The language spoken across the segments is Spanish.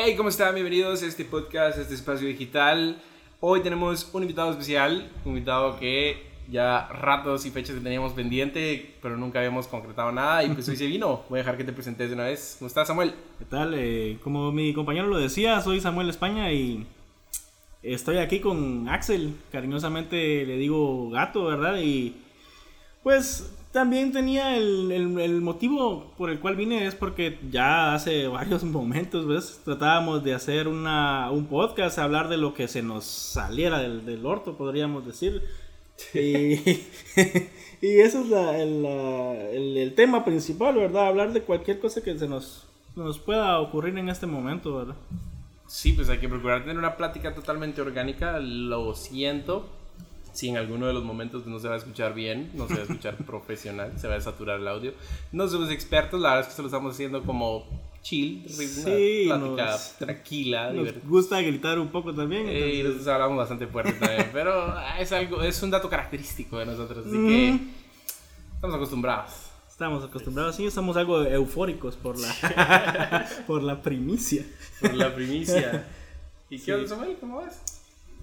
Hey, ¿cómo están? Bienvenidos a este podcast, a este espacio digital. Hoy tenemos un invitado especial, un invitado que ya ratos y fechas teníamos pendiente, pero nunca habíamos concretado nada y pues hoy se vino. Voy a dejar que te presentes de una vez. ¿Cómo estás, Samuel? ¿Qué tal? Eh, como mi compañero lo decía, soy Samuel España y estoy aquí con Axel. Cariñosamente le digo gato, ¿verdad? Y pues también tenía el, el, motivo por el cual vine es porque ya hace varios momentos, ¿ves? Tratábamos de hacer una, un podcast, hablar de lo que se nos saliera del, del orto, podríamos decir. Y, y eso es la, el, el, tema principal, ¿verdad? Hablar de cualquier cosa que se nos, nos pueda ocurrir en este momento, ¿verdad? Sí, pues hay que procurar tener una plática totalmente orgánica, lo siento, si en alguno de los momentos no se va a escuchar bien, no se va a escuchar profesional, se va a saturar el audio. No somos expertos, la verdad es que se lo estamos haciendo como chill, sí, una plática tranquila. Nos gusta gritar un poco también. Eh, y nosotros hablamos bastante fuerte también, pero es algo, es un dato característico de nosotros, así que estamos acostumbrados. Estamos acostumbrados, sí, estamos algo eufóricos por la, por la primicia. Por la primicia. ¿Y qué onda, Samuel? ¿Cómo vas?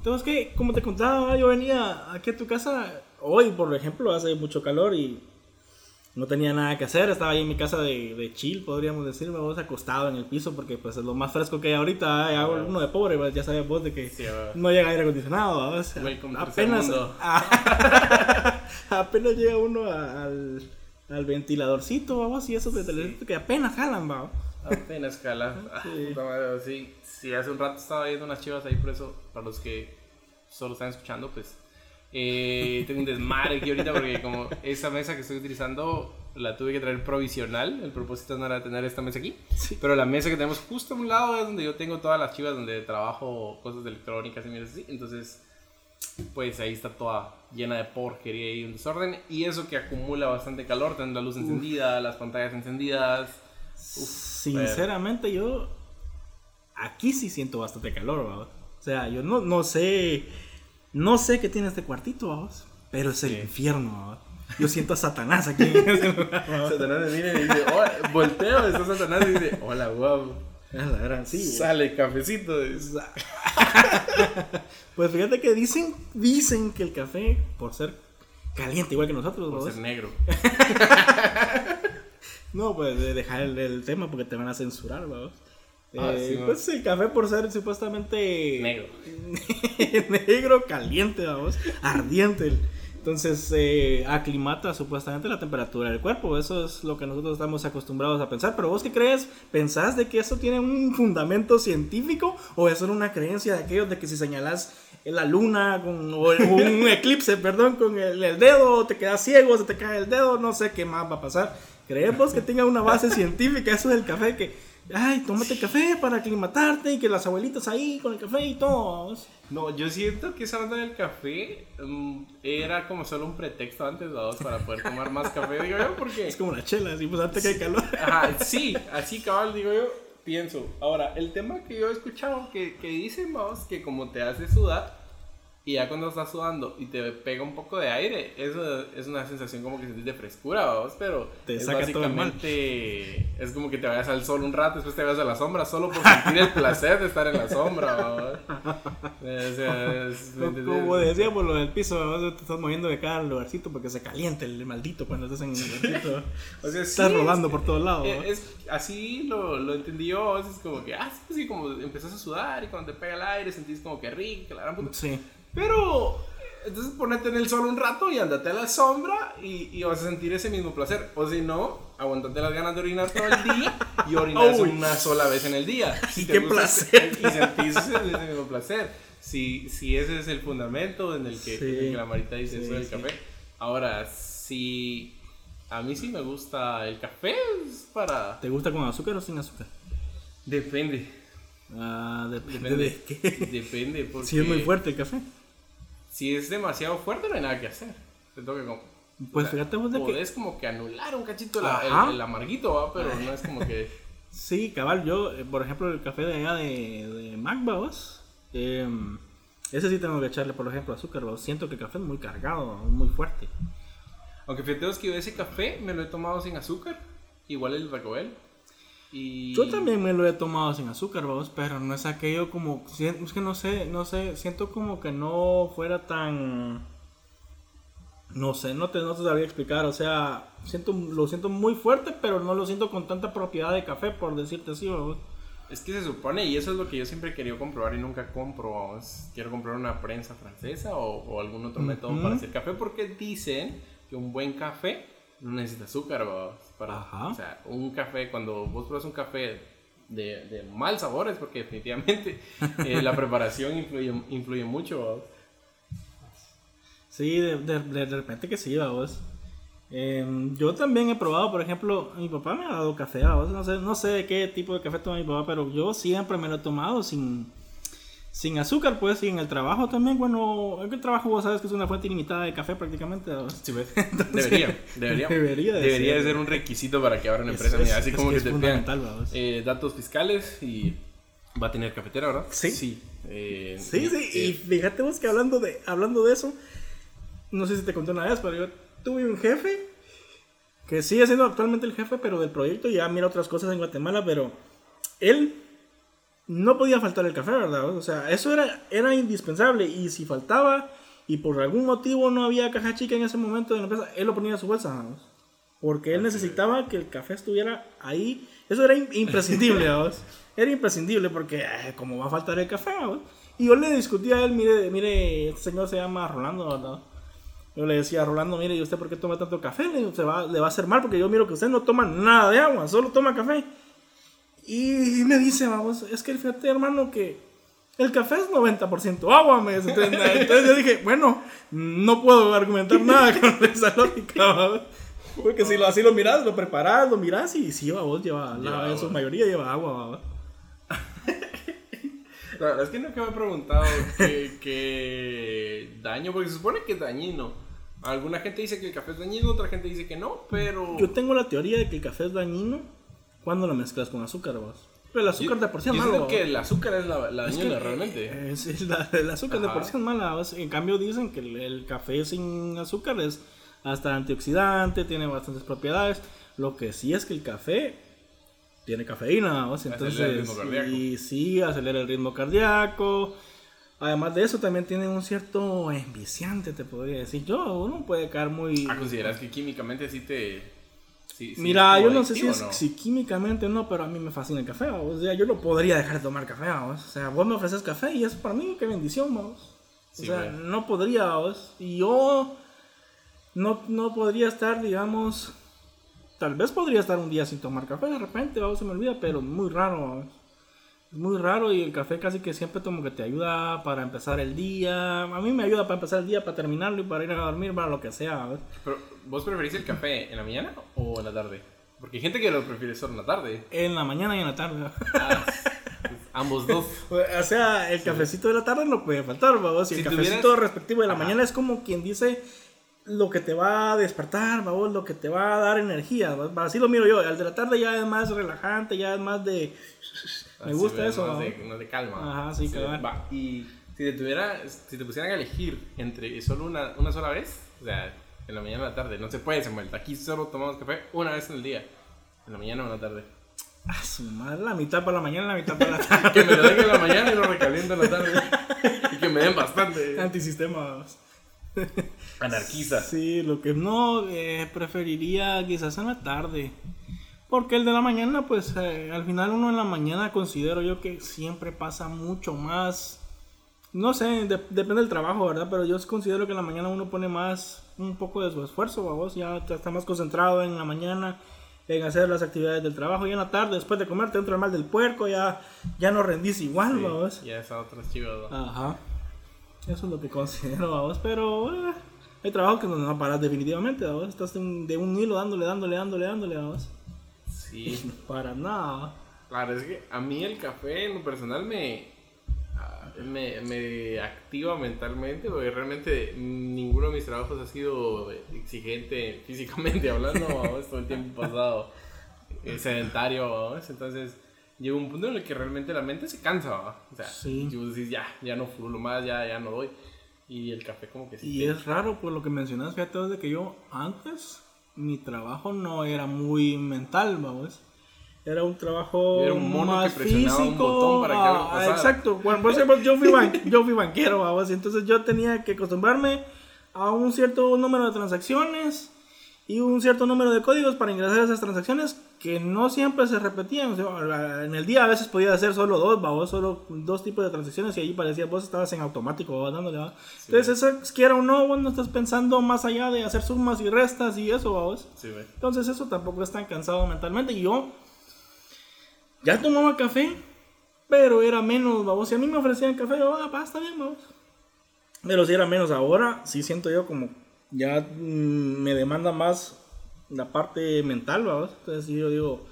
Entonces, que, como te contaba, yo venía aquí a tu casa hoy, por ejemplo, hace mucho calor y no tenía nada que hacer. Estaba ahí en mi casa de, de chill, podríamos decir, vos acostado en el piso porque pues es lo más fresco que hay ahorita. Hay uno de pobre, ya sabes vos de que no llega aire acondicionado. apenas, apenas llega uno al, al ventiladorcito, vamos, y eso de que apenas jalan, vamos. Apenas jala. Sí. sí, hace un rato estaba viendo unas chivas ahí, por eso, para los que solo están escuchando, pues eh, tengo un desmadre aquí ahorita porque como esa mesa que estoy utilizando la tuve que traer provisional, el propósito no era tener esta mesa aquí, pero la mesa que tenemos justo a un lado es donde yo tengo todas las chivas donde trabajo cosas de electrónicas y así, entonces pues ahí está toda llena de porquería y un desorden y eso que acumula bastante calor, teniendo la luz encendida, las pantallas encendidas. Sinceramente, yo aquí sí siento bastante calor, vamos. O sea, yo no, no sé, no sé qué tiene este cuartito, vamos, pero es el infierno, vamos. Yo siento a Satanás aquí. Satanás me mira y dice, oh, volteo, está Satanás y dice, hola, guau. Sí, Sale cafecito. pues fíjate que dicen, dicen que el café, por ser caliente igual que nosotros, por ser negro. No, pues de dejar el, tema porque te van a censurar, vamos. Ah, eh, pues el café por ser supuestamente negro. negro, caliente, vamos, ardiente. Entonces eh, aclimata supuestamente la temperatura del cuerpo. Eso es lo que nosotros estamos acostumbrados a pensar. Pero vos qué crees? ¿Pensás de que eso tiene un fundamento científico? ¿O es solo una creencia de aquellos de que si señalas la luna con, o un eclipse, perdón, con el, el dedo, te quedas ciego, se te cae el dedo, no sé qué más va a pasar? Creemos que tenga una base científica eso del café, que, ay, tómate café para aclimatarte y que las abuelitas ahí con el café y todo. No, yo siento que esa onda del café mm, era como solo un pretexto antes, dos para poder tomar más café, digo yo, porque... Es como una chela, así pues antes que hay calor. Ajá, sí, así cabal, digo yo, pienso. Ahora, el tema que yo he escuchado que, que dicen, vamos, que como te hace sudar, y ya cuando estás sudando y te pega un poco de aire, eso es una sensación como que sentís de frescura, vamos, pero te es saca básicamente es como que te vayas al sol un rato, después te vayas a la sombra solo por sentir el placer de estar en la sombra, vamos. como decíamos lo del piso, te estás moviendo de cada lugarcito porque se calienta el maldito cuando estás en el lugarcito. o sea, estás rodando por todos lados. Es, así lo, lo entendí yo, es como que, ah, sí, como empezás a sudar y cuando te pega el aire sentís como que rico, la gran puta. Sí. Pero entonces ponete en el sol un rato y andate a la sombra y, vas a sentir ese mismo placer. O si no, aguantate las ganas de orinar todo el día y orinas una sola vez en el día. Si ¡Qué placer! Y sentís ese, mismo placer. Si, si ese es el fundamento en el que, la Marita dice eso del café. Ahora, si a mí sí me gusta el café, es para... ¿Te gusta con azúcar o sin azúcar? Depende. Ah, depende, de qué. Depende, porque... Si es muy fuerte el café si es demasiado fuerte, no hay nada que hacer. Te toca como. Pues fíjate vos de que. como que anular un cachito el, el, amarguito, ¿va? pero no es como que. Sí, cabal, yo, eh, por ejemplo, el café de allá de, de Magba, eh, ese sí tengo que echarle, por ejemplo, azúcar, ¿vos? siento que el café es muy cargado, muy fuerte. Aunque fíjate que ese café me lo he tomado sin azúcar, igual el Racobel. Y... Yo también me lo he tomado sin azúcar, vamos, pero no es aquello como, es que no sé, no sé, siento como que no fuera tan, no sé, no te, no te sabría explicar, o sea, siento, lo siento muy fuerte, pero no lo siento con tanta propiedad de café, por decirte así, vamos. Es que se supone, y eso es lo que yo siempre he querido comprobar y nunca compro, vamos. quiero comprar una prensa francesa o, o algún otro método Ujú. para hacer café, porque dicen que un buen café no necesita azúcar, vamos. Para, Ajá. O sea, un café, cuando vos pruebas un café de, de mal sabor, es porque definitivamente eh, la preparación influye, influye mucho, vamos. Sí, de, de, de repente que sí, vamos. Eh, yo también he probado, por ejemplo, mi papá me ha dado café. No sé, no sé de qué tipo de café toma mi papá, pero yo siempre me lo he tomado sin, sin azúcar, pues, y en el trabajo también, bueno, en el trabajo vos sabes que es una fuente ilimitada de café prácticamente. Sí, ves. debería, debería. Debería de Debería de ser. ser un requisito para que abran Eso empresas. es- así es como que que es te pegan eh, datos fiscales y va a tener cafetera, ¿verdad? Sí. Sí. eh, Sí, sí, y eh, fíjate vos que hablando de, hablando de eso, no sé si te conté una vez, pero yo tuve un jefe que sigue siendo actualmente el jefe, pero del proyecto ya mira otras cosas en Guatemala, pero él no podía faltar el café, ¿verdad? O sea, eso era, era indispensable y si faltaba y por algún motivo no había caja chica en ese momento de la empresa, él lo ponía en su bolsa, ¿vamos? Porque él necesitaba que el café estuviera ahí. Eso era im- imprescindible, ¿vamos? Era imprescindible porque, eh, ¿cómo va a faltar el café. Y yo le discutí a él, mire, mire, este señor se llama Rolando, ¿verdad? Yo le decía a Rolando, mire, ¿y usted por qué toma tanto café? Le, digo, "Se va, le va a hacer mal porque yo miro que usted no toma nada de agua, solo toma café. Y me dice, vamos, es que fíjate, hermano, que el café es 90% agua, me dice. Entonces, yo dije, bueno, no puedo argumentar nada con esa lógica, vamos. Porque si lo, así lo miras, lo preparas, lo miras y sí, vos lleva, Lleva la, en su mayoría lleva agua, vamos. La verdad es que nunca me he preguntado qué, qué daño, porque se supone que es dañino. Alguna gente dice que el café es dañino, otra gente dice que no, pero. Yo tengo la teoría de que el café es dañino cuando lo mezclas con azúcar, vos. Pero el azúcar de por sí es yo malo. ¿va? que el azúcar es la, la Es dañina eh, realmente. es- es la- el azúcar de Ajá. por sí es mala. ¿va? En cambio dicen que el, el café sin azúcar es hasta antioxidante, tiene bastantes propiedades. Lo que sí es que el café tiene cafeína. Acelera entonces y sí acelera el ritmo cardíaco. Además de eso también tiene un cierto enviciante, te podría decir. Yo uno puede caer muy Ah, ¿consideras que químicamente sí te. Sí- sí Mira, yo no sé si, es, no? si químicamente no, pero a mí me fascina el café. O sea, yo no podría dejar de tomar café, vamos. O sea, vos me ofreces café y eso para mí, qué bendición, vamos. O Sí, sea, no podría. Y yo no, no podría estar, digamos, tal vez podría estar un día sin tomar café de repente, vamos, se me olvida, pero muy raro. Es muy raro y el café casi que siempre como que te ayuda para empezar el día. A mí me ayuda para empezar el día, para terminarlo y para ir a dormir, para lo que sea, vamos. Pero, ¿vos preferís el café en la mañana o en la tarde? Porque hay gente que lo prefiere solo en la tarde. En la mañana y en la tarde. Ah, ambos dos. O sea, el cafecito de la tarde no puede faltar, babos. Y Si el cafecito tuvieras- respectivo de la Ajá. mañana es como quien dice lo que te va a despertar, babos, lo que te va a dar energía. Así lo miro yo. El de la tarde ya es más relajante, ya es más de. Me gusta eso. Más babos. de, más de calma. Ajá, sí, cabal. Va, y si te, tuviera, si te pusieran a elegir entre solo una, una sola vez, o sea, en la mañana o en la tarde, no se puede, Samuel. Aquí solo tomamos café una vez en el día. En la mañana o en la tarde. Ah, su madre, la mitad para la mañana, la mitad para la tarde. Que me lo den en la mañana y lo recaliento en la tarde. y que me den bastante. Antisistema, babos. Anarquiza. Sí, lo que no eh, preferiría quizás en la tarde. Porque el de la mañana, pues eh, al final uno en la mañana considero yo que siempre pasa mucho más. No sé, de- depende del trabajo, ¿verdad? Pero yo considero que en la mañana uno pone más, un poco de su esfuerzo, vamos, ya está más concentrado en la mañana en hacer las actividades del trabajo. Y en la tarde, después de comer, te entra el mal del puerco, ya, ya no rendís igual, Sí, vamos. ya esas otras chivas. ¿no? Ajá. Eso es lo que considero, vamos. Pero eh, hay trabajo que no no paras definitivamente, vamos. Estás de un, de un hilo dándole, dándole, dándole, dándole, vamos. Sí. Para nada. Claro, es que a mí el café en lo personal me, ah, me, me activa mentalmente porque realmente ninguno de mis trabajos ha sido exigente físicamente hablando, vamos, todo el tiempo pasado eh, sedentario, vamos, entonces llega un punto en el que realmente la mente se cansa, ¿va? o sea, Sí. vos decís, ya, ya no fluyo más, ya, ya no doy, y el café como que sí. Y te- es raro por lo que mencionas, fíjate, de que yo antes mi trabajo no era muy mental, vamos. Era un trabajo Era un mono más que presionaba un físico. botón para que algo ah, pasara. exacto. Bueno, por ejemplo, yo fui, ban- yo fui banquero, vamos, entonces yo tenía que acostumbrarme a un cierto número de transacciones y un cierto número de códigos para ingresar a esas transacciones que no siempre se repetían. O sea, en el día a veces podía hacer solo dos, vamos, solo dos tipos de transacciones y ahí parecía vos estabas en automático, ¿va? dándole, ¿va? Entonces, eso, quiera o no, vos no estás pensando más allá de hacer sumas y restas y eso. Sí. Entonces eso tampoco es tan cansado mentalmente. Y yo ya tomaba café, pero era menos, vamos. Si a mí me ofrecían café, yo, ah, está bien, vamos. Pero si era menos ahora, sí siento yo como ya mm, me demanda más la parte mental, vamos. Entonces sí, yo digo,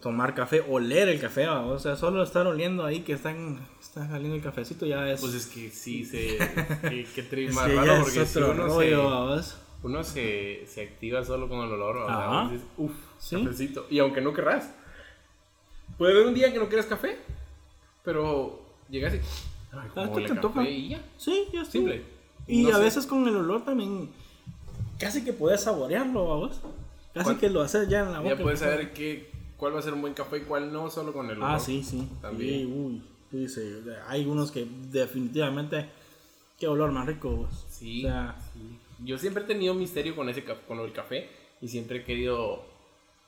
tomar café, oler el café, vamos. O sea, solo estar oliendo ahí que están, está saliendo el cafecito ya es... Pues es que sí, se, qué, qué trip es más que ya raro es porque si otro uno, rollo, se, vamos. uno se, se activa solo con el olor, Ajá. dices, uff, Sí. cafecito. Y aunque no querrás, puede haber un día que no quieras café, pero llegas y, ay, Ah, como ¿qué huele te café y ya, Sí, ya estuvo. simple. Y No a sé. veces con el olor también casi que puedes saborearlo, vos. Casi ¿Cuál? que lo haces ya en la boca. Ya puedes saber qué, cuál va a ser un buen café y cuál no, solo con el olor. Ah, sí, sí. También. Sí, uy, sí, sí. Hay unos que definitivamente qué olor más rico, vos. Sí, O sea, sí. Yo siempre he tenido misterio con ese con el café y siempre he querido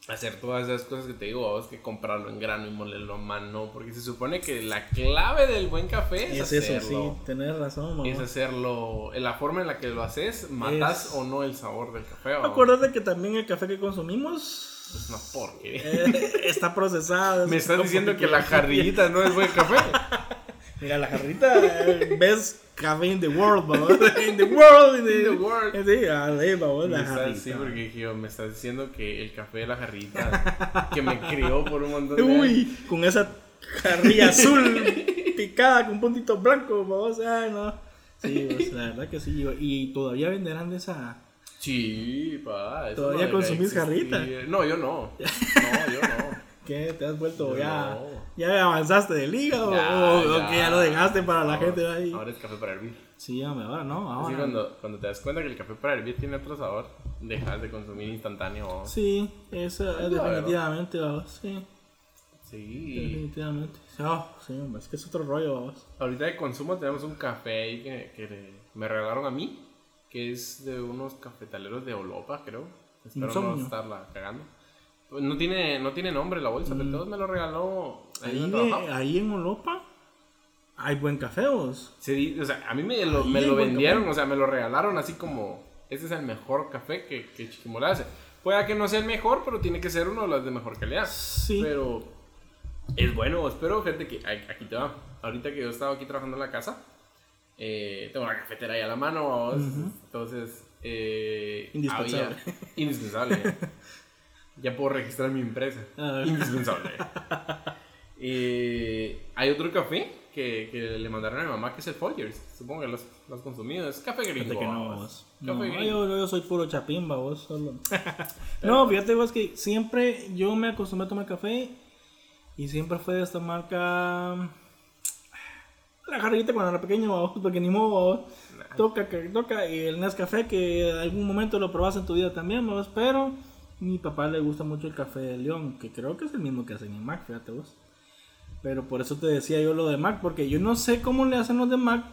hacer todas esas cosas que te digo, vos que comprarlo en grano y molerlo a mano, porque se supone que la clave del buen café es, es eso, hacerlo. sí, tenés razón, mamá. Es hacerlo, en la forma en la que lo haces, matas Es- o no el sabor del café. Acuérdate que también el café que consumimos Es una porquería. eh, está procesado. Me es estás diciendo que la jarrillita no es buen café. Mira, la jarrita, eh, ves café in the world, babos. In the world, in the, In the world. Sí, ale, babos, Me la estás, jarrita. sí, porque yo, me estás diciendo que el café de la jarrita que me crió por un montón de años. Uy, con esa jarrilla azul picada con puntitos blancos, babos. Ay, no. Sí, pues, la verdad que sí. Y todavía venderán de esa. Sí, pa. ¿Todavía no consumís jarrita? No, yo no. No, yo no. ¿Qué? ¿Te has vuelto ya? No. ¿Ya avanzaste del hígado? Ya, o, ya. que ya lo dejaste para la Ahora- gente ahí? Ahora es café para hervir. Sí, va, ¿no? Así Ahora. cuando, cuando te das cuenta que el café para hervir tiene otro sabor, dejas de consumir instantáneo. Sí, eso es definitivamente, babos. Sí, Sí. definitivamente. Oh, sí, hombre, es que es otro rollo, babos. Ahorita de consumo tenemos un café ahí que, que me regalaron a mí, que es de unos cafetaleros de Olopa, creo. Espero no Insomnio. estarla cagando. No tiene, no tiene nombre la bolsa, pero todos me lo regaló ahí Ahí, de- ahí en Olopa hay buen café, vos. Di- o sea, a mí me lo, me lo vendieron, o sea, me lo regalaron así como, este es el mejor café que, que Chiquimula hace. Puede que no sea el mejor, pero tiene que ser uno de los de mejor calidad. Sí. Pero es bueno, espero, gente, que aquí te va. Ahorita que yo estaba aquí trabajando en la casa, eh, tengo una cafetera ahí a la mano, vamos. entonces, eh, Indispensable. había- indispensable. ya puedo registrar mi empresa. A ver. Indispensable. Eh, hay otro café que, que le mandaron a mi mamá que es el Folgers. Supongo que lo has, consumido. Es café gringo. Que no, vos. Café No, gringo. yo, yo soy puro chapimba, vos solo. no, fíjate vos que siempre yo me acostumbré a tomar café y siempre fue de esta marca. La jarrita cuando era pequeño, vos, porque ni modo, vos. Toca, toca. Y el Nescafé que en algún momento lo probaste en tu vida también, vos. Pero mi papá le gusta mucho el café de León, que creo que es el mismo que hacen en Mac, fíjate vos. Pero por eso te decía yo lo de Mac, porque yo no sé cómo le hacen los de Mac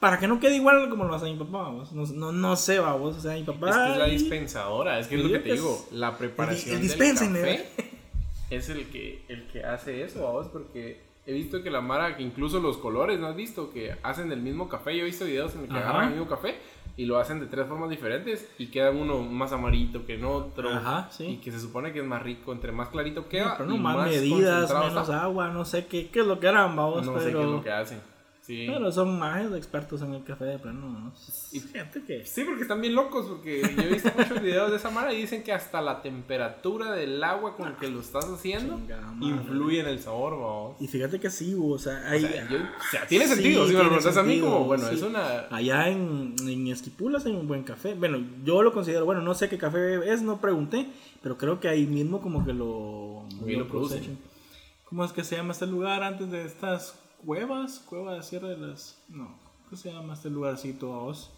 para que no quede igual como lo hace mi papá, vamos. No, no, no sé, vamos. O sea, mi papá. Es que es la dispensadora, es que es lo que te digo. es La preparación el del dispensen, café es el que, el que hace eso, vamos, porque he visto que la Mara, que incluso los colores, ¿no has visto? Que hacen del mismo café. Yo he visto videos en los que Ajá. agarran el mismo café y lo hacen de tres formas diferentes y queda uno más amarito que en otro. Ajá, sí. Y que se supone que es más rico, entre más clarito queda. pero no y más medidas, menos está. agua, no sé qué, qué es lo que eran, vamos. No pero, sé qué es lo que hacen. Sí. pero son más expertos en el café de plano, ¿no? Y- fíjate que. Sí, porque están bien locos, porque yo he visto muchos videos de esa mara y dicen que hasta la temperatura del agua con que lo estás haciendo Chingada influye en el sabor. Y fíjate que sí, o sea, O hay, sea, yo- o sea, tiene Sí, sentido, si me lo preguntas a mí, como, bueno, sí. es una... Allá en, en Esquipulas hay un buen café. Bueno, yo lo considero, bueno, no sé qué café es, no pregunté, pero creo que ahí mismo como que lo, Ahí lo producen. ¿Cómo es que se llama este lugar antes de estas cuevas? Cueva de Sierra de las... No, ¿cómo se llama este lugarcito a vos?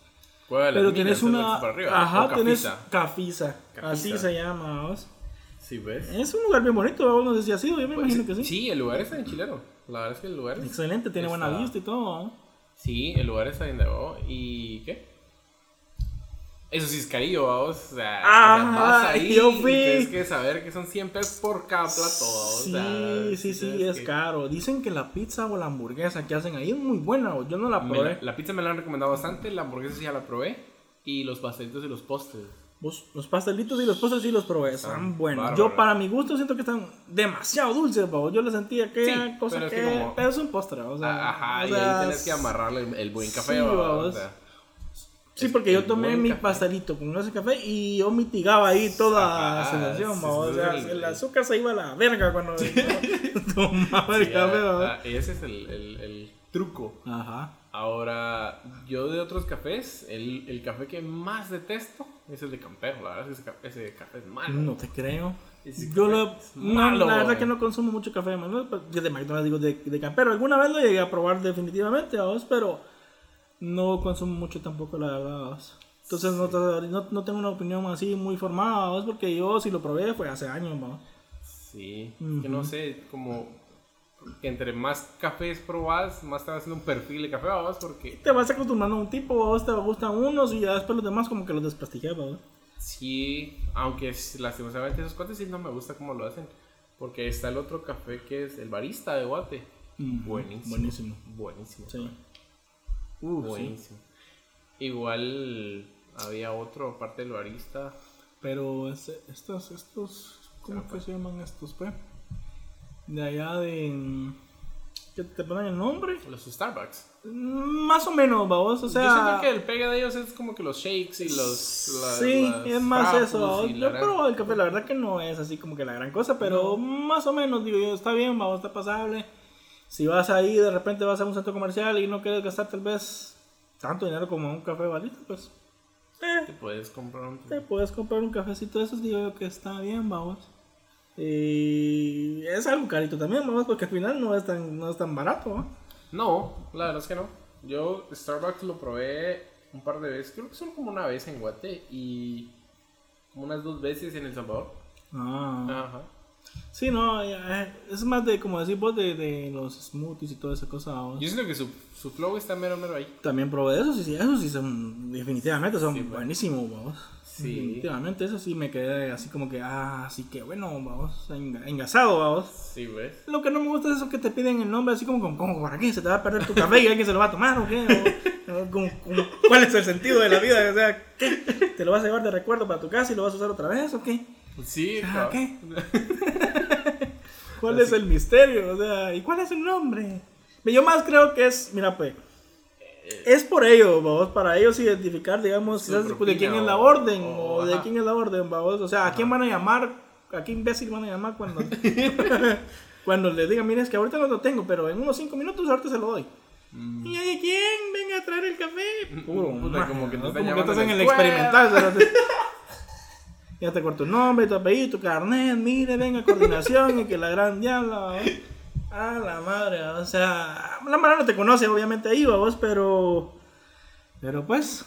Cueva de las Pero que una... para arriba, Ajá, o tenés Cafisa. Cafisa. Así se llama vos. Sí, ¿ves? Es un lugar bien bonito, no sé si ha sido, yo me Pues, imagino que sí. Sí, el lugar está en chilero. La verdad es que el lugar es... Excelente, tiene buena vista y todo. ¿va? Sí, el lugar está de oh, ¿Y qué? Eso sí es carillo, vamos. O sea, Ah, o sea, vas ahí yo y fui. tienes que saber que son 100 pesos por cada plato. o Sí, sea, sí, sí, tienes es que- caro. Dicen que la pizza o la hamburguesa que hacen ahí es muy buena, o yo no la probé. la, la pizza me la han recomendado bastante, la hamburguesa sí ya la probé. Y los pastelitos y los postres. Vos- los pastelitos y los postres sí los probé, Están están buenos. bárbaros. Yo para mi gusto siento que están demasiado dulces, pavo. Yo le sentía que Sí, era cosa pero que, es que como- pero es un postre, o sea, Ajá, o y sea, ahí tienes que amarrarle el, el buen café. sí, Sí, porque yo el tomé mi café. pastelito con ese café y yo mitigaba ahí toda la Ajá, sensación, sí. O sí, sea, sí. el azúcar se iba a la verga cuando tomaba el sí, café, ah, ah, ese es el, el- el truco. Ajá. Ahora, yo de otros cafés, el, el café que más detesto es el de Campero. La verdad es que ese, ese café es malo. No te creo. Yo lo, malo, la verdad güey. que no consumo mucho café, no, yo de McDonald's digo de, de campero. Alguna vez lo llegué a probar definitivamente, vamos, pero no consumo mucho tampoco, la verdad. Entonces no, te- no, no tengo una opinión así muy formada, vamos, porque yo si lo probé fue hace años, vamos. Sí, es que no sé, como que entre más cafés probas, más te vas haciendo un perfil de café, vamos, porque Te vas acostumbrando a un tipo, vamos, te gustan unos y ya después los demás como que los desprestigias, vamos. sí, aunque es- lastimosamente esos cuates sí no me gusta cómo lo hacen. Porque está el otro café que es el barista de Guate. Buenísimo. buenísimo. Buenísimo. Sí. Uh, sí. Buenísimo. Igual había otro aparte del barista. Pero ese- estos, estos, ¿cómo Se que llaman estos, pues? De allá de... ¿Que te ponen el nombre? Los Starbucks. Más o menos, babos, o sea... Yo siento que el pega de ellos es como que los shakes y los. la- sí, las es más eso. babos. Yo gran- probé el café, la verdad que no es así como que la gran cosa, pero más o menos, digo yo, está bien, vamos, está pasable. Si vas ahí, de repente vas a un centro comercial y no quieres gastar tal vez tanto dinero como un café balito, pues... Eh, Te puedes comprar un. te puedes comprar un cafecito de esos, digo yo que está bien, vamos. Y es algo carito también, vamos, porque al final no es tan, no es tan barato, ¿no? No, la verdad es que no. Yo Starbucks lo probé un par de veces, creo que solo como una vez en Guate y como unas dos veces en El Salvador. Ah. Ajá. Sí, no, eh, es más de, como decir vos, de, de los smoothies y toda esa cosa. vamos. Yo siento que su, su flow está mero mero ahí. También probé esos y sí, esos sí son, definitivamente son Sí, pues. buenísimos, vamos. Sí. Definitivamente, eso sí me quedé así como que, ah, así que bueno, vamos, enga- engasado, vamos. Sí, ¿ves? Lo que no me gusta es eso que te piden el nombre así como, como, como ¿para qué? ¿Se te va a perder tu café y alguien se lo va a tomar o qué? O como- como, ¿Cuál es el sentido de la vida? O sea, ¿qué? ¿Te lo vas a llevar de recuerdo para tu casa y lo vas a usar otra vez o qué? Sí, Ah, claro. ¿qué? ¿Cuál es el misterio? O sea, ¿y cuál es el nombre? Yo más creo que es, mira pues, es por ello, vamos, para ellos identificar, digamos, quizás de propina quién es la orden o- o, de ajá. quién es la orden, vamos. O sea, ¿a quién van a llamar? ¿A qué imbécil van a llamar cuando, cuando les digan, mira, es que ahorita no lo tengo, pero en unos 5 minutos ahorita se lo doy? Mm. ¿Y de quién? Venga a traer el café. Puro, Puta, maje, como que ¿no? Como que estás en el experimental. Ya te corto tu nombre, tu apellido, tu carnet, mire, venga, coordinación y que la gran diabla. ¿no? Ah, la madre, o sea, la madre no te conoce, obviamente ahí, vos, pero. Pero pues.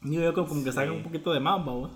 Yo como, como que saca un poquito de más, vos.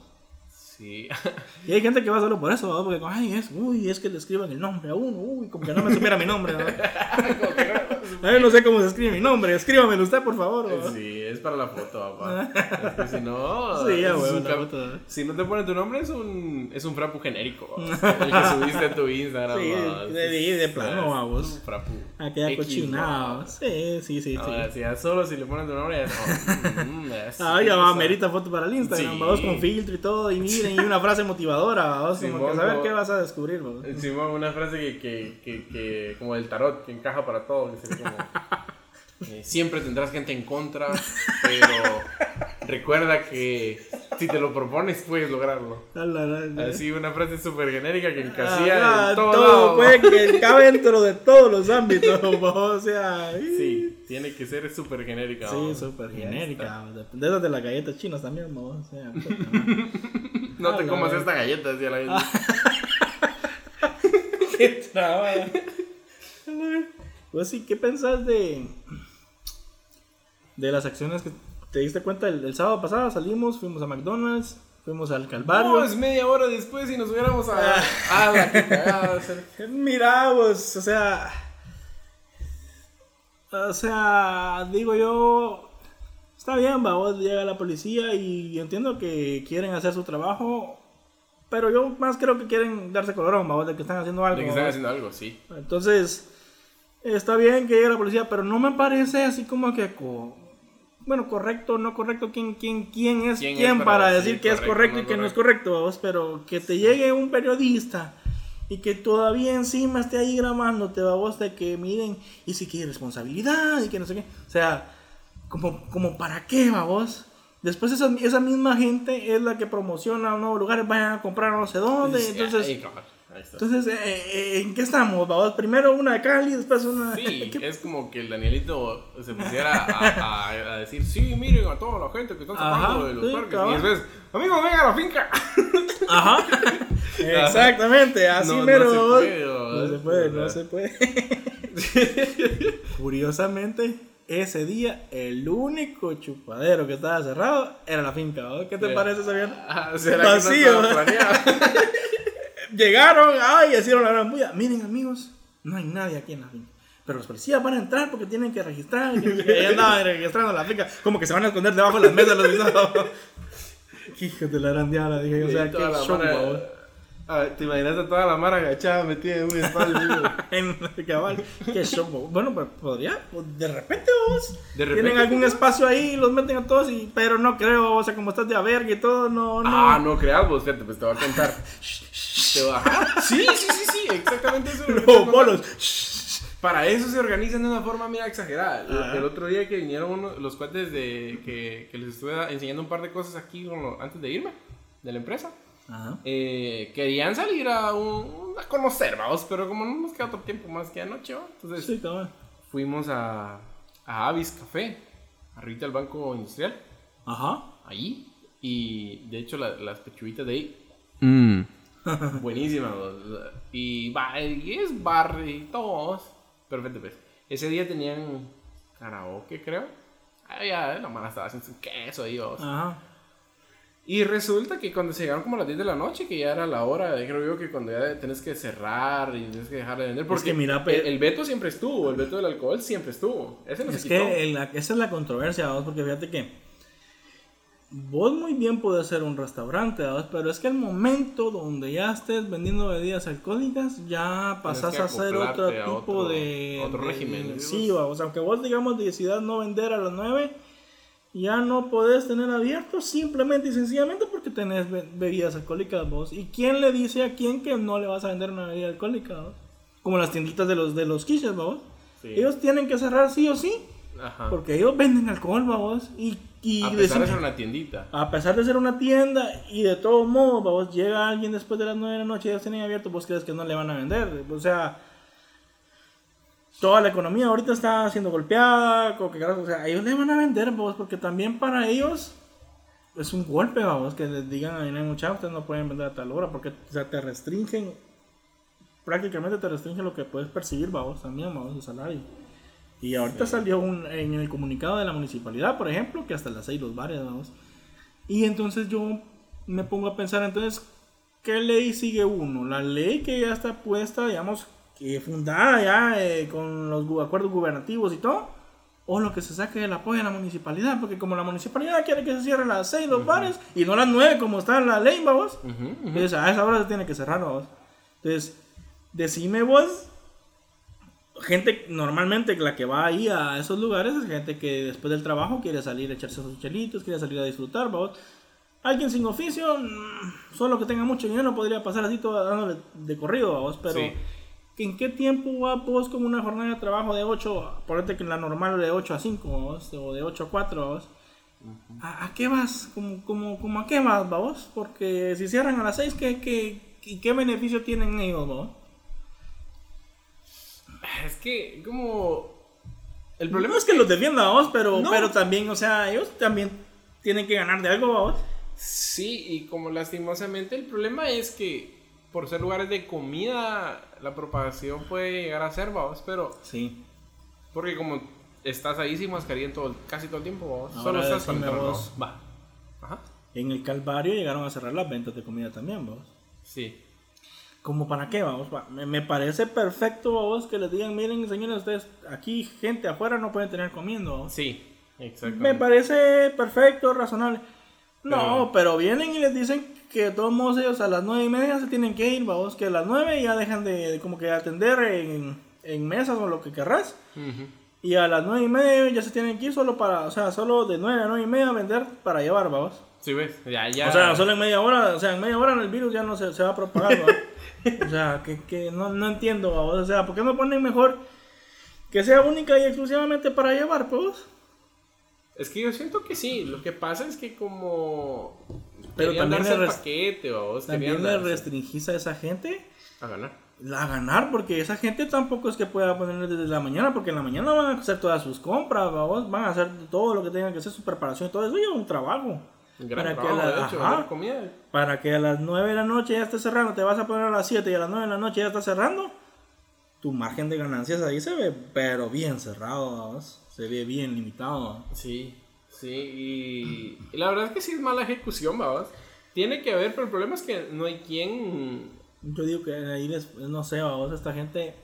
Sí. Y hay gente que va solo por eso, ¿va? porque, ay, es, uy, es que le escriban el nombre a uno, uy, como que no me supiera mi nombre, ¿no? No sé cómo se escribe mi nombre, escríbamelo usted, por favor, ¿va? Sí, es para la foto, papá. Es que si no. Sí, ya, foto, ¿eh? Si no te pone tu nombre, es un, es un frapu genérico. ¿va? El que subiste a tu Instagram. Sí, ¿va? de- de- de plano, vamos. un frapu. Aquella cochinada. Sí, sí, sí, sí. Si ya solo si le ponen tu nombre, ya no. Mm, Ah, ya va, merita foto para el Instagram, Sí. vamos con filtro y todo, y miren, y una frase motivadora, vamos, como Simón, que saber como- qué vas a descubrir, vamos. Encima una frase que, que, que, que como del tarot, que encaja para todo, que como... eh, siempre tendrás gente en contra, pero recuerda que si te lo propones puedes lograrlo. Así una frase súper genérica que encasilla Ah, en todo, todo, lado. pues, que cabe dentro de todos los ámbitos, o sea. Sí, tiene que ser súper genérica. Sí, súper genérica. De esas de las galletas chinas también, vamos, o sea. está. No te Ah, comas esta galleta, decía la Qué trabada. Pues sí, ¿qué pensás de de las acciones que te diste cuenta el, el sábado pasado? Salimos, fuimos a McDonald's, fuimos al Calvario. No, es media hora después y nos hubiéramos a. Ah, la que cagada, ser- Mira, pues, o sea. O sea, digo yo. Está bien, vamos, llega la policía y entiendo que quieren hacer su trabajo. Pero yo más creo que quieren darse colorón, vamos, de que están haciendo algo. De que están ¿va? haciendo algo, sí. Entonces, está bien que llegue la policía, pero no me parece así como que. co- bueno, correcto, no correcto, ¿quién, quién, quién es ¿Quién quién, es para para decir decir que es correcto, no y que no es correcto? vamos? Pero que te llegue un periodista y que todavía encima esté ahí grabándote, vos de que miren, y si quiere responsabilidad y que no sé qué. O sea, como, como para qué, vos Después esa, esa misma gente es la que promociona nuevos lugares, vayan a comprar no sé dónde. Entonces, ahí, ahí está. entonces, eh, eh, ¿en qué estamos? Vamos, primero una de Cali, después una. Sí, ¿Qué- es como que el Danielito se pusiera a, a- a decir, sí, miren a toda la gente que están sacando de los sí, parques. cabal. Y después, amigos, vengan a la finca. Ajá. Exactamente, así No, no mero. se vos. puede, no se puede, no se puede. Curiosamente, ese día el único chupadero que estaba cerrado era la finca. ¿vos? ¿Qué te Sí. parece viernes? Ah, ¿será Vacío. Llegaron, ay, hicieron la gran bulla. Miren, amigos, no hay nadie aquí en la finca. Pero los policías van a entrar porque tienen que registrar. Y andaban registrando la finca. Como que se van a esconder debajo de las mesas los. Hijos de la gran diabla, dije. O sea, qué show, Ah, ¿Te imaginas a toda la mara agachada metida en un espacio? En cabal, qué show. Bueno, pues podría. pues, De repente, vos. De repente, Tienen algún ¿no? espacio ahí y los meten a todos. Y, pero no creo, o sea, como estás de averga y todo, no. no. Ah, no creamos, fíjate, pues te voy a contar. Te a... Ajá, Sí, sí, sí, sí, exactamente eso. Los bolos. Para eso se organizan de una forma, mira, exagerada. El- otro día que vinieron uno- los cuates de que, que les estuve enseñando un par de cosas aquí lo- antes de irme de la empresa, Ajá. eh, querían salir a, un- a conocer, vamos, pero como no nos queda otro tiempo más que anoche, ¿va? entonces Sí, fuimos a, a Avis Café, arriba del Banco Industrial, Ajá. ahí, y de hecho la- las pechuguitas de ahí, Mm. buenísimas, y, va, y es bar y todos, perfecto, pues. Ese día tenían karaoke, creo. Ah, ya, la mala estaba haciendo su queso ahí. Ajá. Y resulta que cuando se llegaron como a las 10 de la noche, que ya era la hora, creo yo que cuando ya tenés que cerrar y tienes que dejar de vender. Porque que mira, el, el veto siempre estuvo, el veto del alcohol siempre estuvo. Ese no Es se quitó. que el- esa es la controversia, vamos, porque fíjate que vos muy bien puedes ser un restaurante, pero es que el momento donde ya estés vendiendo bebidas alcohólicas, ya pasas que a hacer otro tipo otro- de, otro de- régimen, digo. Sí, vamos, aunque vos digamos decidas no vender a las 9, ya no podés tener abierto simplemente y sencillamente porque tenés be- bebidas alcohólicas vos. ¿Y quién le dice a quién que no le vas a vender una bebida alcohólica? vos? Como las tienditas de los de los quiches, vos. Sí. Ellos tienen que cerrar sí o sí. Ajá. Porque ellos venden alcohol, vamos. Y, y a pesar decir- de ser una tiendita. a pesar de ser una tienda y de todos modos, vamos, llega alguien después de las 9 de la noche y ellos tienen abierto, vos crees que no le van a vender. O sea, toda la economía ahorita está siendo golpeada. como que, carajo, o sea, ellos le van a vender, vos, porque también para ellos es un golpe, vamos, que les digan a no muchachos, ustedes no pueden vender a tal hora, porque o sea, te restringen, prácticamente te restringen lo que puedes percibir, vamos, también, vamos, el salario. Y ahorita salió un, en el comunicado de la municipalidad, por ejemplo, que hasta las 6 los bares, vamos. Y entonces yo me pongo a pensar, entonces, ¿qué ley sigue uno? La ley que ya está puesta, digamos, fundada ya eh, con los acuerdos gubernativos y todo, o lo que se saque del apoyo de la municipalidad, porque como la municipalidad quiere que se cierren las 6 los bares y no las 9 como está en la ley, vamos. Ujú, ujú. Entonces a esa hora se tiene que cerrar, vos. Entonces, decime vos, gente normalmente la que va ahí a esos lugares es gente que después del trabajo quiere salir a echarse sus chelitos, quiere salir a disfrutar, vos. Alguien sin oficio, mm, solo que tenga mucho dinero podría pasar así todo dándole de corrido, vos, pero Sí. ¿En qué tiempo va vos con una jornada de trabajo de 8, ponete que la normal de 8 a 5, vos, o de 8 a 4, vos? ¿A, a qué vas? ¿Cómo, cómo, cómo a qué vas, vos? Porque si cierran a las 6, ¿qué, qué, qué beneficio tienen ellos, vos? Es que, como. El problema es que los defienda, vos, pero, No. pero también, o sea, ellos también tienen que ganar de algo, vos. Sí, y como lastimosamente el problema es que por ser lugares de comida, la propagación puede llegar a ser, vamos, pero Sí. porque como estás ahí sin mascarilla en todo, casi todo el tiempo, vamos, Ahora solo estás entrar, vos. Va. Ajá. en el Calvario llegaron a cerrar las ventas de comida también, vamos. Sí. ¿Como para qué, vamos? Me, me parece perfecto, vamos, que les digan, miren, señores, ustedes aquí, gente afuera, no pueden tener comiendo. vamos". Sí, exacto. Me parece perfecto, razonable. No, pero vienen y les dicen que de todos modos ellos a las nueve y media se tienen que ir, vamos, que a las nueve ya dejan de, de como que atender en, en mesas o lo que querrás. Ujú. Y a las nueve y media ya se tienen que ir solo para, o sea, solo de nueve a nueve y media vender para llevar, vamos. Sí, ves, ya, ya. O sea, solo en media hora, o sea, en media hora el virus ya no se, se va a propagar. O sea, que, que no, no entiendo, ¿va? O sea, ¿por qué no ponen mejor que sea única y exclusivamente para llevar, pues? Es que yo siento que sí. Lo que pasa es que como. Pero también le paquete, vos. También le restringís a esa gente A ganar. a ganar, porque esa gente tampoco es que pueda ponerle desde la mañana, porque en la mañana van a hacer todas sus compras, vos van a hacer todo lo que tengan que hacer, su preparación y todo eso un trabajo. Un gran Para que trabajo, la- hecho, ajá. comida. Para que a las 9 de la noche ya esté cerrando, te vas a poner a las 7 y a las 9 de la noche ya está cerrando, tu margen de ganancias ahí se ve, pero bien cerrado, se ve bien limitado. Sí, sí. Y, y la verdad es que sí es mala ejecución, vamos. Tiene que haber, pero el problema es que no hay quien. Yo digo que ahí les, no sé, vamos, esta gente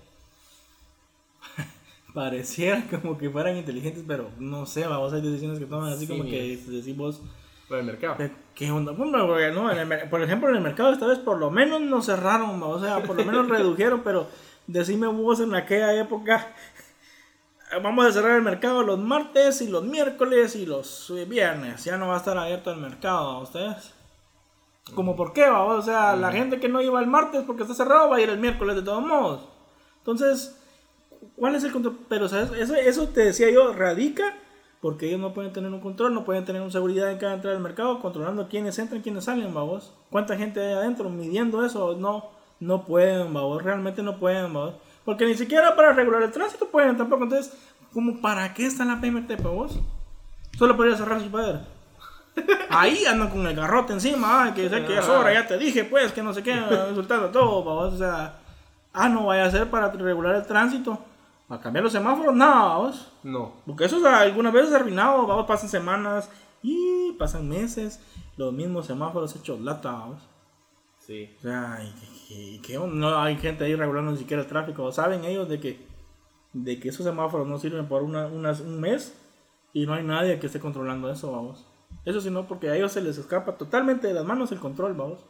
pareciera como que fueran inteligentes, pero no sé, vamos, hay decisiones que toman así Sí, como que decimos, Para el mercado. ¿qué- ¿qué onda? Bueno, porque no, en el por ejemplo, en el mercado esta vez por lo menos no cerraron, va, o sea, por lo menos redujeron, pero decime vos en aquella época, vamos a cerrar el mercado los martes y los miércoles y los eh, viernes, ya no va a estar abierto el mercado, ¿a ustedes? Como por qué, va, o sea, la gente que no iba el martes porque está cerrado va a ir el miércoles de todos modos. Entonces, ¿cuál es el control? Pero ¿sabes? Eso, eso te decía yo, radica porque ellos no pueden tener un control, no pueden tener una seguridad en cada entrada del mercado, controlando quiénes entran, quiénes salen, babos. ¿Cuánta gente hay adentro? Midiendo eso, no, no pueden, babos, realmente no pueden, babos. Porque ni siquiera para regular el tránsito pueden tampoco. Entonces, ¿cómo para qué está la PMT, babos? Solo podría cerrar su poder. Ahí andan con el garrote encima, ay, que sé que es hora, ya te dije, pues, que no sé qué, insultando todo, babos. O sea, ah, no vaya a ser para regular el tránsito. ¿A cambiar los semáforos? No, babos. No. Porque eso o sea, algunas veces arruinado, vamos, pasan semanas y pasan meses, los mismos semáforos hechos lata, vamos. Sí. O sea, y, que no hay gente ahí regulando ni siquiera el tráfico. Saben ellos de que, de que esos semáforos no sirven por una, unas- un mes y no hay nadie que esté controlando eso, vamos. Eso sí, no, porque a ellos se les escapa totalmente de las manos el control, vamos.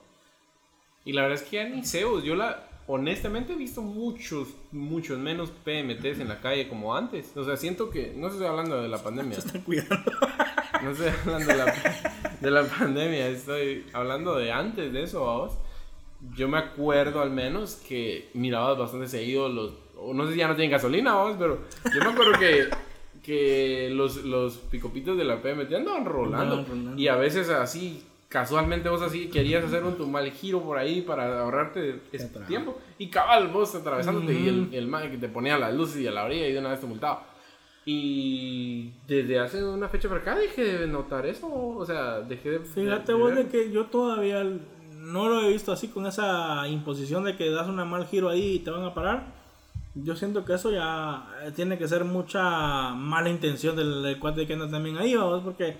Y la verdad es que ya ni vos, yo la, honestamente he visto muchos, muchos menos PMTs en la calle como antes. O sea, siento que, no estoy hablando de la pandemia, Se están cuidando. no estoy hablando de la, de la pandemia, estoy hablando de antes de eso, vamos. Yo me acuerdo al menos que mirabas bastante seguido los, o no sé si ya no tienen gasolina, vamos, pero yo me acuerdo que, que los, los picopitos de la PMT andaban rolando. Andaban rolando. Y a veces así, casualmente vos así querías hacer un tu mal giro por ahí para ahorrarte tiempo. Y cabal, vos atravesándote y el, el man que te ponía las luces y a la orilla y de una vez te multaba. Y desde hace una fecha para acá dejé de notar eso. O sea, dejé de. Fíjate de- vos de que yo todavía no lo he visto así con esa imposición de que das un mal giro ahí y te van a parar. Yo siento que eso ya eh, tiene que ser mucha mala intención del, del cuate que anda también ahí, vamos, porque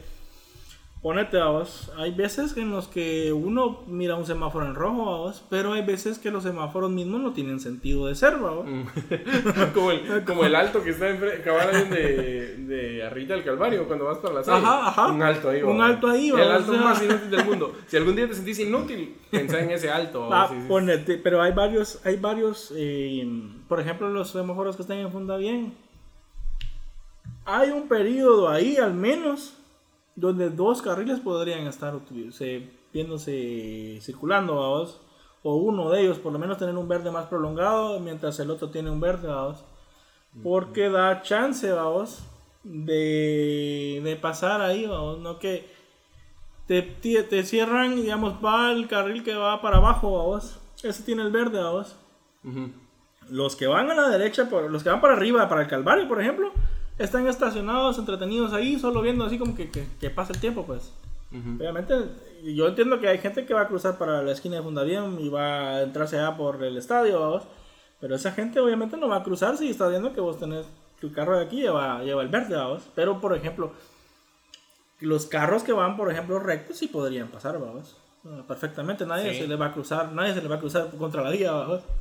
ponete, vamos, hay veces en los que uno mira un semáforo en rojo, vamos, pero hay veces que los semáforos mismos no tienen sentido de ser, vamos. Mm. como, el, como el alto que está cabal de, de arriba del Calvario cuando vas para la sala. Ajá, ajá. Un alto ahí, Un alto ahí, El va, alto o sea. más inútil del mundo. Si algún día te sentís inútil, pensá en ese alto. va, Ah, sí, sí. ponete, pero hay varios, hay varios, eh, por ejemplo, los semáforos que están en Funda Bien. Hay un periodo ahí, al menos, donde dos carriles podrían estar se- viéndose circulando, vamos. O uno de ellos, por lo menos, tener un verde más prolongado, mientras el otro tiene un verde, vamos. Porque da chance, vamos, de, de pasar ahí, vamos. No que te, te, cierran, digamos, va el carril que va para abajo, vamos. Ese tiene el verde, vamos. Ujú. Los que van a la derecha, los que van para arriba, para el Calvario, por ejemplo, están estacionados, entretenidos ahí, solo viendo así como que, que, que pasa el tiempo, pues. Ujú. Obviamente, yo entiendo que hay gente que va a cruzar para la esquina de Fundavien y va a entrarse allá por el estadio, vamos. Pero esa gente obviamente no va a cruzar si está viendo que vos tenés tu carro de aquí lleva, lleva el verde, vamos. Pero, por ejemplo, los carros que van, por ejemplo, rectos sí podrían pasar, vamos. Ah, Perfectamente, nadie Sí. se le va a cruzar, nadie se le va a cruzar contra la vía.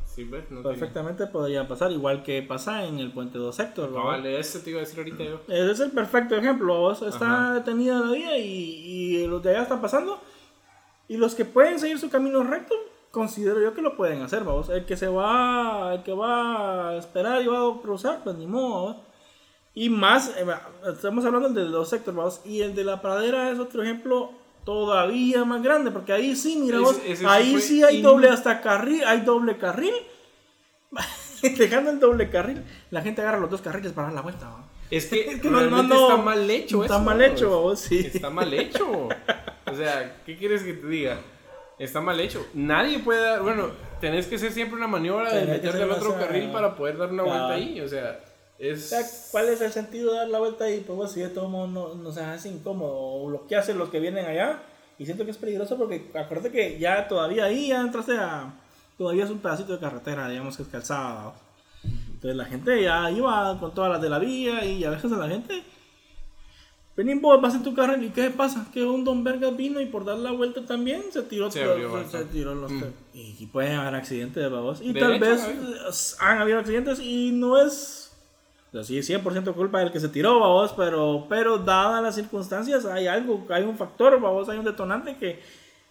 Sí, ¿ves? No Perfectamente podría pasar, igual que pasa en el puente 2 sector, tiene- vamos. Vale, eso te iba a decir ahorita yo. Ese es el perfecto ejemplo. Está Ajá. detenida la vía y, y los de allá están pasando. Y los que pueden seguir su camino recto, considero yo que lo pueden hacer, vamos. El que se va, el que va a esperar y va a cruzar, pues ni modo. ¿va? Y más, eh, estamos hablando del de los sectores, vamos. Y el de la pradera es otro ejemplo todavía más grande, porque ahí sí, mira vos, ese ahí sí hay in- doble hasta carril, hay doble carril. Dejando el doble carril, la gente agarra los dos carriles para dar la vuelta. ¿va? Es que, Es que no, no, no. está mal hecho Está eso, mal ¿no? hecho, vos, sí. Está mal hecho. O sea, ¿qué quieres que te diga? Está mal hecho. Nadie puede dar. Bueno, tenés que hacer siempre una maniobra de hacer al otro carril para poder dar una vuelta ahí. O sea, O sea, es. ¿cuál es el sentido de dar la vuelta ahí? Pues si de todo modo no, no se hace incómodo, o lo que hacen los que vienen allá, y siento que es peligroso porque acuérdate que ya todavía ahí ya entraste a... Todavía es un pedacito de carretera, digamos que es calzada. Entonces la gente ya iba con todas las de la vía y a veces a la gente... Vení vos, vas en tu carril y ¿qué pasa? Que un Don Vergas vino y por dar la vuelta también se tiró, Se todo- abrió se, se tiró los... Mm. Y, y pueden haber accidentes, babos. Y De tal hecho, vez han habido accidentes y no es o sea, sí, 100% culpa del que se tiró, babos, pero, pero dadas las circunstancias, hay algo, hay un factor, babos, hay un detonante que,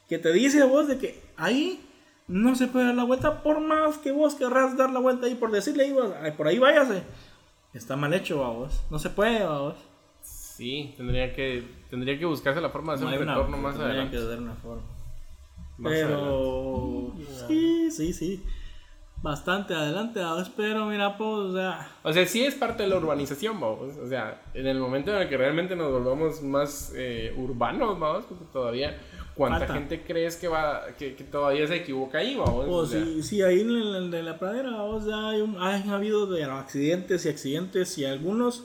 que te dice a vos de que ahí no se puede dar la vuelta, por más que vos querrás dar la vuelta ahí, por decirle, ahí, por ahí váyase. Está mal hecho, babos. No se puede, babos. Sí, tendría que, tendría que buscarse la forma de hacer No un una- retorno más tendría adelante. que dar una forma. Más adelante. Pero sí, sí, sí. Bastante adelante, babos, pero mira, pues, o sea, O sea, sí es parte de la urbanización, vamos. O sea, en el momento en el que realmente nos volvamos más eh, urbanos, vamos, porque todavía, ¿cuánta Falta. gente crees que va, que, que todavía se equivoca ahí, vamos? Pues O sea, sí, sí, ahí en el de la pradera, o sea, hay un, han habido de accidentes y accidentes y algunos.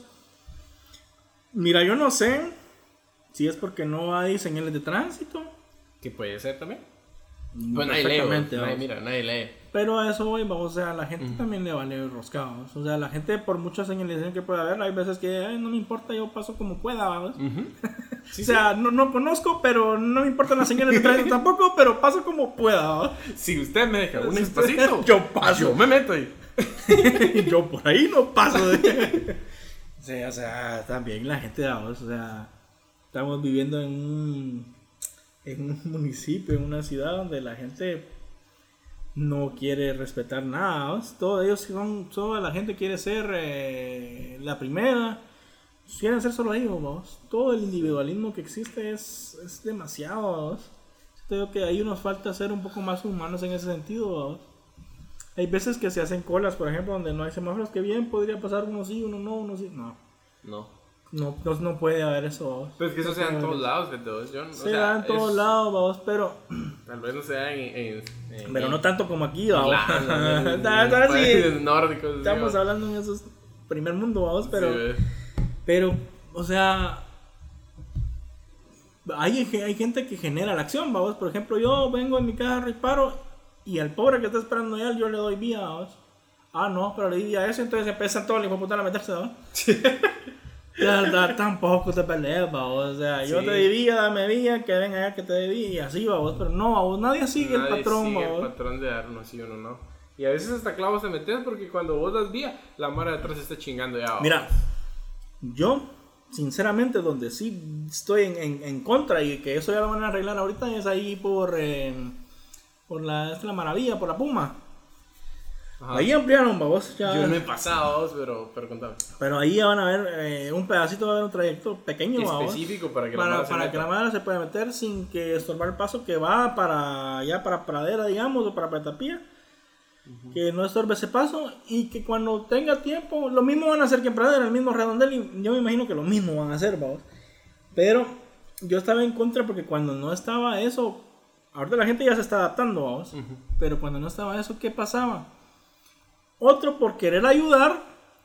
Mira, yo no sé si es porque no hay señales de tránsito. que puede ser también. Pues nadie lee, nadie, vamos. mira, nadie lee. Pero a eso voy, vamos, o sea, a la gente también le vale roscados. O sea, la gente, por mucha señalización que pueda haber, hay veces que "Ay, no me importa, yo paso como pueda, vamos. Sí, o sea, no, no conozco, pero no me importan las señales de tránsito tampoco, pero paso como pueda, ¿vamos? Si usted me deja un Si usted- espacito, yo paso. Yo me meto ahí. yo por ahí no paso de... sí, o sea, también la gente, vamos, o sea, estamos viviendo en un, en un municipio, en una ciudad donde la gente no quiere respetar nada, ellos son, toda la gente quiere ser eh, la primera, quieren ser solo ellos, todo el individualismo que existe es, es demasiado, creo que ahí nos falta ser un poco más humanos en ese sentido. Hay veces que se hacen colas, por ejemplo, donde no hay semáforos, que bien podría pasar uno sí, uno no, uno sí. No, No. No, no, no puede haber eso. Pues que eso No sea en todos lados, o Se sea, da en todos es- lados, vamos, pero, Tal vez no sea en. en- en- pero en- no tanto como aquí, vamos. Claro, nórdicos. Estamos sí, hablando en esos primer mundo, vamos, pero, sí, pero, o sea, hay, hay gente que genera la acción, vamos. Por ejemplo, yo vengo en mi carro y paro, y al pobre que está esperando ya, yo le doy vía, vamos. Ah, no, pero le di vía a eso, entonces empiezan todos los puta a meterse, vamos. Tampoco te pelees. O sea, yo te debía, dame vía, que venga allá que te debía, y así, vamos. Pero no, vamos, nadie sigue el Nadie patrón, sigue el patrón de dar uno sí uno no. Y a veces hasta clavos te metes porque cuando vos das vía, la mara de atrás está chingando ya. Mira, yo, sinceramente, donde sí estoy en, en- en contra y que eso ya lo van a arreglar ahorita es ahí por, eh, por la, es la maravilla, por la Puma. Ajá. Ahí ampliaron, vamos. Ya, Yo no he pasado, vos, pero, pero contame. Pero ahí ya van a ver eh, un pedacito, va a haber un trayecto pequeño. Específico para que la para, se para meta. que la madre se pueda meter sin que estorbar el paso que va para ya para pradera digamos o para petapía que no estorbe ese paso y que cuando tenga tiempo lo mismo van a hacer que en pradera el mismo redondel y yo me imagino que lo mismo van a hacer vamos pero yo estaba en contra porque cuando no estaba eso ahorita la gente ya se está adaptando vamos Ujú. pero cuando no estaba eso qué pasaba otro por querer ayudar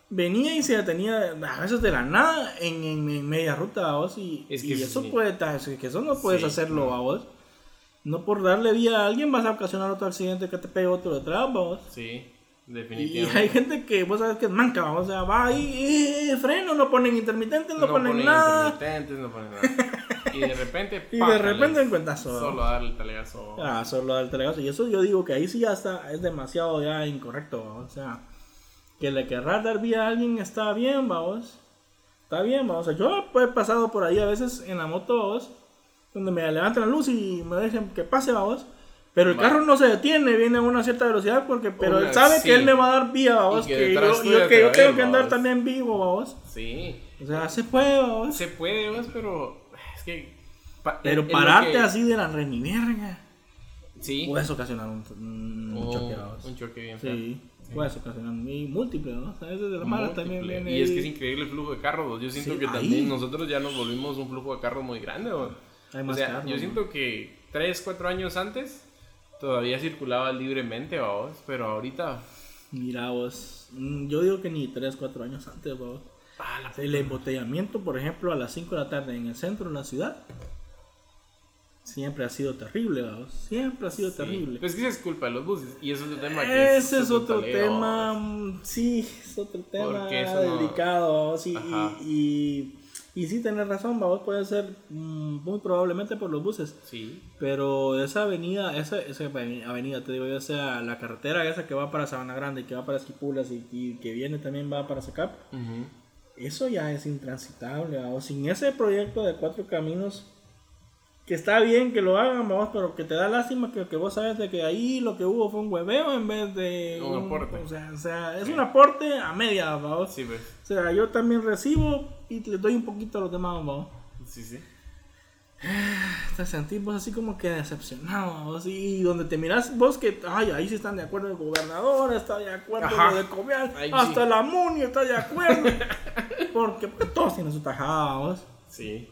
venía y se detenía a veces de la nada en, en- en media ruta a vos y, Es que y eso sí. puede que eso no puedes Sí, hacerlo no. a vos no por darle vía a alguien vas a ocasionar otro accidente que te pegue otro detrás vos Sí. Y Definitivamente. hay gente que vos sabes que es manca, o sea, va ahí, eh, freno, no ponen intermitentes, no, ponen, ponen nada. intermitentes, no ponen nada. Y de repente, Y de repente en cuentazo. Solo darle el. Ah, solo del telegazo. Y eso yo digo que ahí sí ya está, es demasiado ya incorrecto, o sea, que le querrás dar vía a alguien está bien, vamos. Está bien, vamos. O sea, yo he pasado por ahí a veces en la moto, vamos, donde me levantan la luz y me dejan que pase, vamos. Pero el carro no se detiene, viene a una cierta velocidad porque, pero Una- él sabe sí. que él me va a dar vía, vamos, Y que, que yo, que yo tengo que andar también vivo, vamos. Sí. O sea, se puede, vamos. Se puede, pero es que. pa- Pero pararte que- así de la renimierga Sí. puedes ocasionar un, un un, choque, un choque bien feo. Sí, puedes ocasionar y múltiple, ¿no? De la mala también viene Y es que es increíble el flujo de carros. Yo siento Sí, que ahí. también nosotros ya nos volvimos un flujo de carros muy grande. Hay O sea, carros, yo siento que 3, 4 años antes todavía circulaba libremente, vamos. Pero ahorita. Mira vos, mm, yo digo que ni 3, 4 años antes, vos. Ah, El embotellamiento, por ejemplo, a las 5 de la tarde en el centro de la ciudad, siempre ha sido terrible, vamos. Siempre ha sido Sí. terrible. Pues que esa es culpa de los buses. Y eso es otro tema que Ese es otro taleo, tema, vamos. mm, sí, es otro tema Porque eso no- delicado, vamos, y, y, y, sí tenés razón, vamos, puede ser mm, muy probablemente por los buses. Sí. Pero esa avenida, esa, esa avenida, te digo yo, sea la carretera esa que va para Sabana Grande, y que va para Esquipulas y, y que viene también va para Zacap, eso ya es intransitable. O sin ese proyecto de cuatro caminos, que está bien que lo hagan, vamos, pero que te da lástima que, que vos sabes de que ahí lo que hubo fue un hueveo en vez de Un aporte. O sea, o sea, es Sí. un aporte a media, vamos. Sí, pues. O sea, yo también recibo y le doy un poquito a los demás, vamos. Sí, sí. te sentís vos así como que decepcionado, vos, y donde te miras vos que, ay, ahí sí están de acuerdo el gobernador, está de acuerdo lo de Covial, Ahí hasta sí. la MUNI está de acuerdo, porque, porque todos tienen su tajada, vos. Sí.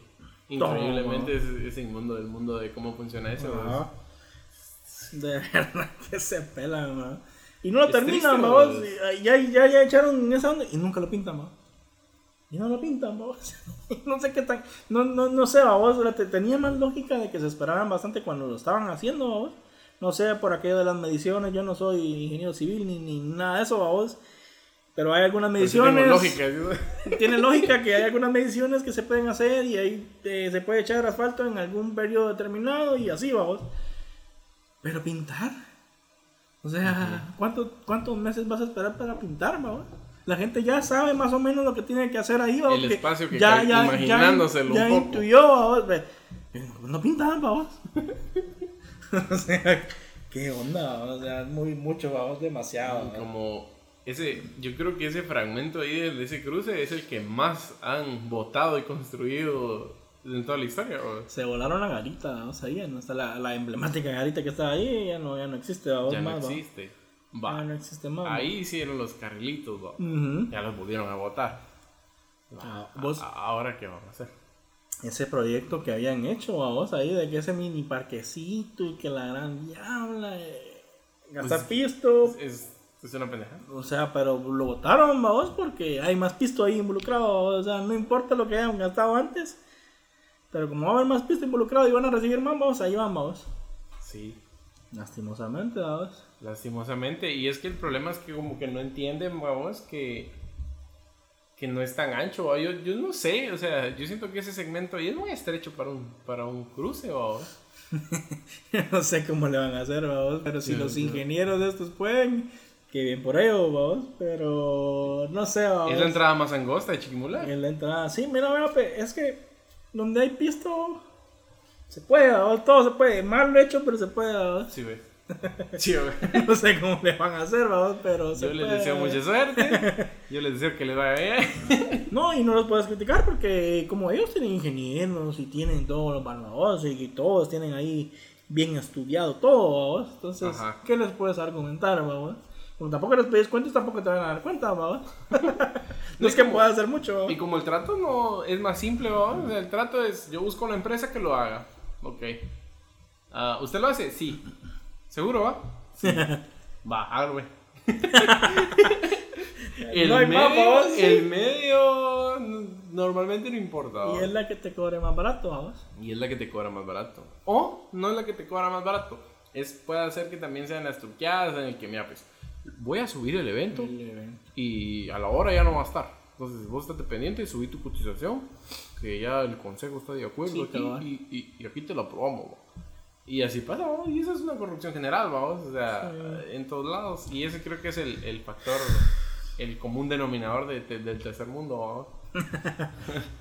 Increíblemente es, es inmundo el mundo de cómo funciona eso. De verdad que se pelan, ¿no? Y no lo terminan, ya, ya, ya echaron esa onda y nunca lo pintan, vos. Y no lo pintan, no sé qué tan. No, no, no sé, vos. Te, tenía más lógica de que se esperaran bastante cuando lo estaban haciendo. No sé, por aquello de las mediciones, yo no soy ingeniero civil ni, ni nada de eso, vos. Pero hay algunas Pues mediciones. lógica. Tiene lógica que hay algunas mediciones que se pueden hacer y ahí eh, se puede echar asfalto en algún periodo determinado y así vamos. Pero pintar. O sea, ¿cuánto- ¿cuántos meses vas a esperar para pintar, vamos? La gente ya sabe más o menos lo que tiene que hacer ahí, vamos. El espacio que cae, imaginándoselo ya, un ya poco. intuyó, vamos. No pintan, vamos. o sea, ¿qué onda? vamos? O sea, muy mucho, vamos, demasiado. vamos. Como ese, yo creo que ese fragmento ahí de, de ese cruce es el que más han votado y construido en toda la historia. ¿o? Se volaron la garita, vamos ahí, ya no está la, la emblemática garita que estaba ahí, ya no, ya no existe, vamos, Ya no más, va. existe. Va. Ya no existe más. va. Ahí hicieron los carrilitos, va. Ujú. Ya los volvieron a votar. Va. Ah, vos- ahora qué vamos a hacer. Ese proyecto que habían hecho, vamos, ahí, de que ese mini parquecito y que la gran diabla, eh, gastar Pues, pisto, Es, es una pendeja. o sea, pero lo votaron, vamos, porque hay más pisto ahí involucrado, o sea, no importa lo que hayan gastado antes, pero como va a haber más pisto involucrado y van a recibir más, vamos, ahí van, vamos. Sí. Lastimosamente, vamos. Lastimosamente. Y es que el problema es que como que no entienden, vamos, que, que no es tan ancho. ¿va? Yo, yo no sé, o sea, yo siento que ese segmento ahí es muy estrecho para un, para un cruce, vamos. no sé cómo le van a hacer, vamos, pero si los ingenieros de estos pueden, que bien por ello, vamos, pero no sé, vamos. Es la entrada más angosta de Chiquimula. En la entrada, sí, mira, mira, es que donde hay pisto, se puede, vamos, todo se puede, mal hecho, pero se puede, vamos. Sí, güey. Sí, güey. no sé cómo le van a hacer, vamos, pero se Yo les puede. deseo mucha suerte. Yo les deseo que les vaya bien. No, y no los puedes criticar porque como ellos tienen ingenieros y tienen todos los barbados y todos tienen ahí bien estudiado todo, vamos. Entonces, Ajá. ¿qué les puedes argumentar, vamos? Como tampoco les pedís cuentas, tampoco te van a dar cuenta, vamos. no es que pueda hacer mucho. Y como el trato no es más simple, el trato es, yo busco la empresa que lo haga. Ok. Ah, ¿Usted lo hace? Sí. ¿Seguro va? Sí. va, hágalo, el, No hay medio, más, el medio normalmente no importa. Y es la que te cobre más barato, vamos. Y es la que te cobra más barato. O no es la que te cobra más barato. Es, puede hacer que también sean las truqueadas en el que, mira, pues, voy a subir el evento El evento. y a la hora ya no va a estar. Entonces vos estate pendiente, subí tu cotización, que ya el consejo está de acuerdo Sí, aquí, y, y- y aquí te lo aprobamos. Y así pasa, y eso es una corrupción general, vamos, o sea, en todos lados. Y ese creo que es el, el factor, el común denominador de- de- del tercer mundo. ¿va?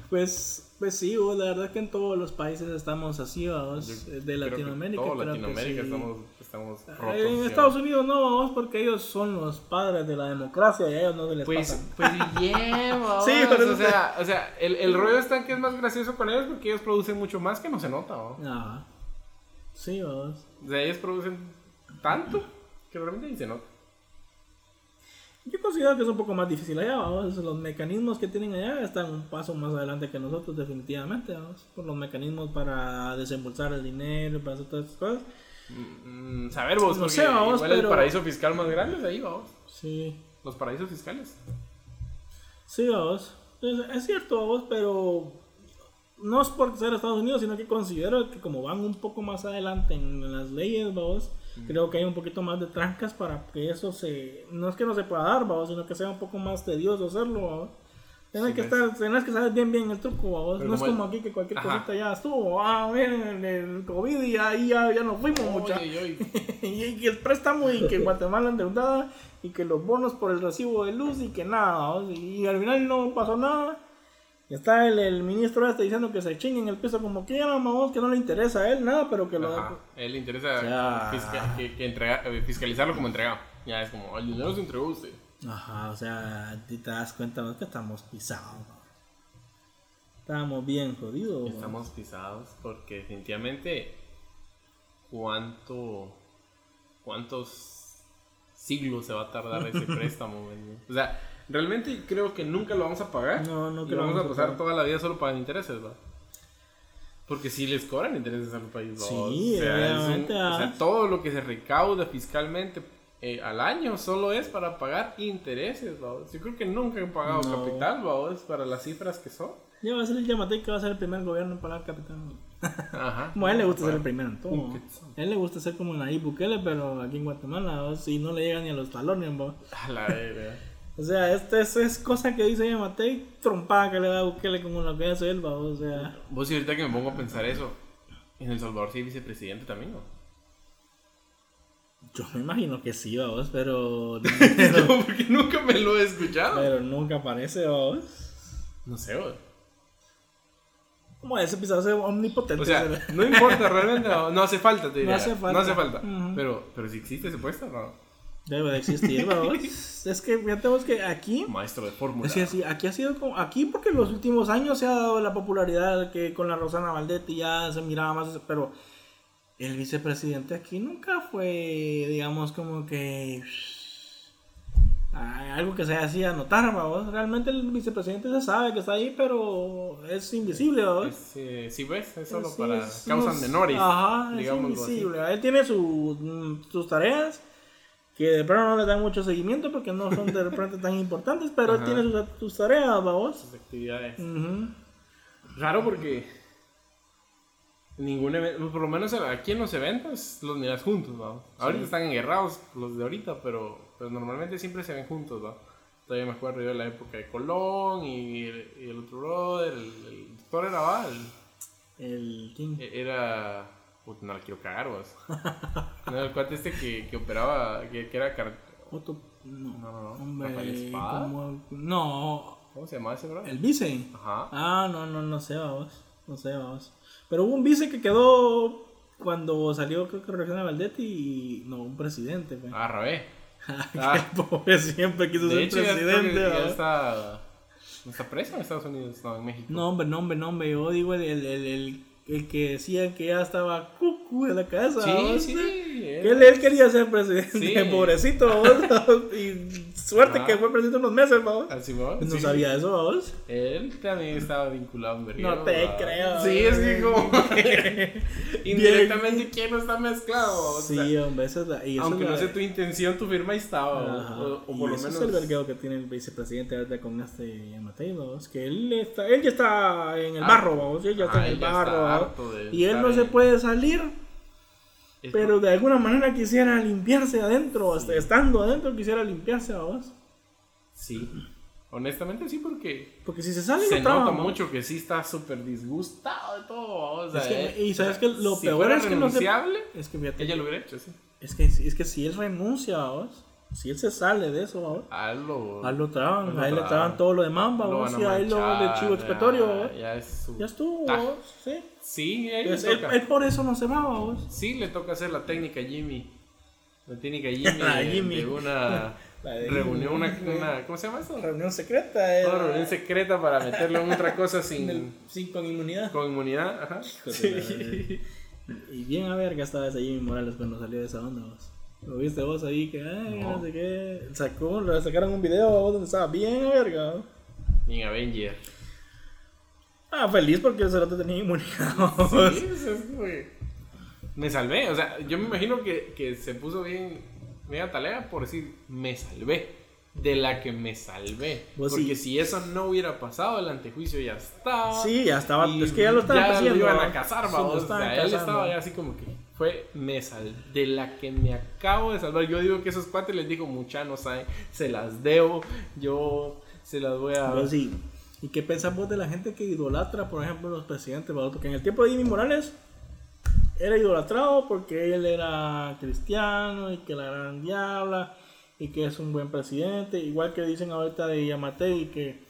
Pues, pues sí, vos, la verdad que en todos los países estamos así, vamos, Yo de Latinoamérica. Que Latinoamérica sí. estamos, estamos Eh, rotos. En. Estados Unidos no, vamos, porque ellos son los padres de la democracia y a ellos no se les Pues, pasa. pues bien, vamos. Sí, por eso o sea, o sea el, el rollo está en que es más gracioso con ellos porque ellos producen mucho más que no se nota, ¿va? Ajá. Sí, vamos. O sea, ellos producen tanto que realmente ni se nota. Yo considero que es un poco más difícil allá, vamos. Los mecanismos que tienen allá están un paso más adelante que nosotros, definitivamente, vamos. Por los mecanismos para desembolsar el dinero, para hacer todas esas cosas. Mm, saber vos, No sé, vamos, igual el pero- paraíso fiscal más grande es ahí, vamos. Sí. Los paraísos fiscales. Sí, vamos. Es, es cierto, vamos, pero no es por ser Estados Unidos, sino que considero que como van un poco más adelante en las leyes, vamos, creo que hay un poquito más de trancas para que eso se... No es que no se pueda dar, vamos, sino que sea un poco más tedioso hacerlo, vamos. Tienes Sí, que ves. estar, tienes que saber bien bien el truco. Pero No es como el- aquí que cualquier Ajá. cosita ya estuvo. Ah, miren, el COVID y ahí ya, ya nos fuimos, mucha. Y que el préstamo y que Guatemala endeudada y que los bonos por el recibo de luz y que nada, y al final no pasó nada. Está el, el ministro este diciendo que se chinguen el piso como quieran, vamos, que no le interesa a él nada, pero que lo... Ajá. A él le interesa O sea- fisca- que, que entrega- eh, fiscalizarlo como entregado. Ya es como, el dinero se entregó usted. Ajá, o sea, te das cuenta ¿no? que estamos pisados. ¿no? Estamos bien jodidos. ¿no? Estamos pisados porque definitivamente cuánto cuántos siglos se va a tardar ese préstamo. man? o sea, realmente creo que nunca lo vamos a pagar. No, no y que lo vamos a vamos a pasar pagar. toda la vida solo pagando intereses, ¿va? Porque si les cobran intereses al país, ¿va? Sí, o, sea, un- o sea, ah. todo lo que se recauda fiscalmente eh, al año solo es para pagar intereses, ¿va? Yo creo que nunca han pagado No. capital, ¿va? Es para las cifras que son. Ya va a ser el Yamatei que va a ser el primer gobierno en pagar capital. ¿no? Ajá. Como a él le gusta ser el primero en todo. ¿no? A él le gusta ser como Nayib Bukele, pero aquí en Guatemala, ¿no? si no le llega ni a los talones, ¿no? A la verga. O sea, esta es, es cosa que dice Yamatei, trompada que le da a Bukele como lo que hace él, ¿va? o sea... Vos y ahorita que me pongo a pensar eso, en El Salvador sí hay vicepresidente también, ¿no? Yo me imagino que sí, vamos, pero... no, porque nunca me lo he escuchado. pero nunca aparece, vamos. No sé, güey. Como ese episodio es omnipotente. O sea, no importa realmente, no, no hace falta, te diría. hace falta. No hace falta. Pero, pero si existe ese puesto, no. Debe de existir, vamos. es que fíjate vos que aquí... Maestro de fórmula. Es que sí, aquí ha sido como... Aquí porque en los últimos años se ha dado la popularidad que con la Rosana Valdetti ya se miraba más... Pero el vicepresidente aquí nunca fue, digamos, como que... Algo que se hacía notar, vamos. Realmente el vicepresidente se sabe que está ahí, pero es invisible, vamos. Eh, sí, ves, es solo para es- causas no- menores. Ajá, es así. invisible. Él tiene su- mm, sus tareas que de pronto no le dan mucho seguimiento porque no son de repente tan importantes, pero él tiene sus, sus tareas, vamos. Sus actividades. Ujú. Raro porque ningún evento, por lo menos aquí en los eventos los miras juntos, ¿no? Ahorita están enguerrados los de ahorita, pero, pero normalmente siempre se ven juntos, ¿no? Todavía me acuerdo yo de la época de Colón y, el- y el otro brother, el, el doctor era, ¿va? El- El King. e- era... Puta, no la quiero cagar, vos. No, el cuate este que, que operaba, que, que era... car- Otto. No, No, no. Hombre. ¿cómo? No, ¿Cómo se llamaba ese brother? el vice. Ajá. Ah, no, no, no sé, vamos. No sé, vamos. Pero hubo un vice que quedó cuando salió, creo que Región Valdetti y. No, un presidente, pues. Ah, Rabé. Ah. pobre, siempre quiso De ser hecho, ya, presidente, ya vamos. está... ¿No está preso en Estados Unidos? No, en México. No, hombre, no, hombre, no, hombre. Yo digo el, el, el, el, el que decía que ya estaba cucu de la cabeza. Sí, ¿vos? sí. Que él, él quería ser presidente, Sí. pobrecito, ¿vos? y suerte Ah. que fue presidente unos meses, vamos. Al Simón, No sabía eso, vamos. Él también estaba vinculado a un verguero, No te ¿va? creo. Sí, es que como... Indirectamente, ¿quién no está mezclado? O sea, Sí, hombre, esa es la. y aunque no sea tu intención, tu firma estaba. O, o y por lo ese menos... es el vergueo que tiene el vicepresidente ahorita con este Mateo, es que él está, él ya está en el Ah. barro, vamos, él ya está Ah, en el él barro, de y él no se puede salir pero de alguna manera quisiera limpiarse adentro, sí. estando adentro quisiera limpiarse a vos. Sí. Honestamente sí, porque. Porque si se sale, se nota mucho que sí está súper disgustado de todo. O sea, es que, y sabes que lo si peor es que no se. Es que fíjate, ella lo hubiera hecho, sí. Es que, es que si él renuncia, vos, si él se sale de eso, vos, a él lo, a él lo traban, a él le traban todo lo demás, vos, y a él lo de chivo expiatorio, ya, ya, es su ya estuvo, sí. Sí, él, él, él por eso no se va, vos. Sí, le toca hacer la técnica Jimmy. La técnica Jimmy, La de- Jimmy. de una de reunión, una, ¿cómo se llama eso? Reunión secreta, eh. Una reunión secreta para meterlo en otra cosa Sin el- sin con inmunidad. con inmunidad, ajá. Sí. Y bien a ver que estaba ese Jimmy Morales cuando salió de esa onda, vos. Lo viste vos ahí que, ay, no, No. sé qué. Sacó, le sacaron un video a vos donde estaba bien verga. ¿no? En Avenger. Ah, feliz porque el cerote tenía inmunidad. Sí, es como que me salvé, o sea, yo me imagino que, que se puso bien media talea por decir, me salvé. De la que me salvé. Porque sí. si eso no hubiera pasado, el antejuicio ya estaba. Sí, ya estaba. Y es que ya lo estaban ya lo iban a Sí, lo vamos. o estaban sea, él estaba ya así como que fue me sal de la que me acabo de salvar. Yo digo que esos cuates les digo, mucha no saben, se las debo, yo se las voy a. Pero sí. ¿Y qué pensás vos de la gente que idolatra, por ejemplo, los presidentes? Porque en el tiempo de Jimmy Morales era idolatrado porque él era cristiano y que la gran diabla y que es un buen presidente. Igual que dicen ahorita de Yamatei que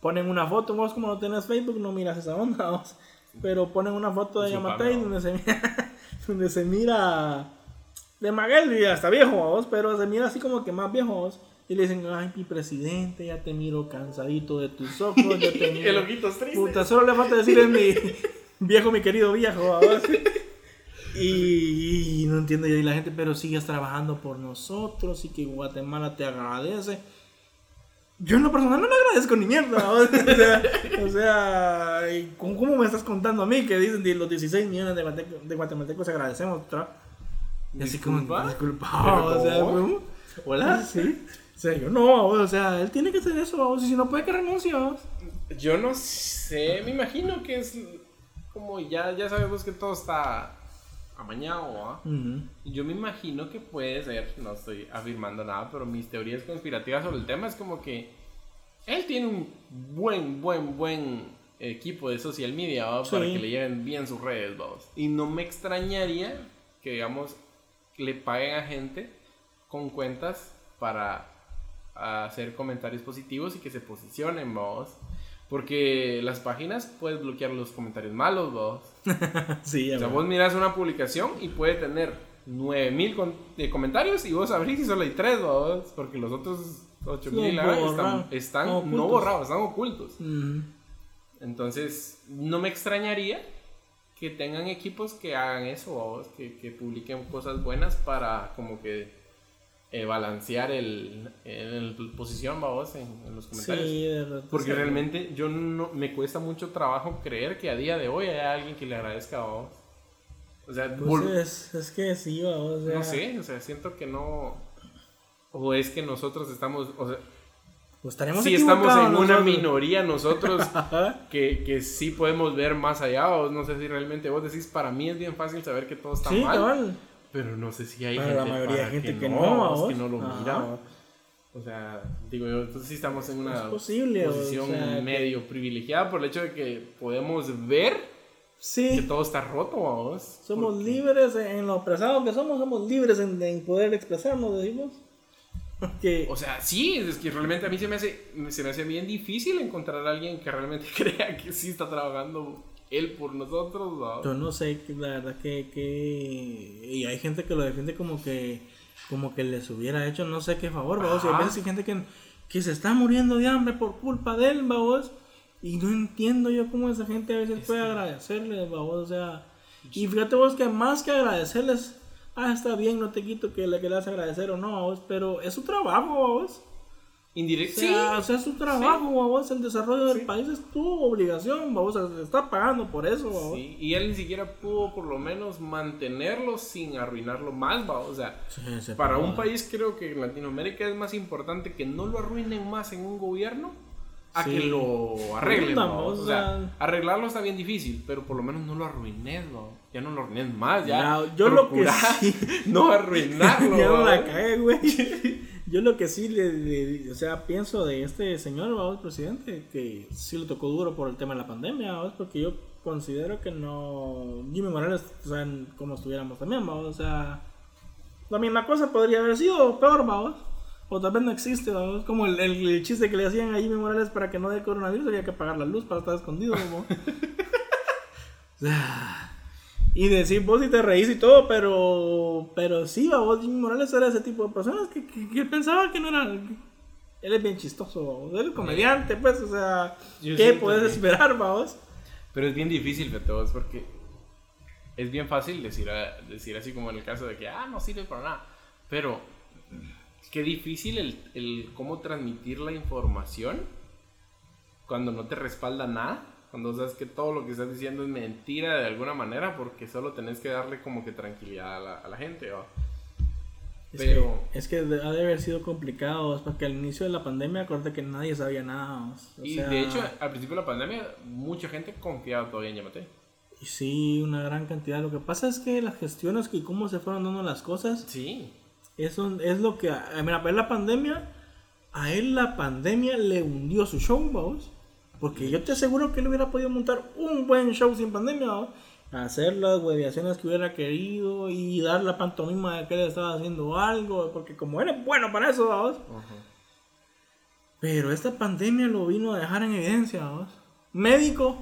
ponen una foto, vos como no tenés Facebook no miras esa onda, vos. pero ponen una foto de Yamatei donde se mira, donde se mira de Maguel y hasta viejo, vos, pero se mira así como que más viejo. vos. Y le dicen, ay, mi presidente, ya te miro cansadito de tus ojos, ya te miro. El ojitos tristes. Puta, solo le falta decirle mi viejo, mi querido viejo. Y, y no entiendo y la gente, pero sigues trabajando por nosotros y que Guatemala te agradece. Yo en lo personal no le agradezco ni mierda. O sea, o sea, ¿y ¿cómo, me estás contando a mí que dicen los 16 millones de, guatemaltecos- de guatemaltecos agradecemos? Y así como, Disculpa. disculpa, o sea, ¿Cómo? Hola. Sí. O sea, yo no, o sea, él tiene que hacer eso, si no puede que renuncie. Yo no sé, me imagino que es como ya, ya sabemos que todo está amañado, Yo me imagino que puede ser, no estoy afirmando nada, pero mis teorías conspirativas sobre el tema es como que él tiene un buen, buen, buen equipo de social media para que le lleven bien sus redes, vamos. Y no me extrañaría que, digamos, le paguen a gente con cuentas para hacer comentarios positivos y que se posicionen, vamos. Porque las páginas puedes bloquear los comentarios malos, vos. Sí, ya O sea, vos mirás una publicación y puede tener 9000 con- de comentarios y vos abrís y solo hay 3, vos, porque los otros 8000 Los ah, borran. están, no borrados, están ocultos. Entonces, no me extrañaría que tengan equipos que hagan eso, vos, que, que publiquen cosas buenas para como que eh, balancear el, el- la posición, vos, en, en los comentarios. Sí, de verdad. Porque realmente yo no me cuesta mucho trabajo creer que a día de hoy hay alguien que le agradezca a vos. O sea, Pues es, es que sí, va, o sea, no sé, o sea, siento que no o es que nosotros estamos, o sea, Pues estaremos sí estamos en equivocados una nosotros. minoría nosotros que, que sí podemos ver más allá, o no sé si realmente vos decís, para mí es bien fácil saber que todo está Sí, mal, cabal. Pero no sé si hay Para gente, la mayoría de para gente que, que no, no, que no lo Ajá. mira. O sea, digo yo, entonces sí estamos en una posible, o posición sea, que- medio privilegiada por el hecho de que podemos ver que Sí, todo está roto, vos. somos Porque- libres en lo expresado que somos, somos libres en, en poder expresarnos, decimos. Porque, O sea, sí, es que realmente a mí se me hace, se me hace bien difícil encontrar a alguien que realmente crea que sí está trabajando él por nosotros. ¿no? yo no sé, la verdad que, que... Y hay gente que lo defiende como que como que les hubiera hecho no sé qué favor, vamos. Y hay Ajá. veces hay gente que, que se está muriendo de hambre por culpa de él, vamos. Y no entiendo yo cómo esa gente a veces Es puede que- agradecerle, vamos. O sea, y fíjate vos que más que agradecerles, ah, está bien, no te quito que le quieras agradecer o no, vamos, pero es su trabajo, vamos. O Indirecto. sea, o sí, sea, es su trabajo, vamos. El desarrollo del país es tu obligación, vamos. Está pagando por eso, vamos. sí, Y él ni siquiera pudo por lo menos mantenerlo sin arruinarlo más, ¿va? O sea, Sí, se para un país creo que en Latinoamérica es más importante que no lo arruinen más en un gobierno a Sí. que lo arreglen. ¿no? o sea, arreglarlo está bien difícil, pero por lo menos no lo arruines, ¿no? Ya no lo arruines más, ya. Yo lo que sí- No arruinarlo. ya no la cagué, güey. Yo lo que sí le, le- o sea, pienso de este señor, vamos, presidente, que sí le tocó duro por el tema de la pandemia, vamos, porque yo considero que no. Jimmy Morales, o sea, como estuviéramos también, vamos, o sea. La misma cosa podría haber sido peor, vamos. O tal vez no existe, vamos. Como el, el- el chiste que le hacían a Jimmy Morales para que no dé coronavirus, había que apagar la luz para estar escondido, como. O sea, y decir vos si te reís y todo, pero pero sí, va, vos Jimmy Morales era ese tipo de personas que, que, que pensaba que no era. él es bien chistoso, él es comediante, pues, o sea, Yo ¿qué puedes que- esperar, vamos? Pero es bien difícil, Beto, es porque es bien fácil decir, decir así como en el caso de que, ah, no sirve para nada. Pero qué difícil el, el cómo transmitir la información cuando no te respalda nada. Cuando sabes que todo lo que estás diciendo es mentira de alguna manera porque solo tenés que darle como que tranquilidad a la, a la gente. ¿va? Es Pero- que, es que ha de haber sido complicado, porque al inicio de la pandemia, acuérdate que nadie sabía nada. O y sea, de hecho, al principio de la pandemia, mucha gente confiaba todavía en Yamate. y sí, una gran cantidad. Lo que pasa es que las gestiones y cómo se fueron dando las cosas, Sí. Eso es lo que. a- Mira, para la pandemia. A él la pandemia le hundió su show, vamos. Porque yo te aseguro que él hubiera podido montar un buen show sin pandemia, vamos. Hacer las hueviaciones que hubiera querido y dar la pantomima de que él estaba haciendo algo. Porque como él es bueno para eso. Pero esta pandemia lo vino a dejar en evidencia, vamos. Médico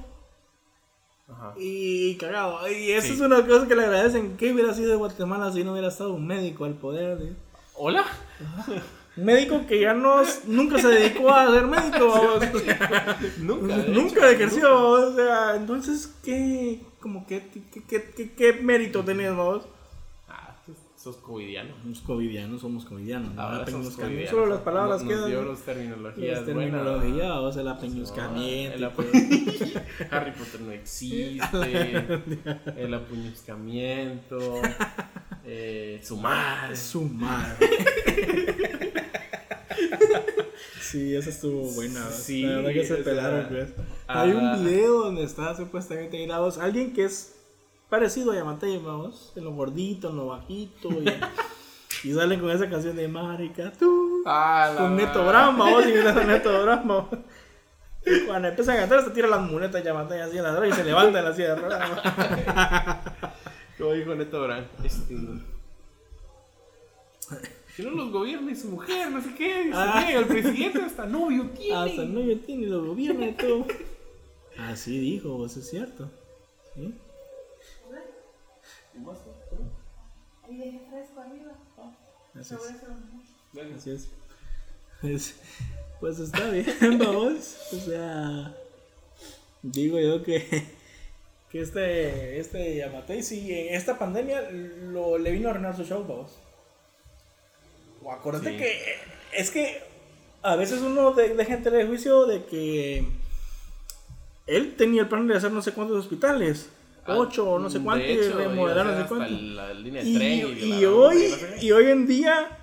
Ajá. y cagado. Y eso Sí. es una cosa que le agradecen. ¿Qué hubiera sido de Guatemala si no hubiera estado un médico al poder? de- Hola. Médico que ya no, nunca se dedicó a ser médico. Nunca. de nunca hecho, ejerció, o sea, entonces, ¿qué, como qué, qué, qué, qué- qué mérito tenés, vos? Sos covidiano. Somos covidianos, somos covidianos. Solo las palabras nos, nos quedan. dio los terminologías Las terminologías, o sea, el apu-. Harry Potter no existe. el apuñuscamiento. Eh, su madre. Su madre. Sí, esa estuvo buena. Sí, la verdad que se pelaron, pues. ah. Hay un video donde está supuestamente ahí la voz. Alguien que es parecido a Yamate, vamos. En lo gordito, en lo bajito. Y, y salen con esa canción de Marica, tú. Ah, Con Neto. Brahma, vos. Y con Neto Brahma. Y cuando empiezan a cantar, se tira las muletas Yamate así en la droga y se levanta en la ruedas. Como dijo Neto Brand. Este. Que no los gobierna y su mujer, no sé qué. Ah. "Bien, el presidente hasta novio tiene. Hasta novio tiene lo gobierna y todo. Así dijo, vos, es cierto. ¿Sí? Ahí dejé fresco arriba. Así es. Sobre eso. Bueno, Así es. Pues, pues está bien, vamos. O sea, digo yo que, que este, este Yamatei, sí, en esta pandemia lo, le vino a arruinar su show, vamos. O acuérdate Sí. que es que a veces uno de, deja en tela de juicio de que él tenía el plan de hacer no sé cuántos hospitales. Ah, Ocho o no sé de cuántos, y hecho, a no sé. La línea de Y, y hoy, y hoy en día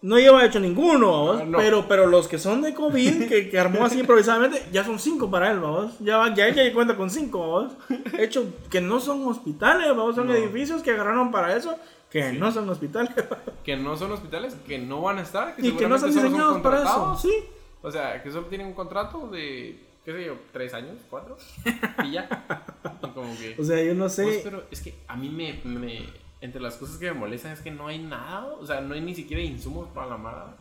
no lleva hecho ninguno. Ah, no. Pero, pero los que son de COVID, que, que armó así improvisadamente, ya son cinco para él, vamos. Ya, ya ella cuenta con cinco, vamos. Hecho que no son hospitales, vamos, son No. edificios que agarraron para eso, que no son hospitales. Que no son hospitales, que no van a estar. Que y que no están diseñados para eso, sí. O sea, que solo tienen un contrato de, qué sé yo, tres años, cuatro, y ya. Y como que... O sea, yo no Pues, sé. pero es que a mí me, me- Entre las cosas que me molestan es que no hay nada, o sea, no hay ni siquiera insumos para la mara.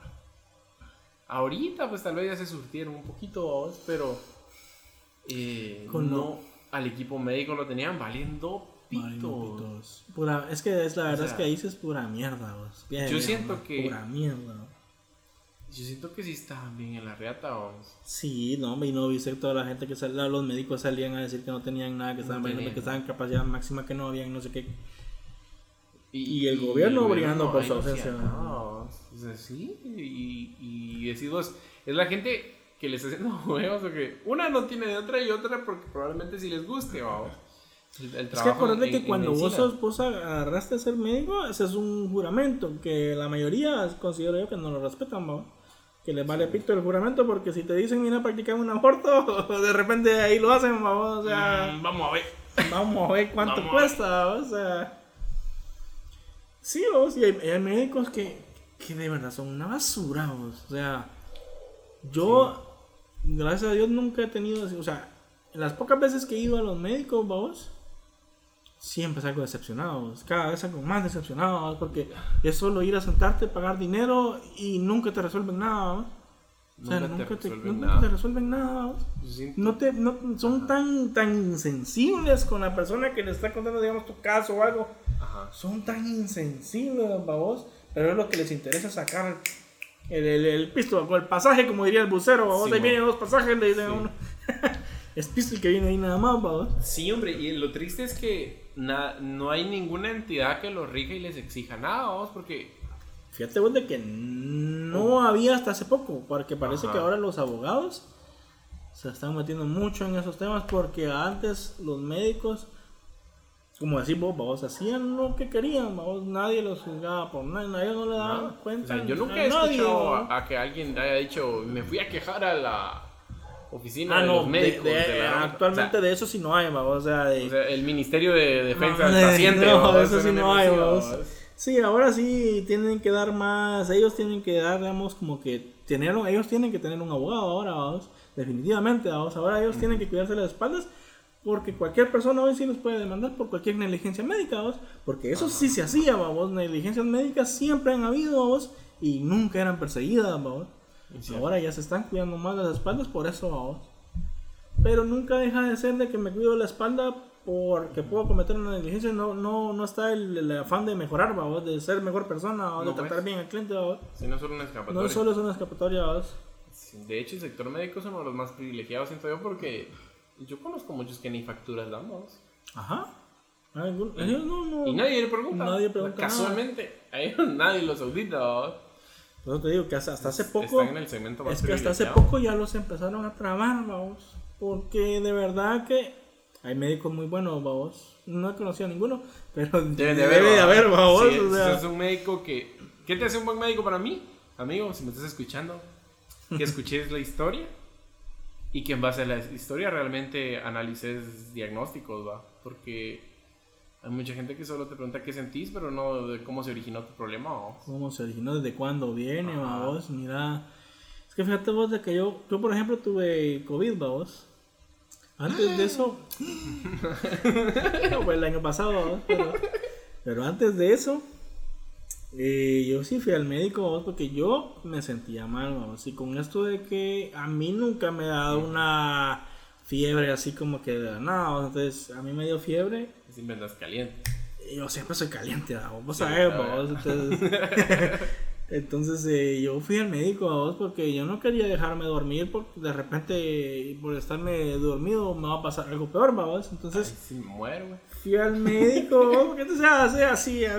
Ahorita, pues tal vez ya se surtieron un poquito, pero. eh, Con no, al equipo médico lo tenían valiendo pitos. Pura, es que es la verdad sea, es que ahí es pura mierda, vos. Yo siento que- Pura mierda. Yo siento que sí estaban bien en la reata, vamos. Sí, no, y no viste toda la gente que salía, los médicos salían a decir que no tenían nada, que estaban No que estaban en capacidad máxima, que no habían no sé qué. Y, Y el gobierno brigando por ahí su no ausencia. vamos. O sea, sí, y, y vos, es la gente que les está haciendo huevos, o que una no tiene de otra y otra porque probablemente sí les guste, vamos. El, el Es que acuérdate en- que en cuando vos, medicina. sos, vos agarraste a ser médico, ese es un juramento que la mayoría considero yo que no lo respetan, ¿va? Que les vale pito el juramento porque si te dicen mira practicar un aborto, de repente ahí lo hacen, vamos, o sea, Mm, vamos a ver. vamos a ver cuánto Vamos cuesta, o sea. Sí, vos, y hay, hay médicos que, que de verdad son una basura, vos, o sea, yo, gracias a Dios, nunca he tenido, o sea, las pocas veces que he ido a los médicos, vos, siempre salgo decepcionado, cada vez salgo más decepcionado, porque es solo ir a sentarte, pagar dinero y nunca te resuelven nada, vos. O sea, Nunca te nunca, te, resuelven nunca nada. te resuelven nada, vos Sí, no te no, son tan tan insensibles con la persona que le está contando digamos tu caso o algo. Ajá. son tan insensibles babos pero es lo que les interesa sacar el, el, el pisto el pasaje como diría el bucero babos. Sí, ahí vienen dos pasajes le dicen a uno. Es pisto el que viene ahí nada más babos. Sí, hombre, y lo triste es que na- no hay ninguna entidad que los rija y les exija nada, vamos, porque fíjate vos de que no había hasta hace poco porque parece Ajá. que ahora los abogados se están metiendo mucho en esos temas porque antes los médicos como decís vos, vos hacían lo que querían, vos, nadie los juzgaba por nada, nadie no le daba ¿no? cuenta. O sea, yo nunca he escuchado a que alguien haya dicho, me fui a quejar a la oficina Ah, de no, los de- médicos. de- de la- actualmente o sea, de eso sí no hay, vamos, o sea, de... o sea, el Ministerio de Defensa del Paciente. no, eso sí no hay, vamos. Sí, ahora sí tienen que dar más, ellos tienen que dar, digamos, como que tener, ellos tienen que tener un abogado ahora, vamos, definitivamente, vamos, ahora ellos tienen que cuidarse las espaldas porque cualquier persona hoy sí los puede demandar por cualquier negligencia médica, vamos, porque eso sí se hacía, vamos, negligencias médicas siempre han habido, vamos, y nunca eran perseguidas, vamos. Sí. Ahora ya se están cuidando más las espaldas, por eso vamos. Pero nunca deja de ser de que me cuido la espalda porque puedo cometer una negligencia. No, no, no está el, el afán de mejorar, vamos, de ser mejor persona o de No, tratar pues. bien al cliente, vamos. Si no solo una escapatoria. No solo es una escapatoria, vamos. Sí, De hecho, el sector médico es uno de los más privilegiados, siento yo, porque yo conozco muchos que ni facturas damos. Ajá. Algún- ellos no, no. Y nadie le pregunta. Nadie pregunta Casualmente, a ellos nadie los audita. Eso te digo que hasta, hasta hace poco. Están en el segmento más Es que hasta hace poco ya los empezaron a trabar, vamos. Porque de verdad que hay médicos muy buenos, vamos. No he conocido a ninguno, pero Debe de debe haber, de ¿va? haber, vamos. Sí, o sea. es un médico que... ¿Qué te hace un buen médico para mí? Amigo, si me estás escuchando, que escuches la historia y que en base a la historia realmente analices diagnósticos, ¿va? Porque hay mucha gente que solo te pregunta qué sentís, pero no de cómo se originó tu problema, ¿va? cómo se originó, desde cuándo viene, Ajá. vos, mira. Es que fíjate vos de que yo, yo por ejemplo tuve COVID, vos. Antes de eso, no, fue el año pasado, vos, pero, pero antes de eso, eh, yo sí fui al médico, vos, porque yo me sentía mal, vos. Y con esto de que a mí nunca me ha dado una fiebre así como que de la nada, vos. entonces a mí me dio fiebre Siempre andas caliente. yo siempre soy caliente, ¿no? vos Sí, sabés, a vos, entonces, entonces eh, yo fui al médico vos porque yo no quería dejarme dormir porque de repente por estarme dormido me va a pasar algo peor, vos, Ay, entonces sí, me muero. Fui al médico vos, porque entonces hace así, yo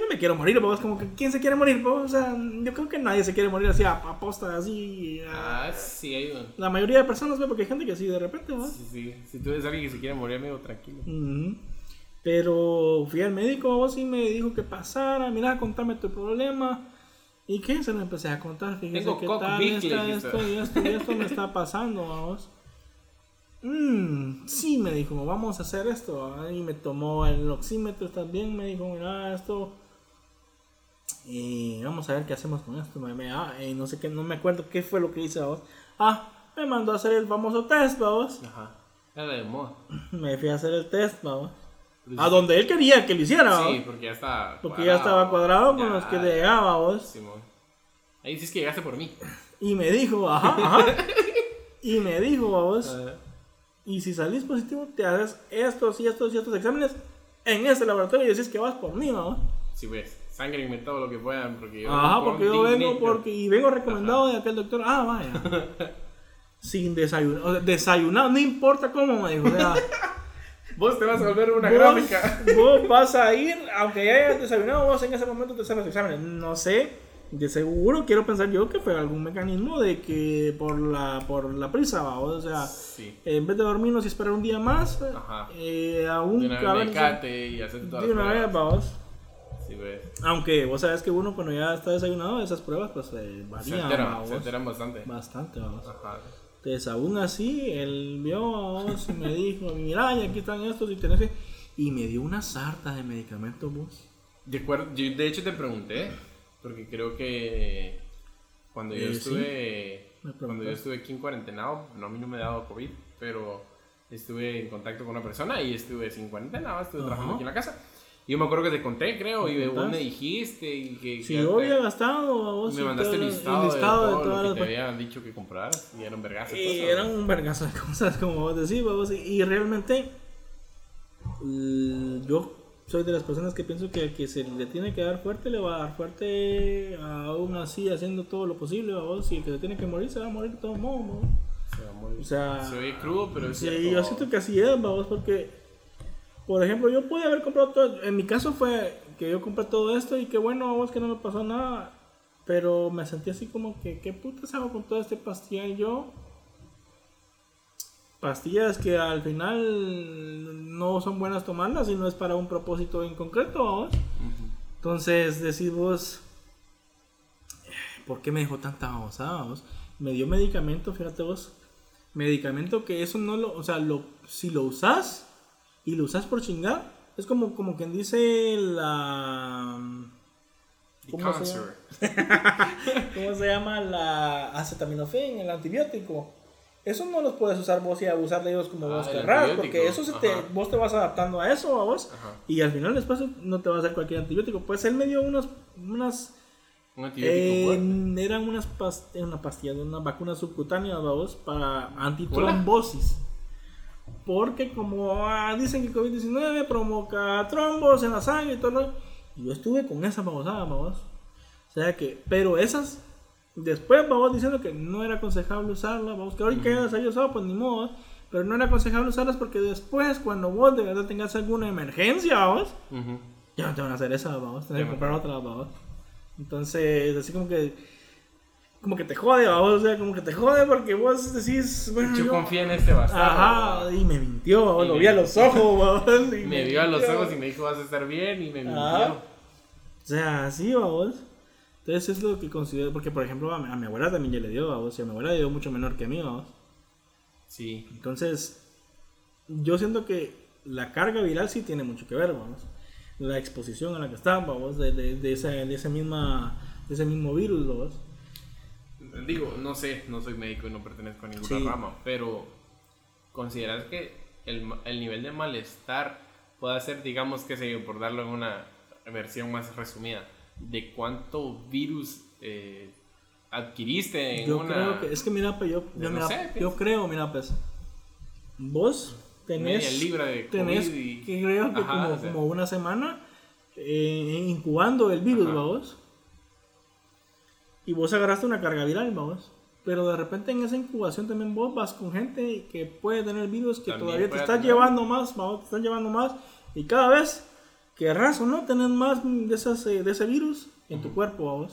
no me quiero morir, vos, como que quién se quiere morir, vos, o sea, yo creo que nadie se quiere morir así a, a posta, así, a- Ah, sí, uno. la mayoría de personas, ¿ve? porque hay gente que sí de repente, vos. Sí, sí. Si tú eres alguien que se quiere morir, amigo, tranquilo. Pero fui al médico vos y me dijo que pasara, mira, contame tu problema. ¿Y qué? Se lo empecé a contar, fíjese Tengo qué cock tal, esta, esto y esto y esto me está pasando, vamos. Mm, sí, me dijo, vamos a hacer esto. Y me tomó el oxímetro también, me dijo, mira, esto... Y vamos a ver qué hacemos con esto. Me, me- ah, y no sé qué, no me acuerdo qué fue lo que hice, vamos. Ah, me mandó a hacer el famoso test, vamos. Ajá. Era. Me fui a hacer el test, vamos. A donde él quería que lo hiciera. Sí, porque ya está. porque ya estaba cuadrado con Ya, los que llegaba, vos. Simón. Ahí sí es que llegaste por mí. Y me dijo, ajá, ajá. y me dijo, vos, Ah, y si salís positivo, te haces estos y estos y estos exámenes en este laboratorio y decís que vas por mí, vos. sí, ves. Sangren todo lo que puedan. Porque yo Ajá, porque yo vengo porque, y vengo recomendado de aquel doctor. Ah, vaya. Sin desayunar, o sea, desayunado, no importa cómo, me dijo. O sea, Vos te vas a volver una vos, gráfica. vos vas a ir, aunque ya hayas desayunado, vos en ese momento te haces los exámenes. No sé, de seguro quiero pensar yo que fue algún mecanismo de que por la, por la prisa, ¿va? o sea, Sí. en vez de dormirnos y esperar un día más, Ajá. eh, aún De una vez y todas de una vez, vamos. Sí, pues. Aunque vos sabes que uno cuando ya está desayunado, esas pruebas pues eh, Se varían alteran, vamos. se bastante. bastante. Vamos. Ajá. Entonces, aún así, él vio y me dijo, mira, y aquí están estos y tenés que-". Y me dio una sarta de medicamentos, vos. De, de hecho te pregunté, porque creo que cuando yo Eh, sí. estuve Me cuando yo estuve aquí en cuarentenado, no a mí no me ha dado COVID, pero estuve en contacto con una persona y estuve sin cuarentena, estuve Ajá. trabajando aquí en la casa. Y yo me acuerdo que te conté, creo, y ¿Me vos me dijiste y que, que yo había gastado, vos. me mandaste el listado, el listado de todo todas lo que las- te habían dicho que compraras y eran vergas de Y cosas, eran un vergazo de cosas, como vos decís, vos, y, realmente yo soy de las personas que pienso que al que se le tiene que dar fuerte, le va a dar fuerte, aún así haciendo todo lo posible, vos, y el que se tiene que morir, se va a morir de todos modos, vos. Se va muy- O sea, se oye crudo, pero es Sí, cierto. yo siento que así es, vamos, porque, por ejemplo, yo pude haber comprado todo, en mi caso fue que yo compré todo esto y que bueno, vamos, que no me pasó nada, pero me sentí así como que, ¿qué putas hago con todo este pastilla yo? Pastillas que al final no son buenas tomarlas y no es para un propósito en concreto. Entonces decís vos, ¿por qué me dejó tanta babosada? Me dio medicamento, fíjate vos, medicamento que eso no lo, o sea, lo, si lo usas y lo usas por chingar, es como, como quien dice la... ¿Cómo se cancer. ¿Cómo se llama? La acetaminofén, el antibiótico. Eso no los puedes usar vos y abusar de ellos como Ah, vos querrás, porque eso se te, vos te vas adaptando a eso, a vos, Ajá. y al final después no te va a hacer cualquier antibiótico. Pues él me dio unas, unas Un antibiótico eh, eran unas pas- eh, una pastilla, unas vacunas subcutáneas, vamos, para antitrombosis. Porque como ah, dicen que COVID-19 provoca trombos en la sangre y todo lo... Yo estuve con esa babosada, vamos. O sea que, pero esas, después vamos diciendo que no era aconsejable usarla, vamos, que ahorita que las haya usado, pues ni modo. Pero no era aconsejable usarlas porque después, cuando vos de verdad tengas alguna emergencia, vamos, Ujú. ya no te van a hacer esa, vamos, tener Ya que comprar otra, vamos. Entonces, así como que, como que te jode, vamos, o sea, como que te jode porque vos decís, bueno, Yo yo- confío en este bastardo. Ajá, y me mintió, Y lo me vi a los ojos, vamos, y Me vio a los ojos y me dijo vas a estar bien y me mintió. Ajá. O sea, así, vamos. Entonces es lo que considero, porque por ejemplo a mi, a mi abuela también ya le dio, vamos, y a mi abuela le dio mucho menor que a mí, vamos. Sí. Entonces, yo siento que la carga viral sí tiene mucho que ver, vamos. La exposición a la que están, vamos, de, de, de, esa, de, esa misma, de ese mismo virus, vamos. Digo, no sé, no soy médico y no pertenezco a ninguna Sí. rama, pero ¿consideras que el, el nivel de malestar puede ser, digamos, que sé yo, por darlo en una versión más resumida, de cuánto virus eh, adquiriste en Yo una... creo que, es que mira, pues yo, Yo no mira, sé, pues. yo creo, mira, pues, vos tenés, Media libra de tenés COVID y- que creo que Ajá, como, o sea. como una semana eh, incubando el virus, Ajá. vamos. Y vos agarraste una carga viral, vamos. Pero de repente en esa incubación también vos vas con gente que puede tener virus que También todavía te está tener. llevando más, vamos, te están llevando más. Y cada vez querrás o no tener más de, esas, eh, de ese virus en tu cuerpo, vamos.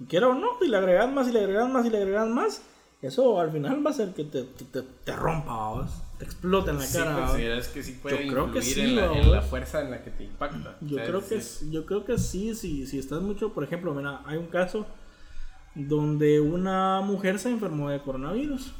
Y quiera o no, y le agregas más, y le agregas más, y le agregas más, eso al final va a ser que te, te, te- te rompa, vamos. Te explota en la Sí, cara. consideras que sí puede Yo creo que sí, en, la, vamos. en la fuerza en la que te impacta. Yo creo que sí, yo creo que sí, si, si estás mucho, por ejemplo, mira, hay un caso donde una mujer se enfermó de coronavirus.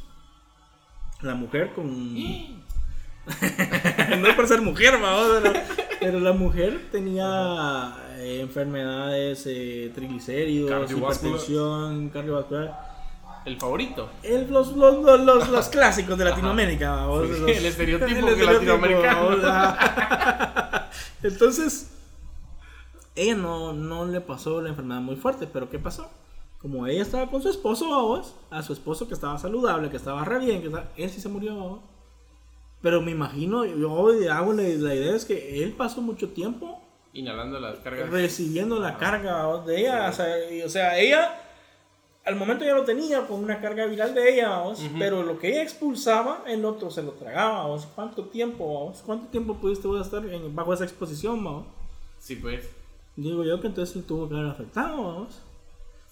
La mujer con no es por ser mujer, vamos, pero, pero la mujer tenía eh, enfermedades, eh, triglicéridos, hipertensión, cardiovascular. el favorito. El- los, los, los, los, clásicos de Latinoamérica, vamos, Sí, el estereotipo el que latinoamericano. ajá. Entonces, ella no, no le pasó la enfermedad muy fuerte, pero ¿qué pasó? Como ella estaba con su esposo, vamos, a su esposo que estaba saludable, que estaba re bien, que estaba- él sí se murió. Pero me imagino, yo hago la, la idea es que él pasó mucho tiempo Inhalando las cargas. recibiendo la carga vamos, de ella. O sea, y- o sea, ella al momento ya lo tenía con una carga viral de ella, vamos, Ujú. pero lo que ella expulsaba, el otro se lo tragaba. Vamos. ¿Cuánto tiempo? ¿Cuánto tiempo pudiste vos estar en- bajo esa exposición? Sí, pues. Digo yo que entonces sí tuvo que haber afectado, vamos.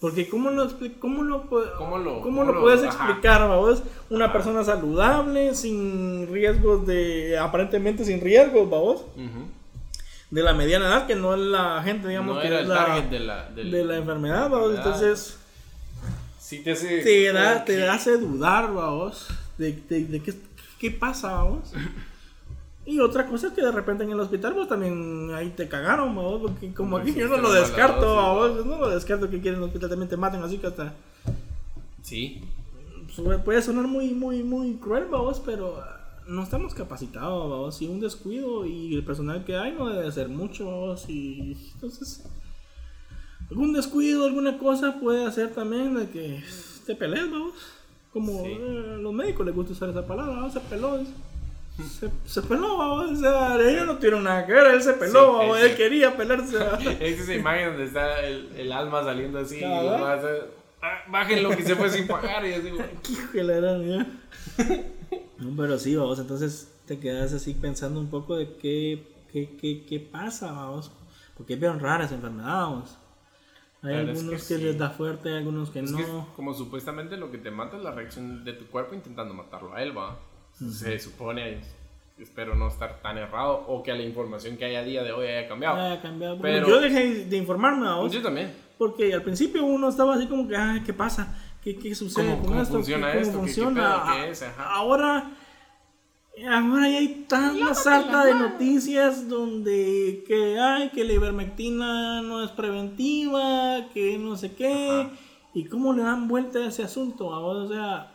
Porque ¿cómo lo, expli- cómo lo, pu- ¿Cómo lo- cómo cómo lo lo- puedes ajá. explicar, vamos? Una Ajá. persona saludable, sin riesgos de... aparentemente sin riesgos, vamos. Ujú. de la mediana edad, que no es la gente, digamos, no que era es el la, target de la, del- de la enfermedad, vamos. Entonces, Sí te hace... te, da, te hace dudar, vamos, de, de, de qué, qué pasa, vamos. Y otra cosa es que de repente en el hospital, pues también ahí te cagaron, vamos, porque como No aquí yo no lo descarto, vamos, ¿no? yo no lo descarto que quieren en el hospital también te maten, así que hasta Sí. pues, puede sonar muy, muy, muy cruel, vamos, pero ah, no estamos capacitados, vamos, y un descuido y el personal que hay no debe ser mucho, vamos, y entonces algún descuido, alguna cosa puede hacer también de que te pelees, vamos, como Sí. eh, a los médicos les gusta usar esa palabra, vamos, se peló, se, se peló, vamos, o sea, ellos no tuvieron nada que ver, él se peló, Sí, él que- quería pelarse. Es esa imagen donde está el, el alma saliendo así. Eh, ah, bajen lo que se fue sin pagar. Y así, de la gran, ya. No, pero sí, vamos, entonces te quedas así pensando un poco de qué, qué, qué, qué pasa, vamos. Porque es bien rara esa enfermedad, vamos. Hay es algunos que que, sí. les da fuerte, hay algunos que Es no. que como supuestamente lo que te mata es la reacción de tu cuerpo intentando matarlo a él, va. Se supone, espero no estar tan errado, o que la información que hay a día de hoy haya cambiado. Ha cambiado. Pero- Yo dejé de informarme, vamos. Yo también. Porque al principio uno estaba así como que, ay, ¿qué pasa? ¿Qué, qué sucede ¿Cómo- con cómo esto? funciona ¿Qué- esto? ¿Cómo ¿Qué- qué funciona? pedo? ¿Qué es? Ajá. Ahora, ahora ya hay tanta sarta de noticias donde que hay que la ivermectina no es preventiva, que no sé qué, Ajá. y cómo le dan vuelta a ese asunto. Ahora, o sea,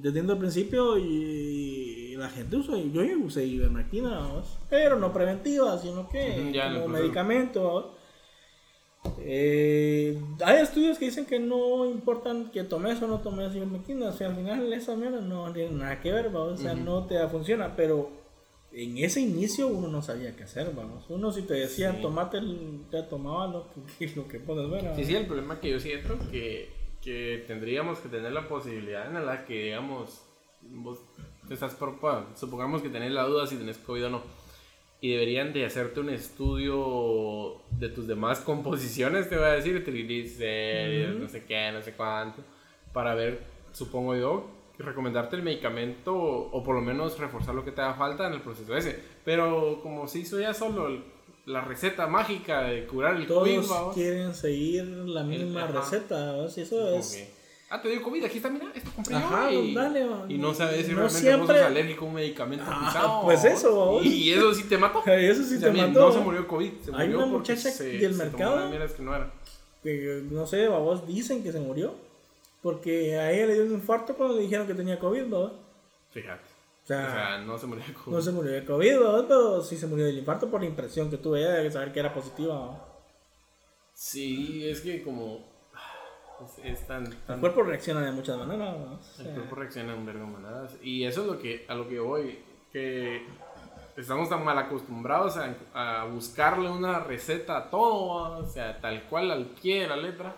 te entiendo al principio y la gente usa, yo usé ivermectina, vamos, pero no preventiva, sino que ya como medicamento. Eh, hay estudios que dicen que no importan que tomes o no tomes ivermectina, o sea, al final esa mierda no tiene nada que ver, vamos, o sea, no te funciona, pero en ese inicio uno no sabía qué hacer, vamos. Uno si te decían Sí. tomate, te tomaba lo que, lo que puedes ver. Sí, sí, el problema que yo siento que, que tendríamos que tener la posibilidad en la que, digamos, vos te estás preocupado, supongamos que tenés la duda si tenés COVID o no, y deberían de hacerte un estudio de tus demás composiciones, te voy a decir, triglicéridos, no sé qué, no sé cuánto, para ver, supongo yo, recomendarte el medicamento o por lo menos reforzar lo que te haga falta en el proceso ese. Pero como se hizo ya solo el- la receta mágica de curar el COVID, Todos quieren seguir la misma receta, y eso es... Ah, te dio COVID, aquí está, mira, esto compré yo", Ajá, y, dale, y no sabes si No realmente siempre- vos sos alérgico a un medicamento Ah, pisado. pues eso, vamos. Y eso sí te mató. Eso sí O sea, te mató. No se murió COVID, se Hay murió una muchacha se, del mercado. que no era. que no sé, a vos dicen que se murió. Porque a ella le dio un infarto cuando le dijeron que tenía COVID, ¿no? O sea, O sea, no se murió de COVID. no se murió de COVID, ¿no? Pero sí se murió del infarto por la impresión que tuve de saber que era positiva. ¿no? Sí, es que como. Es, es tan. El tan cuerpo reacciona de muchas maneras. O sea, el cuerpo reacciona en verga manadas. Y eso es lo que, a lo que voy. Que estamos tan mal acostumbrados a, a buscarle una receta a todo. O sea, tal cual al pie de la letra.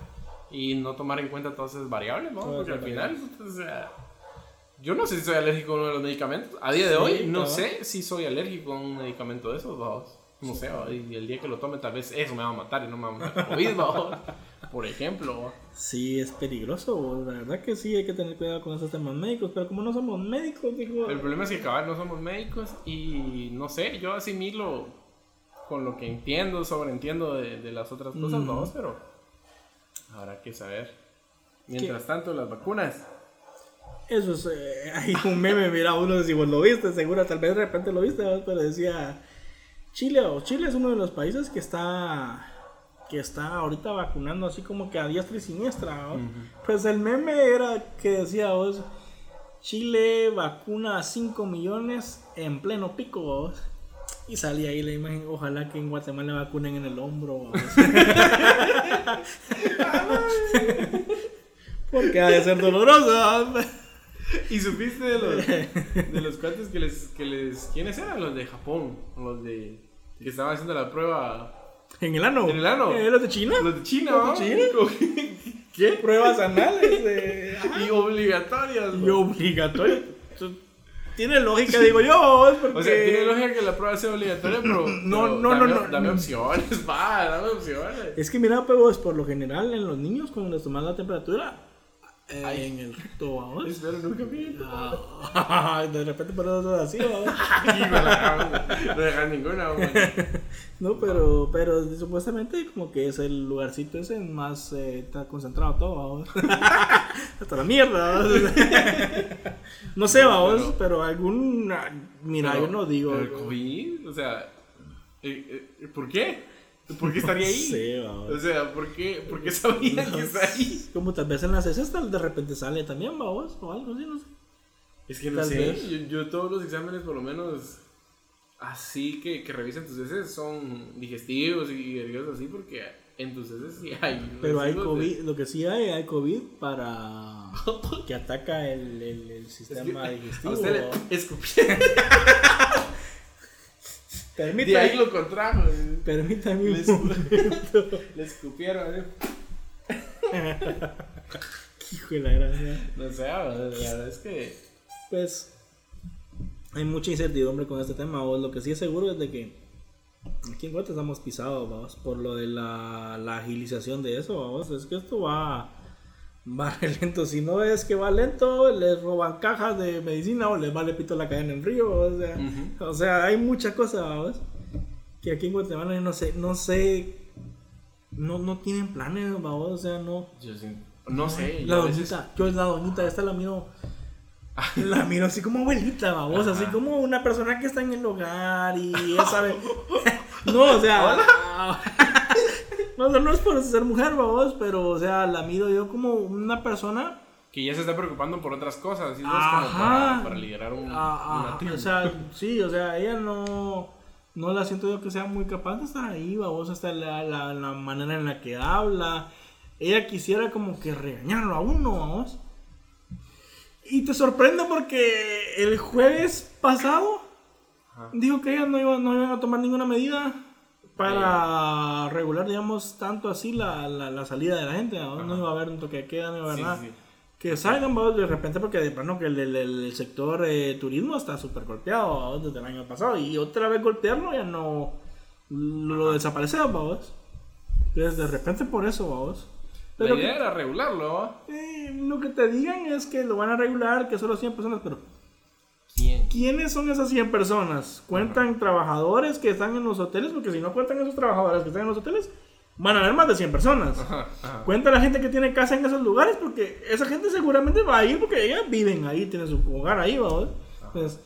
Y no tomar en cuenta todas esas variables, ¿no? Todas Porque al final, o sea. Yo no sé si soy alérgico a uno de los medicamentos. A día de Sí, hoy, no sé si soy alérgico a un medicamento de esos, vamos. No sé, y el día que lo tome, tal vez eso me va a matar y no me va a matar COVID, ¿va? Por ejemplo. Sí, es peligroso, la verdad que sí, hay que tener cuidado con esos temas médicos, pero como no somos médicos, dijo... El problema es que cabal no somos médicos y no sé, yo asimilo con lo que entiendo, sobreentiendo de, de las otras cosas, Ujú. vamos, pero habrá que saber. Mientras tanto, las vacunas. Eso es, eh, hay un meme, mira, uno si vos lo viste, seguro, tal vez de repente lo viste, pero decía, Chile, o Chile es uno de los países que está, que está ahorita vacunando así como que a diestra y siniestra. Pues el meme era que decía vos, Chile vacuna a 5 millones en pleno pico, vos. Y salía ahí la imagen, ojalá que en Guatemala vacunen en el hombro. Porque ha de ser doloroso. ¿Y supiste de los, de los cuates que les, que les... ¿Quiénes eran? Los de Japón, los de... que estaban haciendo la prueba... En el ano. ¿En el ano? Eh, ¿Los de China? Los de China, Los de ¿va? ¿Qué? Pruebas anales. de- Y obligatorias, y ¿no? obligatorio. Tiene lógica, digo yo. Porque... O sea, tiene lógica que la prueba sea obligatoria, pero. No, pero no, dame, no, no. Dame opciones, va, dame opciones. Es que mira, pero es por lo general en los niños cuando les toman la temperatura, eh, Ay. en el recto, vamos. Espero nunca me Ah, de repente por eso es así, vamos. No dejar ninguna, güey. No, pero, pero supuestamente como que es el lugarcito ese más eh, está concentrado todo, vamos. Hasta la mierda, vamos. No sé, vamos, Pero- pero, algún ah, mira, Pero- yo no digo. el COVID, o sea, eh, eh, ¿por qué? ¿Por qué estaría ahí? Sí, vamos. O sea, ¿por qué, por qué sabían que está ahí? Como tal vez en las tal de repente sale también, vamos, o algo así, no sé. Es que no Tal sé, yo, yo todos los exámenes por lo menos así que, que revisan tus heces son digestivos y cosas así porque en tus heces sí hay. Pero hay residuos de- COVID, lo que sí hay, hay COVID para que ataca el, el, el Es que sistema a digestivo. usted le escupieron. De ahí Permítame, lo contrajo. eh. permítame un escu- momento. Le escupieron. eh. Hijo de la gracia. No sé, la verdad es que. Pues hay mucha incertidumbre con este tema. O lo que sí es seguro es de que aquí en Guate estamos pisados, vamos, por lo de la, la agilización de eso, vamos. Es que esto va, va re lento. Si no es que va lento, les roban cajas de medicina o les vale pito la cadena en río. O sea, o sea hay mucha cosa, vamos. Que aquí en Guatemala no sé, no sé, no, no tienen planes, vamos. O sea, no. Yo sí- no sé. La veces- doñita, yo la doñita, esta la miro. La miro así como abuelita, vamos, así como una persona que está en el hogar y ya sabe. No, o sea. No, no, no es por ser mujer, vamos, pero, o sea, la miro yo como una persona. Que ya se está preocupando por otras cosas. No es como Ajá. para, para liderar un, ah, una ah, tribu. o sea, sí, o sea, ella no. No la siento yo que sea muy capaz de estar ahí, vamos, hasta la, la, la manera en la que habla. Ella quisiera como que regañarlo a uno, vamos. Y te sorprende porque el jueves pasado Ajá. dijo que ella no iba, no iban a tomar ninguna medida para regular, digamos, tanto así la, la, la salida de la gente. ¿no? No iba a haber un toque de queda, no iba a haber Sí, nada. sí. Que salgan, vamos, de repente, porque de plano que el, el- el sector eh, turismo está súper golpeado vamos, desde el año pasado. Y otra vez golpearlo ya no lo desaparecemos, vamos. Entonces, de repente por eso, vamos. La Pero idea que- era regularlo. eh, lo que te digan es que lo van a regular, que solo 100 personas, pero. ¿Quiénes son esas 100 personas? ¿Cuentan trabajadores que están en los hoteles? Porque si no cuentan esos trabajadores que están en los hoteles, van a haber más de 100 personas. Ajá, ajá. Cuenta la gente que tiene casa en esos lugares porque esa gente seguramente va a ir porque ellas viven ahí, tienen su hogar ahí, ¿vamos? Entonces,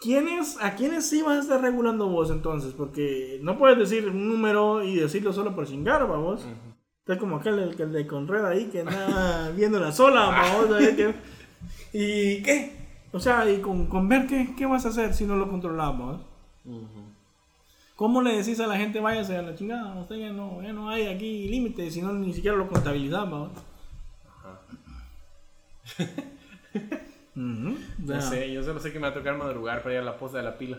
¿quiénes, ¿a quiénes sí vas a estar regulando vos entonces? Porque no puedes decir un número y decirlo solo por chingar, vamos. Ujú. Está como aquel el, el de Conred ahí que anda viendo la sola, vamos. a ver qué- ¿Y qué? O sea, y con, con ver qué, qué vas a hacer si no lo controlamos. Ujú. ¿Cómo le decís a la gente váyase a la chingada? Usted ya no, ya no hay aquí límite, si no ni siquiera lo contabilizamos. Ajá. No sé, yo solo sé que me va a tocar madrugar para ir a la posta de la pila.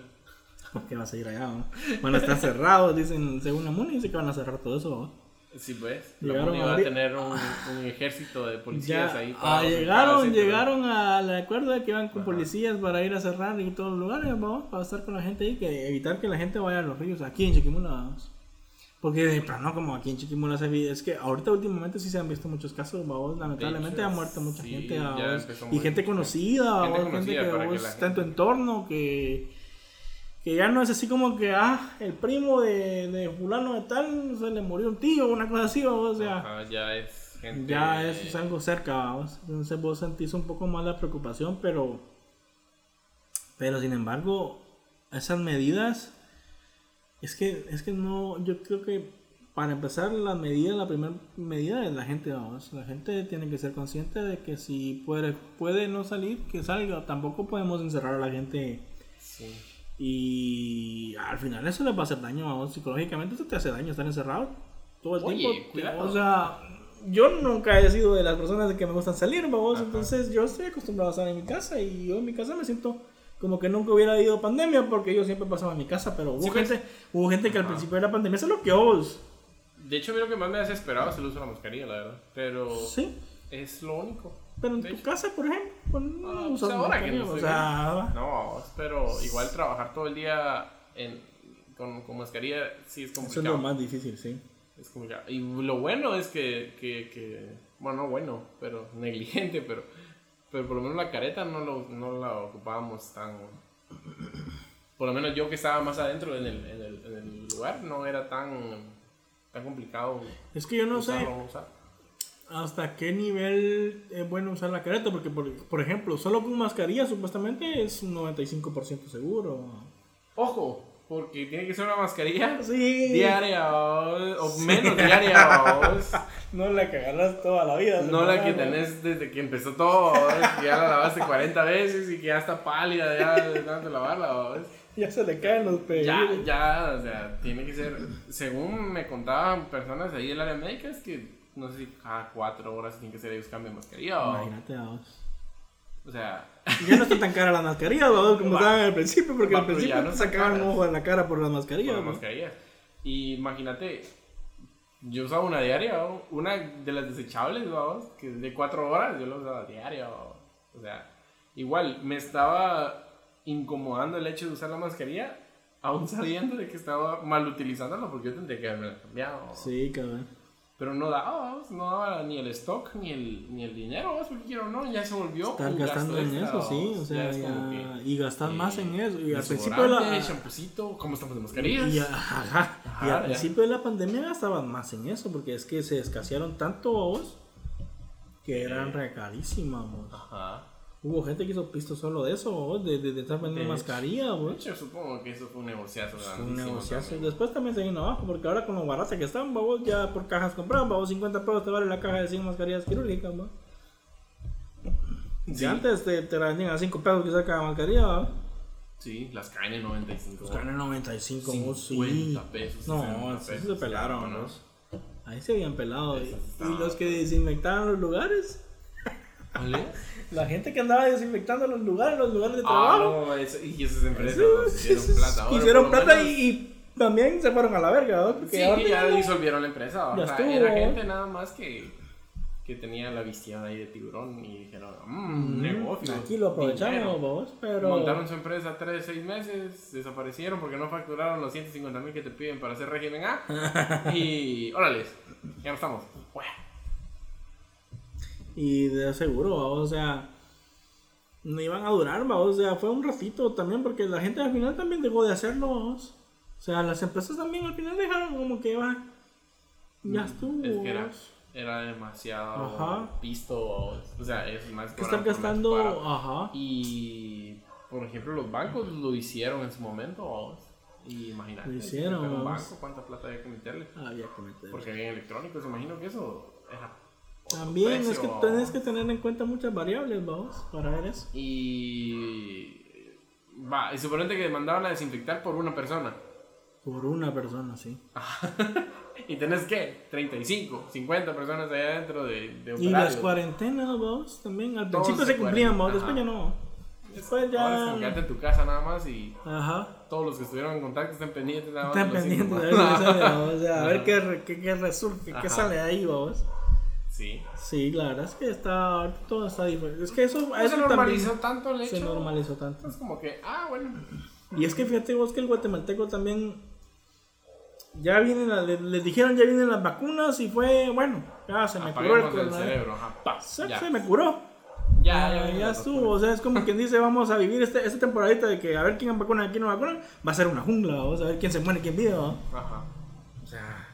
¿Por qué vas a ir allá? no? Van a estar cerrados, dicen, según la MUNI, dice que van a cerrar todo eso. ¿no? Sí, pues. Llegaron va a ahorita- tener un, un ejército de policías Ya, ahí. ah, en cada llegaron, llegaron al acuerdo de que iban con Ajá. policías para ir a cerrar y todos los lugares, vamos, para estar con la gente ahí, que evitar que la gente vaya a los ríos, aquí en Chiquimula, vamos. Porque de plano, como aquí en Chiquimula se es que ahorita últimamente sí se han visto muchos casos, vamos, lamentablemente hecho, ha muerto mucha sí, gente, vamos, y gente conocida, gente vamos, gente, conocida que para que vos la está en tu gente- entorno, que que ya no es así como que, ah, el primo de, de fulano de tal, se le murió un tío, una cosa así, vamos, o sea, Ajá, ya es gente. ya es, es algo cerca, vamos. Entonces vos sentís un poco más la preocupación, pero, pero sin embargo, esas medidas, es que, es que no, yo creo que para empezar la medida, la primera medida es la gente, vamos. La gente tiene que ser consciente de que si puede, puede no salir, que salga. Tampoco podemos encerrar a la gente Sí. Y al final eso les va a hacer daño, vamos, psicológicamente eso te hace daño estar encerrado todo el Oye, tiempo. cuidado. O sea, yo nunca he sido de las personas de que me gustan salir, Ajá. entonces yo estoy acostumbrado a estar en mi casa y yo en mi casa me siento como que nunca hubiera habido pandemia porque yo siempre pasaba en mi casa, pero hubo Sí, pues. gente, hubo gente que al Ajá. principio de la pandemia se lo que vos. De hecho, a mí lo que más me ha desesperado es el uso de la mascarilla, la verdad. Pero Sí, es lo único. Pero en De tu hecho. casa, por ejemplo, pues, no Ah, usas pues ahora que no o sea, No, pero igual trabajar todo el día en, con, con mascarilla sí es eso es complicado. lo más difícil, sí. Es complicado. Y lo bueno es que, que, que bueno, no bueno, pero negligente, pero, pero por lo menos la careta no, lo, no la ocupábamos tan... Por lo menos yo que estaba más adentro en el, en el, en el lugar, no era tan, tan complicado. Es que yo no sé usarlo, usar. Hasta qué nivel es bueno usar la careta, porque por, por ejemplo, solo con mascarilla supuestamente es un 95% seguro. Ojo, porque tiene que ser una mascarilla Sí. diaria o, o menos diaria. o- No la que agarras toda la vida. No la que tenés desde que empezó todo, ya la lavaste 40 veces y que ya está pálida ya de tanto lavarla. Ya se le caen los pedidos. Ya, ya, o sea, tiene que ser, según me contaban personas ahí del área médica, es que no sé si cada 4 horas tienen que ser ellos cambio de mascarilla o, Imagínate, vamos. o sea, Ya no está tan cara la mascarilla, ¿verdad? como estaban al principio, porque Va, al principio no sacaban caras. ojo en la cara por las mascarillas. con ¿no? mascarillas. Y imagínate, yo usaba una diaria, ¿no? una de las desechables, vamos, que es de 4 horas, yo la usaba diaria, ¿no? o sea, igual me estaba incomodando el hecho de usar la mascarilla, aún sabiendo de que estaba mal utilizándola, porque yo tendría que haberme cambiado. Sí, cabrón. Pero no daba, vamos, no daba ni el stock ni el, ni el dinero, porque quiero no, ya se volvió. Estar un gastando en extra, eso, sí. O sea, ya- que, y gastar eh, más en eso. Y al principio de la. champucito, ¿cómo estamos de mascarillas? Y, ajá, y Ajá, al principio de la pandemia gastaban más en eso, porque es que se escasearon tanto que eran vos. Ajá. Hubo gente que hizo pisto solo de eso, de, de, de estar vendiendo De mascarilla. Vos. hecho, supongo que eso fue un negociazo un negociazo. también. Después también se vino abajo, porque ahora con lo barata que están, babos, ya por cajas compraban, babos, 50 pesos te vale la caja de 100 mascarillas quirúrgicas, babos. Si Sí. antes te, te la vendían a 5 pesos quizás cada mascarilla. Sí, las KN95. Pues ganan 95, vos, sí. 50 pesos. No, 60 sí pesos, se pelaron, ¿no? Ahí se habían pelado. Y, y los que desinfectaban los lugares. ¿Vale? La gente que andaba desinfectando los lugares, los lugares de Ah, trabajo. no, eso- y esas empresas hicieron plata. Ahora, Hicieron plata y, y también se fueron a la verga, ¿no? Porque Sí, ahora ya disolvieron la empresa. o Ya sea, estuvo. era gente nada más que, que tenía la visión ahí de tiburón y dijeron, mmm, Mm, negocio. Aquí lo aprovechamos, dinero". babos, pero. Montaron su empresa 3, 6 meses, desaparecieron porque no facturaron los 150 mil que te piden para hacer régimen A. y órale, ya no estamos. Bueno, Y de seguro, o sea. No iban a durar, babos, o sea, fue un ratito también, porque la gente al final también dejó de hacerlo. O sea, las empresas también al final dejaron como que va. Ya estuvo. Mm, es que era, era demasiado Ajá. pisto, o sea, es más Que están gastando. Ajá. Y, por ejemplo, los bancos lo hicieron en su momento. vamos. Y imagínate, Lo hicieron, un banco, cuánta plata había que meterle. Había que meter. Porque había electrónicos, imagino que eso era. También es que tenés que tener en cuenta muchas variables, vamos, para ver eso. Y. Va, y suponete que mandaban a desinfectar por una persona. Por una persona, sí. Y tenés que 35, 50 personas allá adentro de, de Y las cuarentenas, vamos, también. Al principio se se cumplían, vamos, cuaren- después ya no. Después Ahora es ya. quedarte en tu casa nada más y Ajá. todos los que estuvieron en contacto estén pendientes nada más. Los pendientes de ver qué sale, o sea, a ver qué, qué, sale de ahí, vamos. Sí. Sí, la verdad es que está. Todo está diferente. Es que eso. No eso se normalizó tanto el hecho. Se normalizó tanto. Es como que, ah, bueno. Y es que fíjate vos que el guatemalteco también. Ya vienen, la- le- les dijeron ya vienen las vacunas y fue, bueno, ya se me curó el cerebro. Ajá, pa, Se, ya. se me curó. Ya, Ya, ya, ya, ya, estuvo. O sea, es como quien dice, vamos a vivir este, esta temporadita de que a ver quién vacuna y quién no vacuna. Va a ser una jungla, vamos a ver quién se muere y quién vive, ¿no? Ajá. O sea,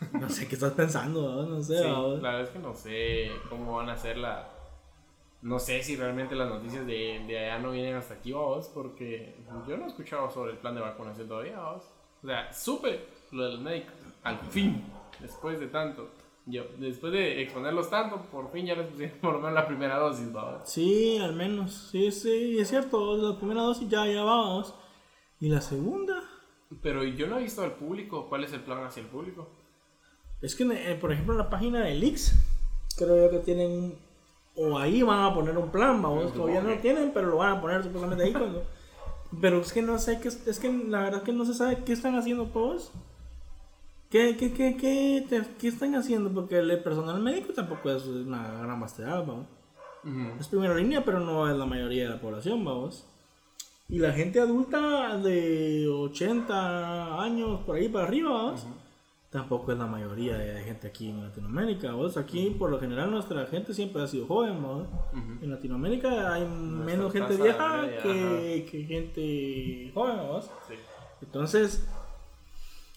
no sé qué estás pensando, ¿no? no sé. Sí, la verdad es que no sé cómo van a ser la. No sé si realmente las noticias de, de allá no vienen hasta aquí, vos, porque yo no he escuchado sobre el plan de vacunación todavía, vos. O sea, supe lo de los médicos, al fin, después de tanto. Yo, después de exponerlos tanto, por fin ya les pusieron por lo menos la primera dosis, vos. Sí, al menos. Sí, sí, es cierto. La primera dosis ya, ya vamos. Y la segunda. Pero yo no he visto al público, ¿cuál es el plan hacia el público? Es que, eh, por ejemplo, en la página de Lix, creo yo que tienen un. O ahí van a poner un plan, vamos. Todavía no lo tienen, pero lo van a poner supuestamente ahí cuando. Pero es que no sé qué. Es que la verdad que no se sabe qué están haciendo todos. ¿Qué, qué, qué, qué, te- qué están haciendo? Porque el personal médico tampoco es una gran bastedad, vamos. Es primera línea, pero no es la mayoría de la población, vamos. Y la gente adulta de 80 años por ahí para arriba, vamos. Tampoco es la mayoría de gente aquí en Latinoamérica. ¿vos? Aquí, por lo general, nuestra gente siempre ha sido joven. ¿vos? En Latinoamérica hay menos gente vieja media, que, que gente joven. ¿vos? Sí. Entonces,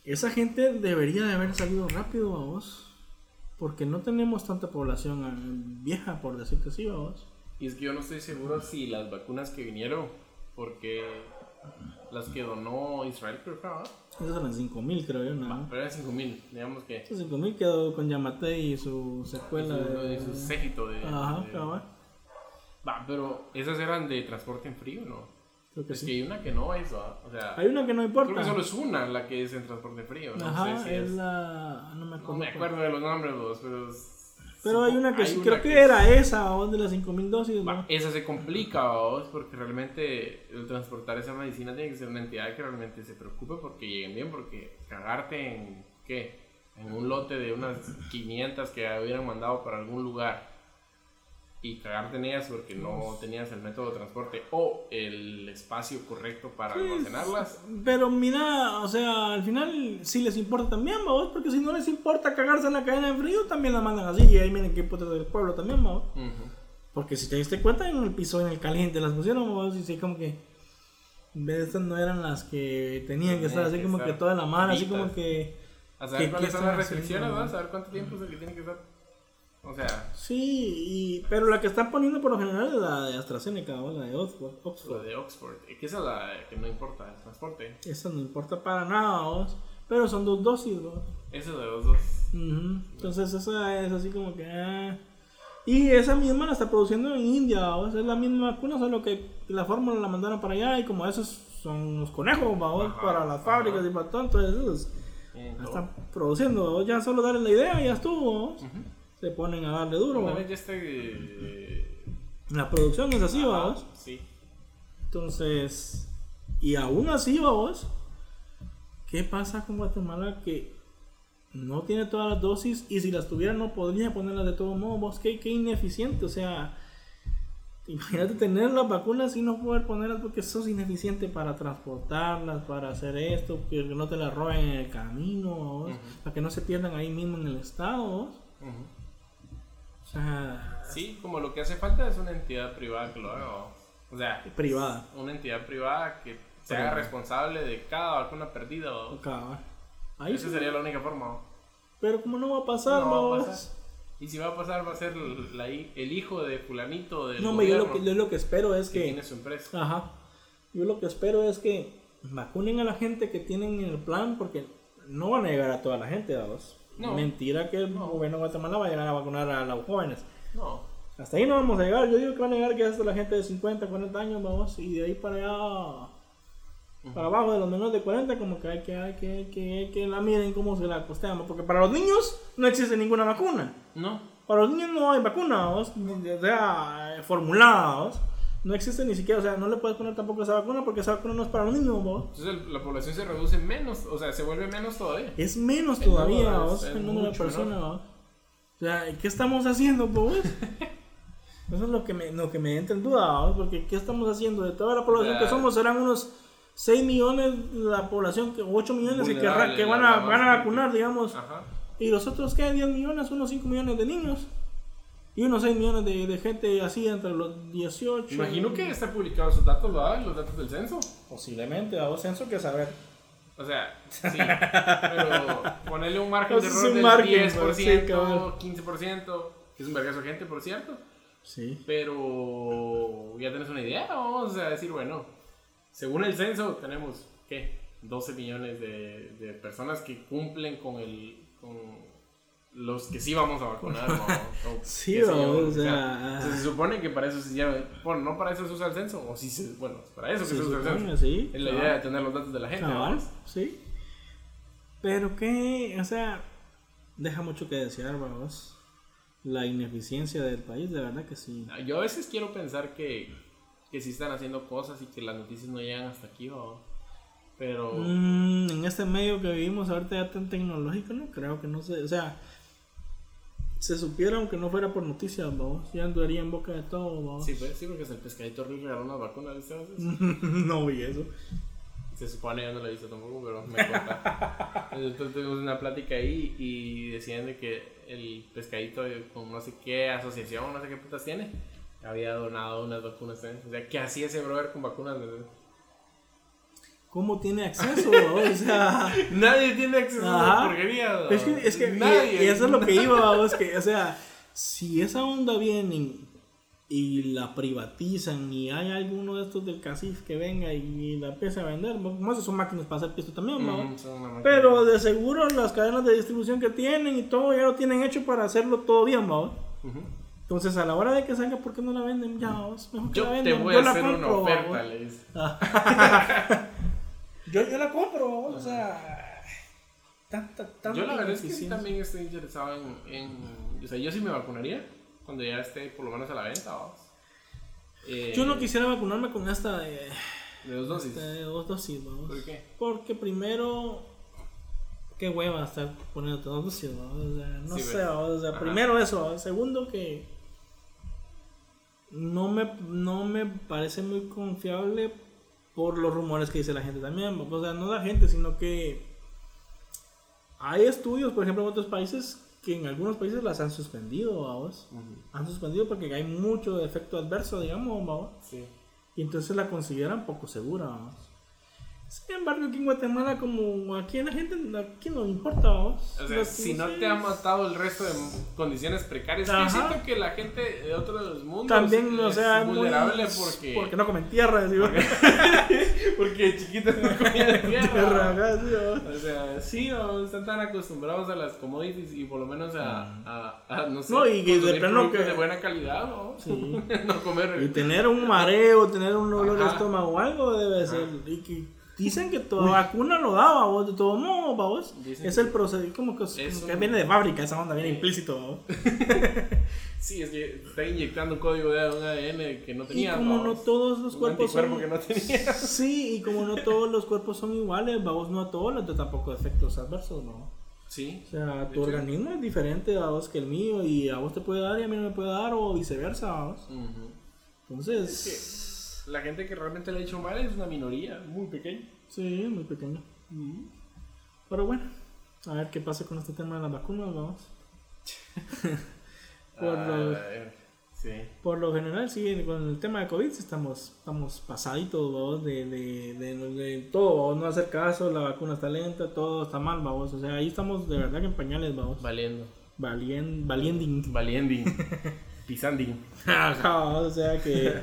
esa gente debería de haber salido rápido, vos. Porque no tenemos tanta población eh, vieja, por decirte así, vos. Y es que yo no estoy seguro si las vacunas que vinieron, porque las que donó Israel, creo Esas eran 5000, creo yo, ¿no? pero eran 5000, digamos que. Esas 5000 quedó con Yamate y su secuela su, de. de su séquito de. Ajá, de- cabal. Va, pero esas eran de transporte en frío, ¿no? Creo que Es sí. que hay una que no es, ¿va? O sea, Hay una que no importa. creo que solo es una la que es en transporte frío, no Ajá, sé si es es. la. No me No acuerdo. me acuerdo de los nombres, vos, pero. es- Pero hay una que sí, una creo que era esa, vos, de las 5000 dosis, esa se complica, vos, porque realmente el transportar esa medicina tiene que ser una entidad que realmente se preocupe porque lleguen bien, porque cagarte en, ¿qué? En un lote de unas 500 que hubieran mandado para algún lugar y cagarte en ellas porque no tenías el método de transporte o el espacio correcto para almacenarlas. Pero mira, o sea, al final sí les importa también, vos, porque si no les importa cagarse en la cadena de frío, también la mandan así y ahí vienen que putas del pueblo también, vos. Ujú. Porque si te diste cuenta, en el piso, en el caliente las pusieron, vos, y sí, como que. en vez de Estas no eran las que tenían que estar así que como estar que toda la mar, así como que. A saber ¿Qué- cuáles qué son las restricciones? ¿no? A saber cuánto tiempo es el que tiene que estar. O sea, Sí, y, pero la que están poniendo por lo general es la de AstraZeneca, ¿no? la de Oxford. Oxford. de Oxford, que esa es la que no importa, el transporte. Esa no importa para nada, vos, pero son dos dosis, vos. Esa de los dos. Ujú, Entonces esa es así como que... ah. Y esa misma la está produciendo en India, vamos, es la misma vacuna, solo que la fórmula la mandaron para allá y como esos son los conejos, Ajá, para las ajá. fábricas y para todo, entonces esos la están produciendo, ya solo darle la idea y ya estuvo, vamos. Ujú. Se ponen a darle duro, Una vez ya está. eh, la producción es así. Sí. Entonces, y aún así, vamos, ¿qué pasa con Guatemala que no tiene todas las dosis y si las tuviera no podría ponerlas de todo modo? Vos, qué, qué ineficiente, o sea, imagínate tener las vacunas y no poder ponerlas porque sos ineficiente para transportarlas, para hacer esto, que no te las roben en el camino, vos, Ujú. para que no se pierdan ahí mismo en el estado. vos. Ujú. O sea, Sí, como lo que hace falta es una entidad privada que lo haga. ¿no? O sea, privada. una entidad privada que se haga responsable de cada vacuna perdida. Acá, ahí Esa sí. sería la única forma. Pero como no va a pasar, No va a vos? pasar. Y si va a pasar, va a ser la el hijo de Fulanito del No, yo lo, que, yo lo que espero es que que... tiene su empresa. Ajá. Yo lo que espero es que vacunen a la gente que tienen el plan porque no van a llegar a toda la gente, vamos. No. Mentira que el gobierno de Guatemala va a llegar a vacunar a los jóvenes. No. Hasta ahí no vamos a llegar. Yo digo que van a llegar que hasta la gente de 50, 40 años, vamos. Y de ahí para allá, para abajo de los menores de 40, como que hay que, hay que, hay que, hay que la miren cómo se la costeamos. Porque para los niños no existe ninguna vacuna. No. Para los niños no hay vacuna, o sea, formulada, vamos. No existe ni siquiera, o sea, no le puedes poner tampoco esa vacuna porque esa vacuna no es para los niños, vamos. Entonces el- la población se reduce menos, o sea, se vuelve menos todavía. Es menos El todavía, es el número de personas. O sea, ¿qué estamos haciendo, vos? Eso es lo que me, lo que me entra en duda, vamos, porque ¿qué estamos haciendo? De toda la población que Ya. somos, serán unos 6 millones la población, que 8 millones que, que van, a, van a vacunar, digamos. Ajá. Y los otros, ¿qué? 10 millones, unos 5 millones de niños. Y unos 6 millones de, de gente así entre los 18. Imagino que está publicado esos datos, ¿verdad? Los datos del censo. Posiblemente, a vos censo que saber. O sea, sí, pero ponerle un margen de error un del margen, 10%, pues, sí, cabrón. 15%, que es un vergazo de gente, por cierto. Sí. Pero ya tenés una idea, vamos a decir, bueno, según el censo tenemos, ¿qué? 12 millones de, de personas que cumplen con el... Con los que sí vamos a vacunar. O Sí, o o sea, se supone que para eso se llama, bueno, no para eso se usa el censo, o sí se, bueno, para eso que Se se, usa el censo. sí, Es la idea de tener los datos de la gente, Cabal, vamos. sí. Pero que, o sea, deja mucho que desear, vamos. La ineficiencia del país, de verdad que sí. Yo a veces quiero pensar que, que sí están haciendo cosas y que las noticias no llegan hasta aquí, ¿no? Pero... Mm, en este medio que vivimos ahorita ya tan tecnológico, no creo que no sé, o sea, se supiera aunque no fuera por noticias, vamos, ya andaría en boca de todo, vamos. Sí, pues, sí, porque es el pescadito rico regaló unas vacunas, ¿viste? No vi eso. Se supone, yo no lo he visto tampoco, pero me cuenta. Entonces tuvimos una plática ahí y decían de que el pescadito con no sé qué asociación, no sé qué putas tiene, había donado unas vacunas también. O sea, ¿qué hacía ese brother con vacunas? ¿Cómo tiene acceso? o sea, Nadie tiene acceso a Ajá. esa porquería. es que, es que y- Nadie. y, eso es lo que iba, vamos, que, o sea, si esa onda viene y la privatizan y hay alguno de estos del CACIF que venga y la empieza a vender, esas son máquinas para hacer pisto también. Mm, una. Pero de seguro las cadenas de distribución que tienen y todo ya lo tienen hecho para hacerlo todo bien, vamos. Ujú. Entonces a la hora de que salga, ¿por qué no la venden? Ya, vamos, mejor que Yo la te vendan. voy Yo a la hacer una compro, oferta, vamos. yo, yo la compro, o sea, tanta Yo la verdad es que sí también estoy interesado en, en- O sea, yo sí me vacunaría cuando ya esté por lo menos a la venta. Eh, Yo no quisiera vacunarme con esta de, De dos dosis. de dos dosis, vamos. ¿Por qué? Porque primero, qué hueva estar poniéndote dos dosis, vamos. O sea, no Sí, sé, vamos, o sea, Ajá. primero eso. Segundo, que no me, no me parece muy confiable por los rumores que dice la gente también. O sea, no la gente, sino que hay estudios, por ejemplo, en otros países que en algunos países las han suspendido, vamos. Han suspendido porque hay mucho efecto adverso, digamos, vamos. Sí. Y entonces la consideran poco segura. vamos. Sin embargo, aquí en Guatemala, como aquí a la gente, aquí no importa. O sea, Los- si no te ha matado el resto de condiciones precarias, yo siento que la gente de otros mundos También, o es sea, muy- vulnerable porque, Porque no comen tierra, digo. porque chiquitos no comían Tierra. O sea, sí, o están tan acostumbrados a las commodities y por lo menos a, a, a, no sé, No, y que de plano que- de buena calidad, ¿no? Sí. no comer... Y tener un mareo, tener un dolor de estómago o algo debe ser. Que dicen que toda vacuna lo da, vos, de todo modo, vos. Dicen Es que- el procedimiento, como que, Es como que un- viene de fábrica, esa onda viene implícito, vos. Sí, es que está inyectando código de un ADN que no Y tenía. como ¿no? no todos los Un cuerpos son... que no tenía. Sí, y como no todos los cuerpos son iguales, vamos, no a todos les da tampoco efectos adversos, ¿no? Sí. O sea, tu hecho. organismo es diferente a vos que el mío y a vos te puede dar y a mí no me puede dar o viceversa, vamos. Ujú. Entonces, La gente que realmente le ha hecho mal es una minoría, muy pequeña. sí, muy pequeño. Pero bueno, a ver qué pasa con este tema de las vacunas, vamos. Por Ah, lo- a ver, sí. Por lo general, sí, con el tema de COVID estamos, estamos pasaditos, vamos, de, de, de, de todo, vamos, no hacer caso, la vacuna está lenta, todo está mal, vamos. O sea, ahí estamos de verdad que en pañales, vamos. Valiendo. Valien, valiending. Valiending. Pisanding. O sea que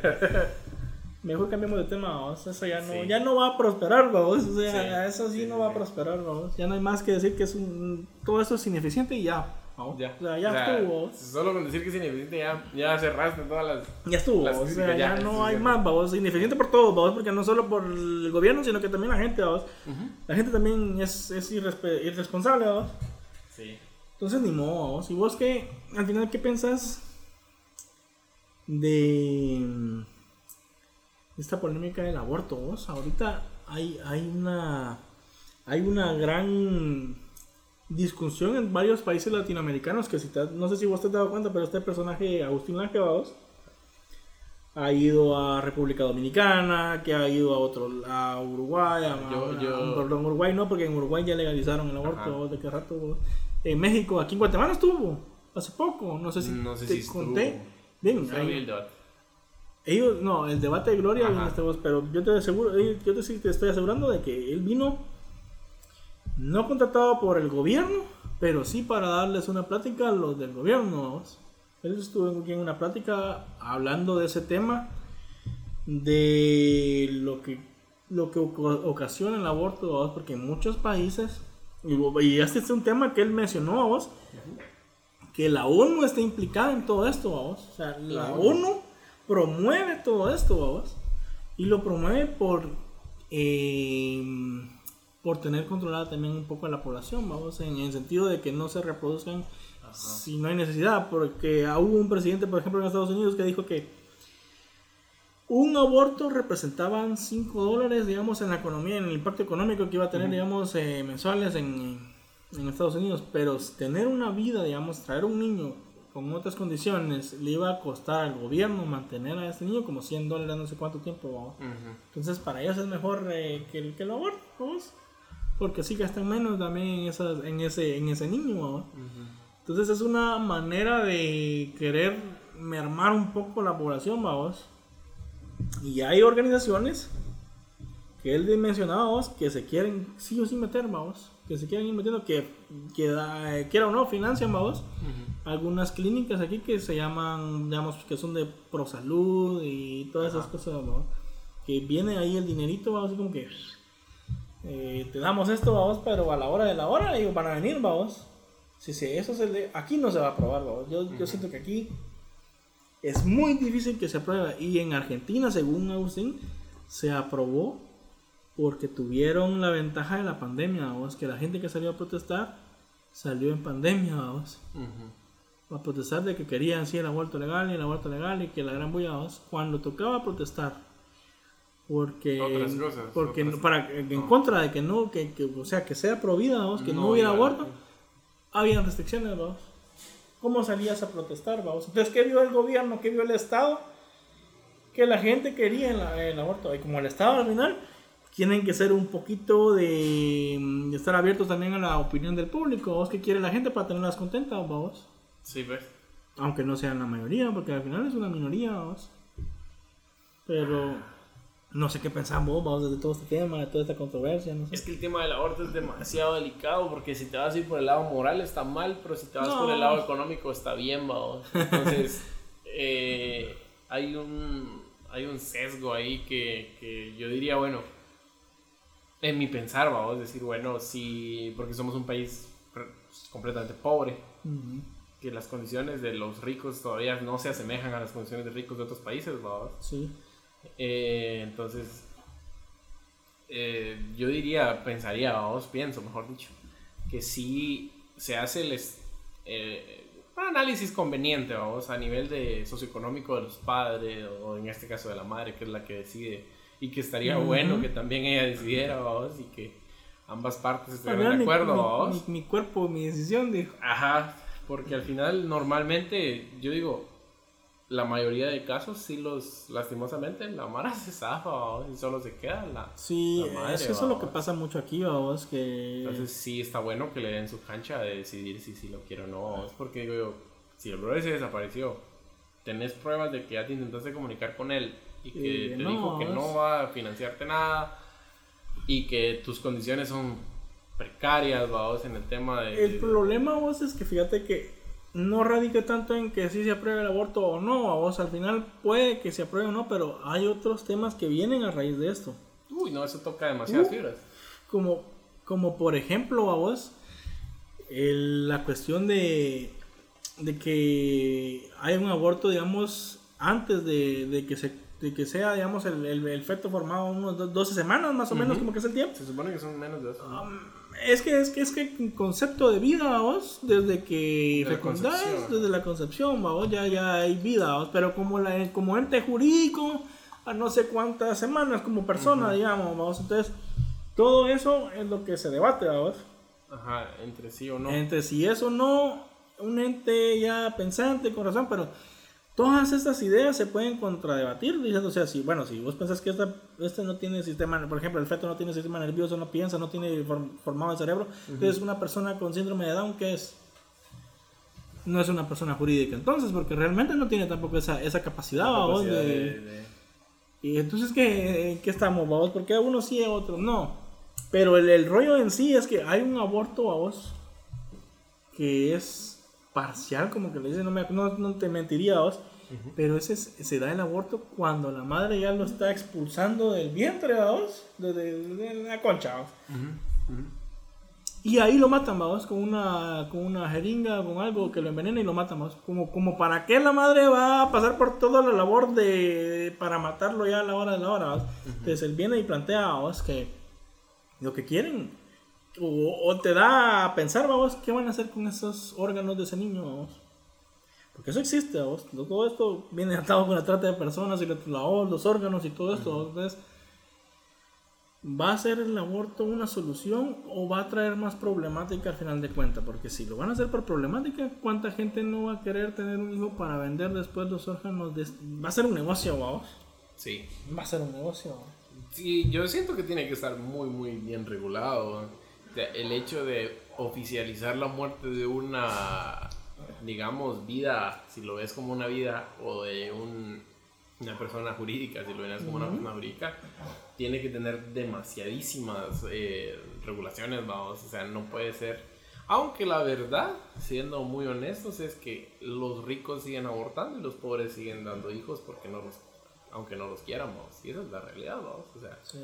mejor cambiamos de tema, vamos. Eso ya no, Sí. ya no va a prosperar, vamos. O sea, Sí, eso sí, sí, no va a prosperar, vamos. Ya no hay más que decir que es un, todo esto es ineficiente y ya. vamos. Ya. O sea, ya O sea, estuvo. Solo con decir que es ineficiente ya, ya cerraste todas las. Ya estuvo, Las o sea, ya, ya, no hay más, vamos. Ineficiente por todos, vamos, porque no solo por el gobierno, sino que también la gente, vamos. La gente también es, es irresponsable, vamos. Sí. Entonces, ni modo, vamos. ¿Y vos qué, al final, qué pensás de esta polémica del aborto, vos? Ahorita hay, hay una hay una gran discusión en varios países latinoamericanos que si te- no sé si vos te has dado cuenta, pero este personaje, Agustín Lange, vamos, ha ido a República Dominicana, que ha ido a otro, a Uruguay, a, Yo- a- yo- perdón, Uruguay no, porque en Uruguay ya legalizaron el aborto, Ajá. de qué rato, vos. en México, aquí en Guatemala estuvo, hace poco, no sé si No sé te si estuvo. conté. Bien, vi el debate. Ellos, no, el debate de Gloria vino este voz, pero yo te aseguro, eh, yo te, sí te estoy asegurando de que él vino no contratado por el gobierno, pero sí para darles una plática a los del gobierno. Él estuvo aquí en una plática hablando de ese tema, de lo que lo que ocasiona el aborto, vamos, porque en muchos países, y, este es un tema que él mencionó, vamos, que la ONU está implicada en todo esto, vamos. O sea, la La ONU promueve todo esto, vamos. Y lo promueve por, eh, por tener controlada también un poco a la población, vamos, en el sentido de que no se reproduzcan si no hay necesidad. Porque hubo un presidente, por ejemplo, en Estados Unidos que dijo que un aborto representaban 5 dólares, digamos, en la economía, en el impacto económico que iba a tener, digamos, eh, mensuales en, en Estados Unidos. Pero tener una vida, digamos, traer un niño con otras condiciones le iba a costar al gobierno mantener a este niño como 100 dólares no sé cuánto tiempo. ¿va? Ujú. Entonces para ellos es mejor eh, que, que lo aborten, ¿vamos? porque así gastan menos también en, esas, en, ese, en ese niño. ¿va? Ujú. Entonces es una manera de querer mermar un poco la población, vamos. Y hay organizaciones que él mencionaba, que se quieren sí o sí meter, vamos. Que se quieren ir metiendo, que, que da- eh, quiera o no, financian, vamos. Ujú. Algunas clínicas aquí que se llaman, digamos, que son de prosalud y todas esas cosas, vamos. Que viene ahí el dinerito, vamos, así como que eh, te damos esto, vamos, pero a la hora de la hora ellos van a venir, vamos. Sí, sí, eso se le- aquí no se va a aprobar, vamos. Yo, yo Ujú. siento que aquí es muy difícil que se apruebe. Y en Argentina, según Agustín, se aprobó porque tuvieron la ventaja de la pandemia, vamos. Que la gente que salió a protestar salió en pandemia, vamos Ujú. a protestar de que querían sí el aborto legal y el aborto legal y que la gran bulla vamos, cuando tocaba protestar porque Otras cosas, porque otras- para en no. contra de que no que, que, o sea que sea prohibida vamos, que no, No hubiera aborto habían restricciones vamos cómo salías a protestar vamos entonces qué vio el gobierno qué vio el estado que la gente quería el, el aborto y como el estado al final tienen que ser un poquito de, mm, de estar abiertos también a la opinión del público vos que quiere la gente para tenerlas contentas vamos Sí, pues. aunque no sean la mayoría, porque al final es una minoría, vamos. Pero no sé qué pensamos vos, de todo este tema, de toda esta controversia, no sé. Es que el tema del aborto es demasiado delicado porque si te vas a ir por el lado moral está mal, pero si te vas No. por el lado económico está bien, vamos. Entonces, eh, hay, un, hay un sesgo ahí que, que yo diría, bueno, en mi pensar, vamos, decir, bueno, si, porque somos un país completamente pobre, que las condiciones de los ricos todavía no se asemejan a las condiciones de ricos de otros países, vamos. Sí. Eh, entonces, eh, yo diría, pensaría, vamos, pienso, mejor dicho, que si se hace el eh, un análisis conveniente, vamos, a nivel de socioeconómico de los padres, o en este caso de la madre, que es la que decide, y que estaría Ujú. bueno que también ella decidiera, vamos, y que ambas partes estuvieran Al de acuerdo, mi, vamos. mi, mi cuerpo, mi decisión, dijo. Ajá, porque al final normalmente, yo digo, la mayoría de casos sí los, lastimosamente, la Mara se zafa ¿va? y solo se queda la... Sí, La madre, es que eso es lo que pasa mucho aquí, vamos, que... Entonces sí está bueno que le den su cancha de decidir si sí lo quiero o no. Es porque digo yo, si el brother se desapareció, tenés pruebas de que ya te intentaste comunicar con él y que te no, dijo que no va a financiarte nada y que tus condiciones son precarias, vamos, en el tema de... El problema, vos, es que fíjate que no radica tanto en que si se apruebe el aborto o no, a vos al final puede que se apruebe o no, pero hay otros temas que vienen a raíz de esto. Uy, no, eso toca demasiadas Uh. fibras. Como, como por ejemplo, a vos, el- la cuestión de, de que hay un aborto, digamos, antes de, de que se de que sea, digamos, el, el, el feto formado unos do- 12 semanas más o menos, Ujú. como que es el tiempo. Se supone que son menos de eso. ¿no? Um, es que es que es que concepto de vida, vos, desde que De fecundás, desde la concepción, vos, ya, ya hay vida, vos, pero como la como ente jurídico, a no sé cuántas semanas como persona, digamos, vamos, entonces todo eso es lo que se debate, vos, Ajá, entre sí o no. entre si es o no un ente ya pensante, con razón, pero todas estas ideas se pueden contradebatir, diciendo, o sea, si, bueno, si vos pensás que esta, este no tiene sistema, por ejemplo, el feto no tiene sistema nervioso, no piensa, no tiene form- formado el cerebro, entonces una persona con síndrome de Down, ¿qué es? No es una persona jurídica, entonces, porque realmente no tiene tampoco esa, esa capacidad, capacidad de- de- de- y entonces, ¿qué, qué estamos, vamos? Porque a uno sí, a otro no. Pero el, el rollo en sí es que hay un aborto, vos, que es parcial, como que le dicen, no, me- no, no te mentiría, vos. Pero ese es- se da el aborto cuando la madre ya lo está expulsando del vientre, vos, de, de- de la concha, vos. Y ahí lo matan, vamos, con una, con una jeringa, con algo que lo envenena y lo matan, vamos. Como, como para qué la madre va a pasar por toda la labor de para matarlo ya a la hora de la hora, vamos. Entonces él viene y plantea, vamos, que lo que quieren, o, o te da a pensar, vamos, qué van a hacer con esos órganos de ese niño, vamos. Porque eso existe, vamos. Todo esto viene atado con la trata de personas y los, la- los órganos y todo esto, entonces ¿Va a ser el aborto una solución o va a traer más problemática al final de cuentas? Porque si lo van a hacer por problemática, ¿cuánta gente no va a querer tener un hijo para vender después los órganos? de- Va a ser un negocio, vamos. Sí. Va a ser un negocio. Sí, yo siento que tiene que estar muy, muy bien regulado. O sea, el hecho de oficializar la muerte de una, digamos, vida, si lo ves como una vida, o de un- una persona jurídica, si lo ves como una persona jurídica, tiene que tener demasiadísimas eh, regulaciones, vamos. O sea, no puede ser. Aunque la verdad, siendo muy honestos, es que los ricos siguen abortando y los pobres siguen dando hijos porque no los, aunque no los quieran, vamos. Y esa es la realidad, vamos. O sea, Sí.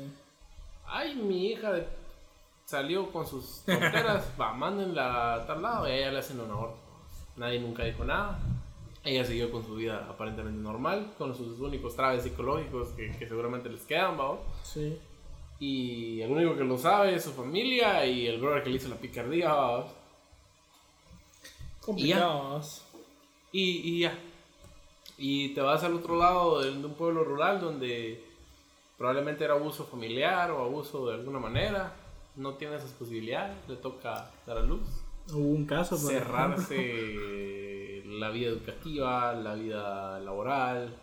ay, mi hija de- salió con sus tonteras, va, mándenla a tal lado y a ella le hacen un aborto. Nadie nunca dijo nada. Ella siguió con su vida aparentemente normal, con sus únicos traves psicológicos que, que seguramente les quedan, vamos. Sí. Y el único que lo sabe es su familia y el brother que le hizo la picardía. Complicados. Y, y ya. Y te vas al otro lado de un pueblo rural donde probablemente era abuso familiar o abuso de alguna manera. No tiene esas posibilidades, le toca dar a luz. Hubo un caso, por ejemplo. Cerrarse la vida educativa, la vida laboral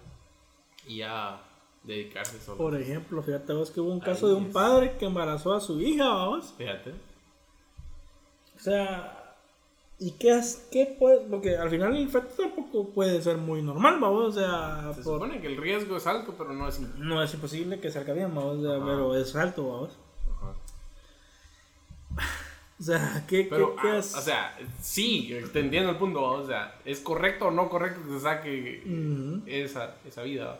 y ya dedicarse solo. Por ejemplo, fíjate vos que hubo un caso Ahí de un es. padre que embarazó a su hija, vamos. Fíjate. O sea, ¿y qué es? ¿Qué puede? Porque al final el feto tampoco puede ser muy normal, vamos. O sea, Se por- supone que el riesgo es alto, pero no es imposible. no es imposible que salga bien, vamos. O sea, Ajá. pero es alto, vamos. O sea, ¿qué, Pero, qué, qué ah, o sea, sí, te entiendo el punto, o sea, es correcto o no correcto que se saque esa, esa vida.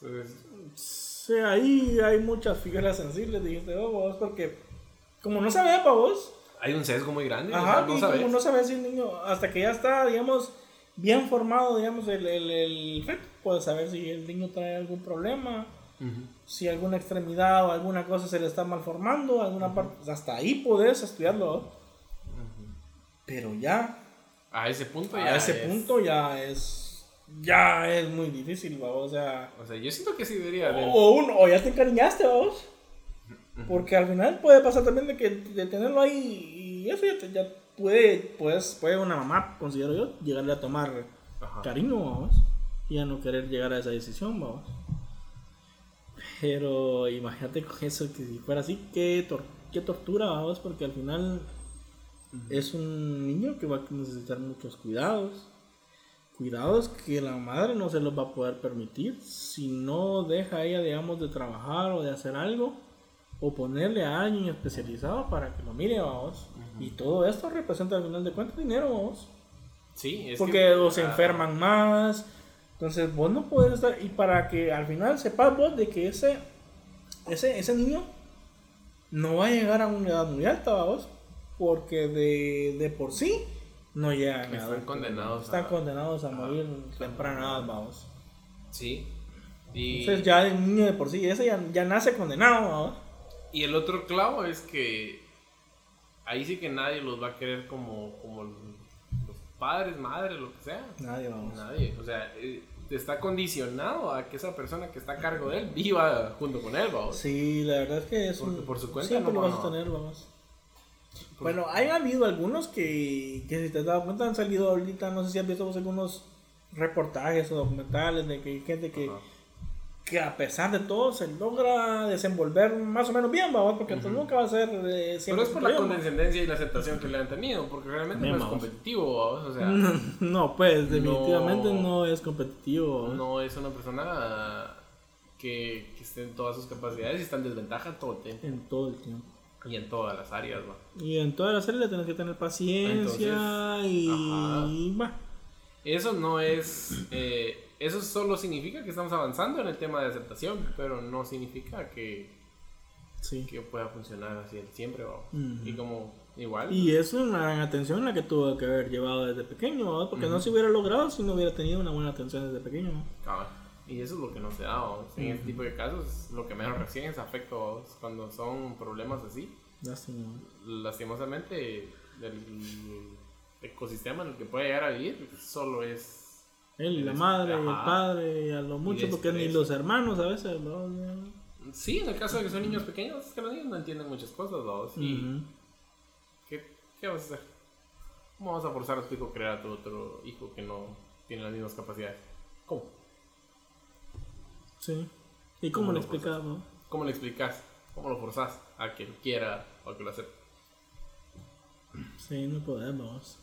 Entonces, Sí, ahí hay muchas figuras sensibles, dijiste vos, porque como no sabes, pa' vos, hay un sesgo muy grande, o Ajá, sea, no y sabes. como no sabes si el niño, hasta que ya está, digamos, bien formado, digamos, el, el, el feto, puedes saber si el niño trae algún problema, Ujú. si alguna extremidad o alguna cosa se le está malformando, alguna parte, pues, hasta ahí puedes estudiarlo. ¿no? Pero ya, A ese punto a ya ese es- punto ya es, ya es muy difícil, ¿va? o sea, O sea, yo siento que sí debería de... o, uno, o ya te encariñaste, vos. Porque al final puede pasar también de que de tenerlo ahí y eso ya, te- ya puede, pues, puede una mamá, considero yo, llegarle a tomar Ajá. cariño, vamos, y a no querer llegar a esa decisión, vamos. Pero imagínate con eso, que si fuera así, qué, tor- qué tortura, vamos, porque al final es un niño que va a necesitar muchos cuidados. Cuidados que la madre no se los va a poder permitir si no deja a ella, digamos, de trabajar o de hacer algo o ponerle a alguien especializado para que lo mire, vamos. Y todo esto representa al final de cuentas dinero, vamos. Sí, es Porque que- o se ah, enferman más. Entonces vos no puedes estar. Y para que al final sepas vos de que ese, ese, ese niño no va a llegar a una edad muy alta, vamos. Porque de, de por sí no llegan a Están condenados Están a- condenados a morir temprana edad, vamos. Sí. Y, Entonces ya el niño de por sí, ese ya, ya nace condenado, vamos. y el otro clavo es que ahí sí que nadie los va a querer como, como padres, madres, lo que sea. Nadie, vamos. Nadie. O sea, eh, está condicionado a que esa persona que está a cargo de él viva junto con él, vamos. Sí, la verdad es que es Porque un- por su cuenta siempre no, lo vas a tener, vamos. Bueno, hay habido algunos que, que si te has dado cuenta han salido ahorita, no sé si has visto algunos reportajes o documentales de que hay gente que, Ajá. Que a pesar de todo se logra desenvolver más o menos bien, vamos, porque entonces nunca va a ser eh, Pero es por la ¿va? condescendencia y la aceptación que le han tenido, porque realmente Bien, no es vamos. competitivo, vamos. o sea, No, pues definitivamente No. no, es competitivo. ¿va? no es una persona que, que esté en todas sus capacidades y está en desventaja todo el tiempo En todo el tiempo. y en todas las áreas, ¿va? Y en toda la serie le tienes que tener paciencia Entonces, y... va. Eso no es. eh, eso solo significa que estamos avanzando en el tema de aceptación, pero no significa que, Sí. que pueda funcionar así siempre. ¿va? Ujú. Y como igual. Y es una gran atención la que tuvo que haber llevado desde pequeño, ¿va? porque no se hubiera logrado si no hubiera tenido una buena atención desde pequeño. ¿va? cabal, Y eso es lo que no se da. ¿va? En este tipo de casos, lo que menos recién es afecto cuando son problemas así. Lástima. Lastimosamente, el ecosistema en el que puede llegar a vivir solo es. Él y la madre y el padre, y a lo mucho, porque ni estrés. los hermanos a veces, ¿no? Sí, en el caso de que son niños pequeños, es que los niños no entienden muchas cosas. Y Ujú. ¿qué, ¿qué vas a hacer? ¿Cómo vas a forzar a tu hijo a crear a tu otro hijo que no tiene las mismas capacidades? ¿Cómo? Sí. ¿Y cómo ¿Cómo le lo explicas, no? ¿Cómo le explicas? ¿Cómo lo forzas a que lo quiera o a que lo acepte? Sí, no podemos.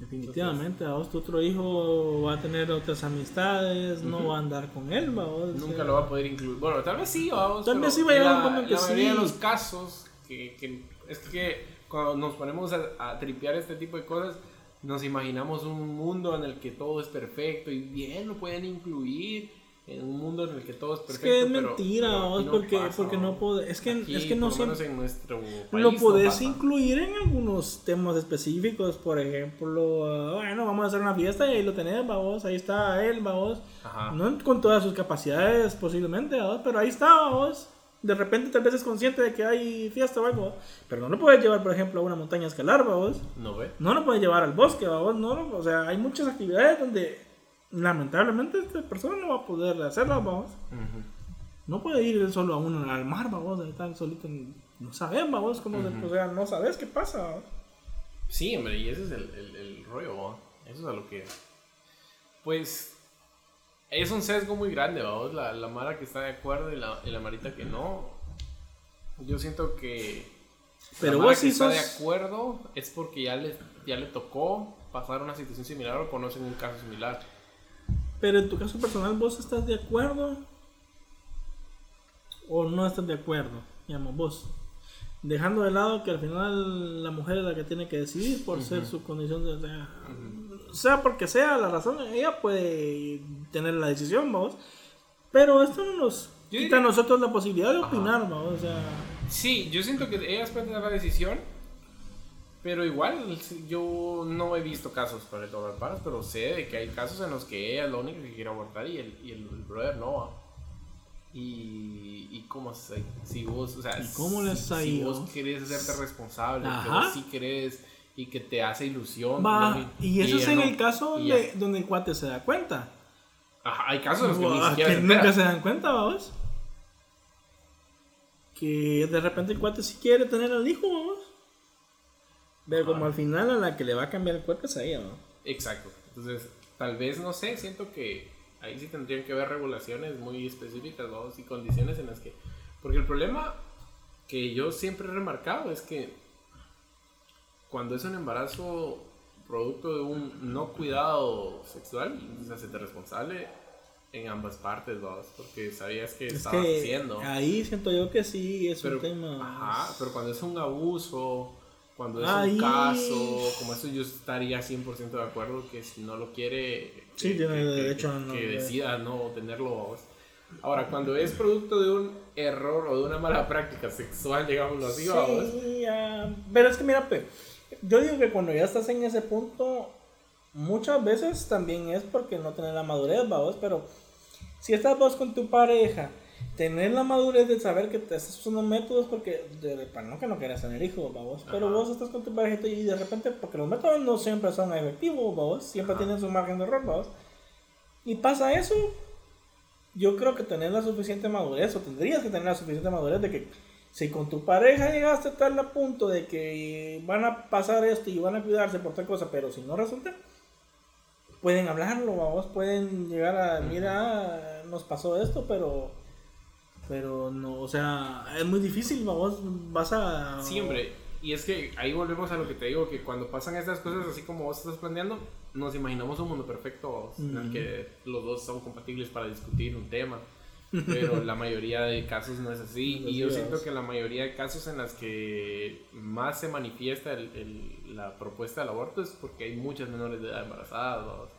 Definitivamente, a vos tu otro hijo va a tener otras amistades, no va a andar con él. Nunca lo va a poder incluir. Bueno, tal vez sí, vamos. Tal vez sí va a llegar un en que La mayoría sí. de los casos, que, que- es que cuando nos ponemos a, a tripear este tipo de cosas, nos imaginamos un mundo en el que todo es perfecto y bien lo pueden incluir. En un mundo en el que todo es Es perfecto. que es pero- mentira, pero no porque, pasa, porque no ¿no? puede, es que, Aquí, es que no siempre en nuestro país lo no podés pasa. incluir en algunos temas específicos, por ejemplo, ah, bueno, vamos a hacer una fiesta y ahí lo tenés, vamos, ahí está él, vamos, Ajá. no con todas sus capacidades posiblemente, vamos, pero ahí está, vamos. De repente tal vez es consciente de que hay fiesta o algo, pero no lo puedes llevar, por ejemplo, a una montaña a escalar, vamos. ¿No ve? No lo puedes llevar al bosque, vamos, no, o sea, hay muchas actividades donde lamentablemente esta persona no va a poder hacerlas, vamos. No puede ir solo a un, al mar, vamos, ahí está solito. en- No sabes, vamos, cómo se- o sea, no sabes qué pasa. vamos. Sí, hombre, y ese es el, el, el rollo, ¿va? Eso es a lo que. Pues. Es un sesgo muy grande, vamos. La, la Mara que está de acuerdo y la, y la Marita que no. Yo siento que. Pero vos sí está de acuerdo es porque ya le, ya le tocó pasar una situación similar o conocen un caso similar. Pero en tu caso personal, ¿vos estás de acuerdo? ¿O no estás de acuerdo? Digamos, vos. Dejando de lado que al final la mujer es la que tiene que decidir por ser su condición de... O sea, sea porque sea la razón, ella puede tener la decisión, vamos. Pero esto no nos quita a nosotros la posibilidad de opinar, vamos. O sea... Sí, yo siento que ellas pueden tener la decisión, pero igual yo no he visto casos para el doble paras, pero sé de que hay casos en los que ella es la única que quiere abortar y el, y el, el brother no. ¿va? Y, y cómo se, si vos, o sea, ¿Y cómo les si, ha si ido? vos querés hacerte responsable, vos sí querés y que te hace ilusión. Va, ¿no? y eso es en no. el caso donde, donde el cuate se da cuenta. Ajá, hay casos en los que ni Buah, siquiera que se nunca se dan cuenta, vamos. Que de repente el cuate sí quiere tener al hijo, vamos. Pero como al final a la que le va a cambiar el cuerpo es a ella, ¿no? Exacto. Entonces, tal vez, no sé, siento que ahí sí tendrían que haber regulaciones muy específicas, vamos, y condiciones en las que... Porque el problema que yo siempre he remarcado es que cuando es un embarazo producto de un no cuidado sexual, se hace responsable en ambas partes, vamos, porque sabías que Es estabas que haciendo. ahí siento yo que sí es Pero, un tema. ajá, pero cuando es un abuso, cuando es un caso, como eso yo estaría 100% de acuerdo que si no lo quiere, Sí, que, tiene que- derecho que- a no- que decida no tenerlo. vamos. Ahora, cuando es producto de un error o de una mala práctica sexual, digámoslo así, vamos. Sí, ya. Pero es que mira, pe, yo digo que cuando ya estás en ese punto, muchas veces también es porque no tenés la madurez, vamos, pero si estás vos con tu pareja, tener la madurez de saber que te estás usando métodos porque, de, para no que no quieras tener hijos, vamos, pero vos estás con tu pareja y de repente, porque los métodos no siempre son efectivos, vamos, siempre Ajá. tienen su margen de error, vamos, y pasa eso, yo creo que tener la suficiente madurez, o tendrías que tener la suficiente madurez de que si con tu pareja llegaste a tal a punto de que van a pasar esto y van a cuidarse por tal cosa, pero si no resulta, pueden hablarlo, vamos, pueden llegar a, mira, nos pasó esto, pero, pero no, o sea, es muy difícil, vamos, vas a... Siempre. Y es que ahí volvemos a lo que te digo, que cuando pasan estas cosas así como vos estás planteando, nos imaginamos un mundo perfecto en el que los dos son compatibles para discutir un tema. Pero la mayoría de casos no es así. No Y yo siento que la mayoría de casos en las que más se manifiesta el- el- la propuesta del aborto es porque hay muchas menores de edad embarazadas.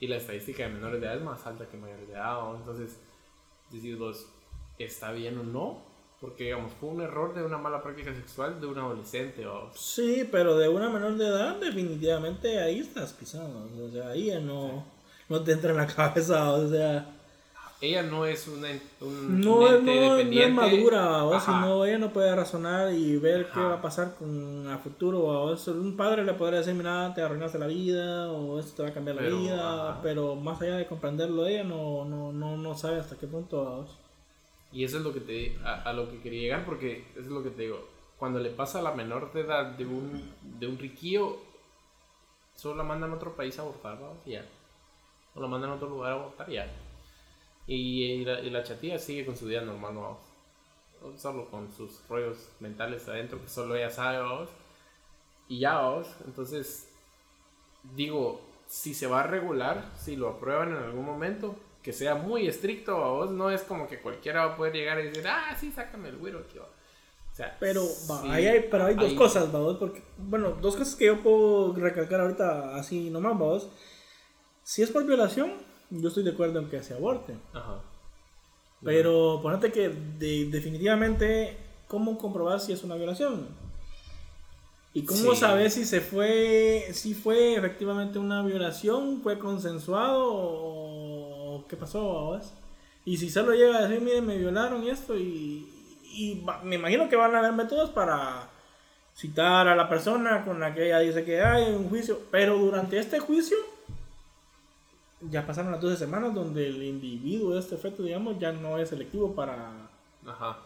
Y la estadística de menores de edad es más alta que mayores de edad. Entonces, decís vos, ¿está bien o no? Porque, digamos, fue un error de una mala práctica sexual de un adolescente. vamos. Sí, pero de una menor de edad, definitivamente ahí estás pisando, o sea, ahí ya no, no te entra en la cabeza, o sea... Ella no es una, un, No, un es- ente no, es madura, o sino ella no puede razonar y ver qué va a pasar con a futuro. O un padre le podría decir, mira, te arruinaste la vida, o esto te va a cambiar Pero, la vida, ajá. pero más allá de comprenderlo, ella no, no, no, no sabe hasta qué punto. Y eso es lo que te, a, a lo que quería llegar, porque eso es lo que te digo. Cuando le pasa a la menor de edad de un, de un riquillo, solo la mandan a otro país a abortar, vamos, ya. O la mandan a otro lugar a abortar, ya. Y, y la, y la chatilla sigue con su vida normal, vamos. Solo con sus rollos mentales adentro, que solo ella sabe, vamos. Y ya, vamos. Entonces, digo, si se va a regular, si lo aprueban en algún momento, que sea muy estricto, vos no es como que cualquiera va a poder llegar y decir, ah, sí, sácame el güiro aquí, va". O sea, Pero, va, sí, ahí hay, pero hay dos ahí- cosas, vamos, porque, bueno, dos cosas que yo puedo recalcar ahorita así nomás, vamos. Si es por violación, yo estoy de acuerdo en que se aborte. Ajá. Pero ponete que de- definitivamente, ¿cómo comprobar si es una violación? ¿Y cómo Sí. sabes si se fue, si fue efectivamente una violación, fue consensuado o qué pasó? Y si solo llega a decir, miren, me violaron y esto, y, y me imagino que van a haber métodos para citar a la persona con la que ella dice que hay un juicio, pero durante este juicio ya pasaron las 12 semanas donde el individuo de este feto, digamos, ya no es selectivo para, Ajá.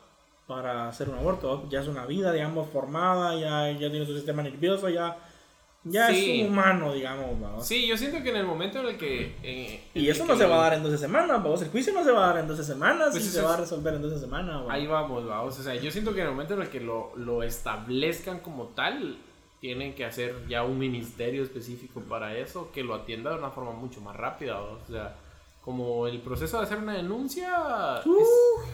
para hacer un aborto, ya es una vida, digamos, formada, ya, ya tiene su sistema nervioso, ya, ya Sí. es humano, digamos, ¿va? Sí, yo siento que en el momento en el que... eh, en Y eso no se va a dar en 12 semanas, ¿va? el juicio no se va a dar en 12 semanas Pues y eso se va a es- resolver en 12 semanas. ¿va? Ahí vamos, vamos. O sea, yo siento que en el momento en el que lo, lo establezcan como tal, tienen que hacer ya un ministerio específico para eso que lo atienda de una forma mucho más rápida. O sea, como el proceso de hacer una denuncia. es- Uf.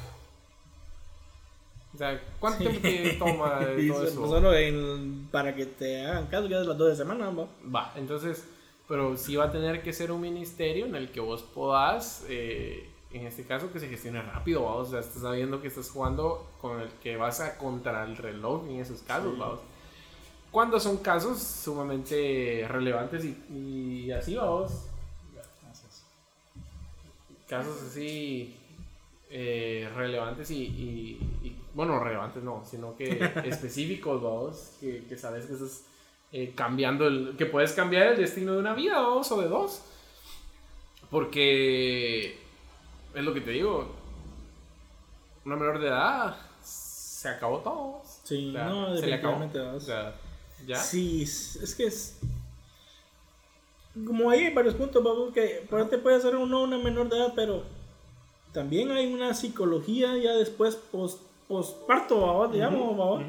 O sea, ¿cuánto tiempo te toma de todo so- eso? Solo en- para que te hagan caso ya de las 12 semanas, ¿va? Va, entonces, pero sí va a tener que ser un ministerio en el que vos podás, eh, en este caso, que se gestione rápido, vamos, o sea, estás sabiendo que estás jugando con el que vas a contra el reloj en esos casos, Sí. vamos. Cuando son casos sumamente relevantes y, y así, vamos, casos así eh, relevantes y, y- y- bueno, relevantes no, sino que específicos, vamos, que, que sabes que estás eh, cambiando el, que puedes cambiar el destino de una vida, o de dos. Porque es lo que te digo, una menor de edad se acabó todo. Sí, O sea, no, se le acabó. definitivamente, O sea, ya. Sí, es que es. Como ahí hay varios puntos, vamos, que por te puede ser uno una menor de edad, pero también hay una psicología ya después post, postparto, digamos,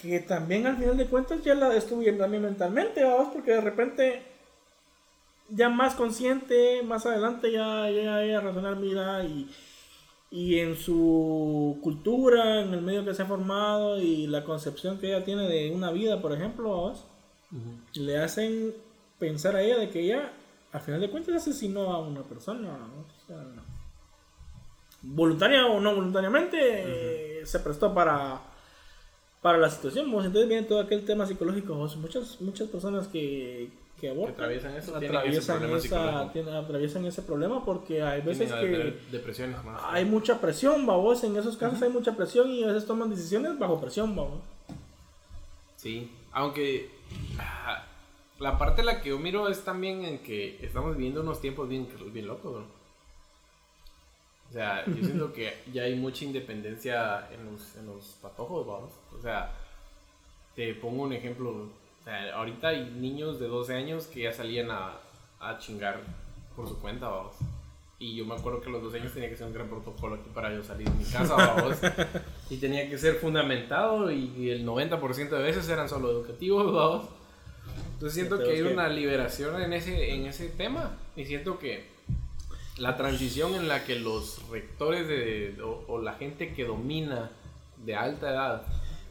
que también al final de cuentas ya la estuvieron también mentalmente, vamos, porque de repente ya más consciente, más adelante ya llega ella a razonar vida y, y en su cultura, en el medio que se ha formado y la concepción que ella tiene de una vida, por ejemplo, Ujú. le hacen pensar a ella de que ella, al final de cuentas, asesinó a una persona, ¿no? O sea, voluntaria o no voluntariamente, eh, se prestó para, para la situación. ¿vos? Entonces viene todo aquel tema psicológico. ¿vos? Muchas, muchas personas que, que abortan atraviesan eso, ese atraviesan, problema esa, psicológico. tienen- atraviesan ese problema porque hay veces que de- depresiones más. hay mucha presión, babos. En esos casos hay mucha presión y a veces toman decisiones bajo presión, babos. Sí, aunque ah, la parte en la que yo miro es también en que estamos viviendo unos tiempos bien, bien locos, ¿no? O sea, yo siento que ya hay mucha independencia en los, en los patojos, vamos. O sea, te pongo un ejemplo. O sea, ahorita hay niños de 12 años que ya salían a, a chingar por su cuenta, vamos. Y yo me acuerdo que a los 12 años tenía que ser un gran protocolo aquí para yo salir de mi casa, vamos. y tenía que ser fundamentado y el 90% de veces eran solo educativos, vamos. Entonces siento que hay una liberación en ese, en ese tema y siento que la transición en la que los rectores de, o, o la gente que domina de alta edad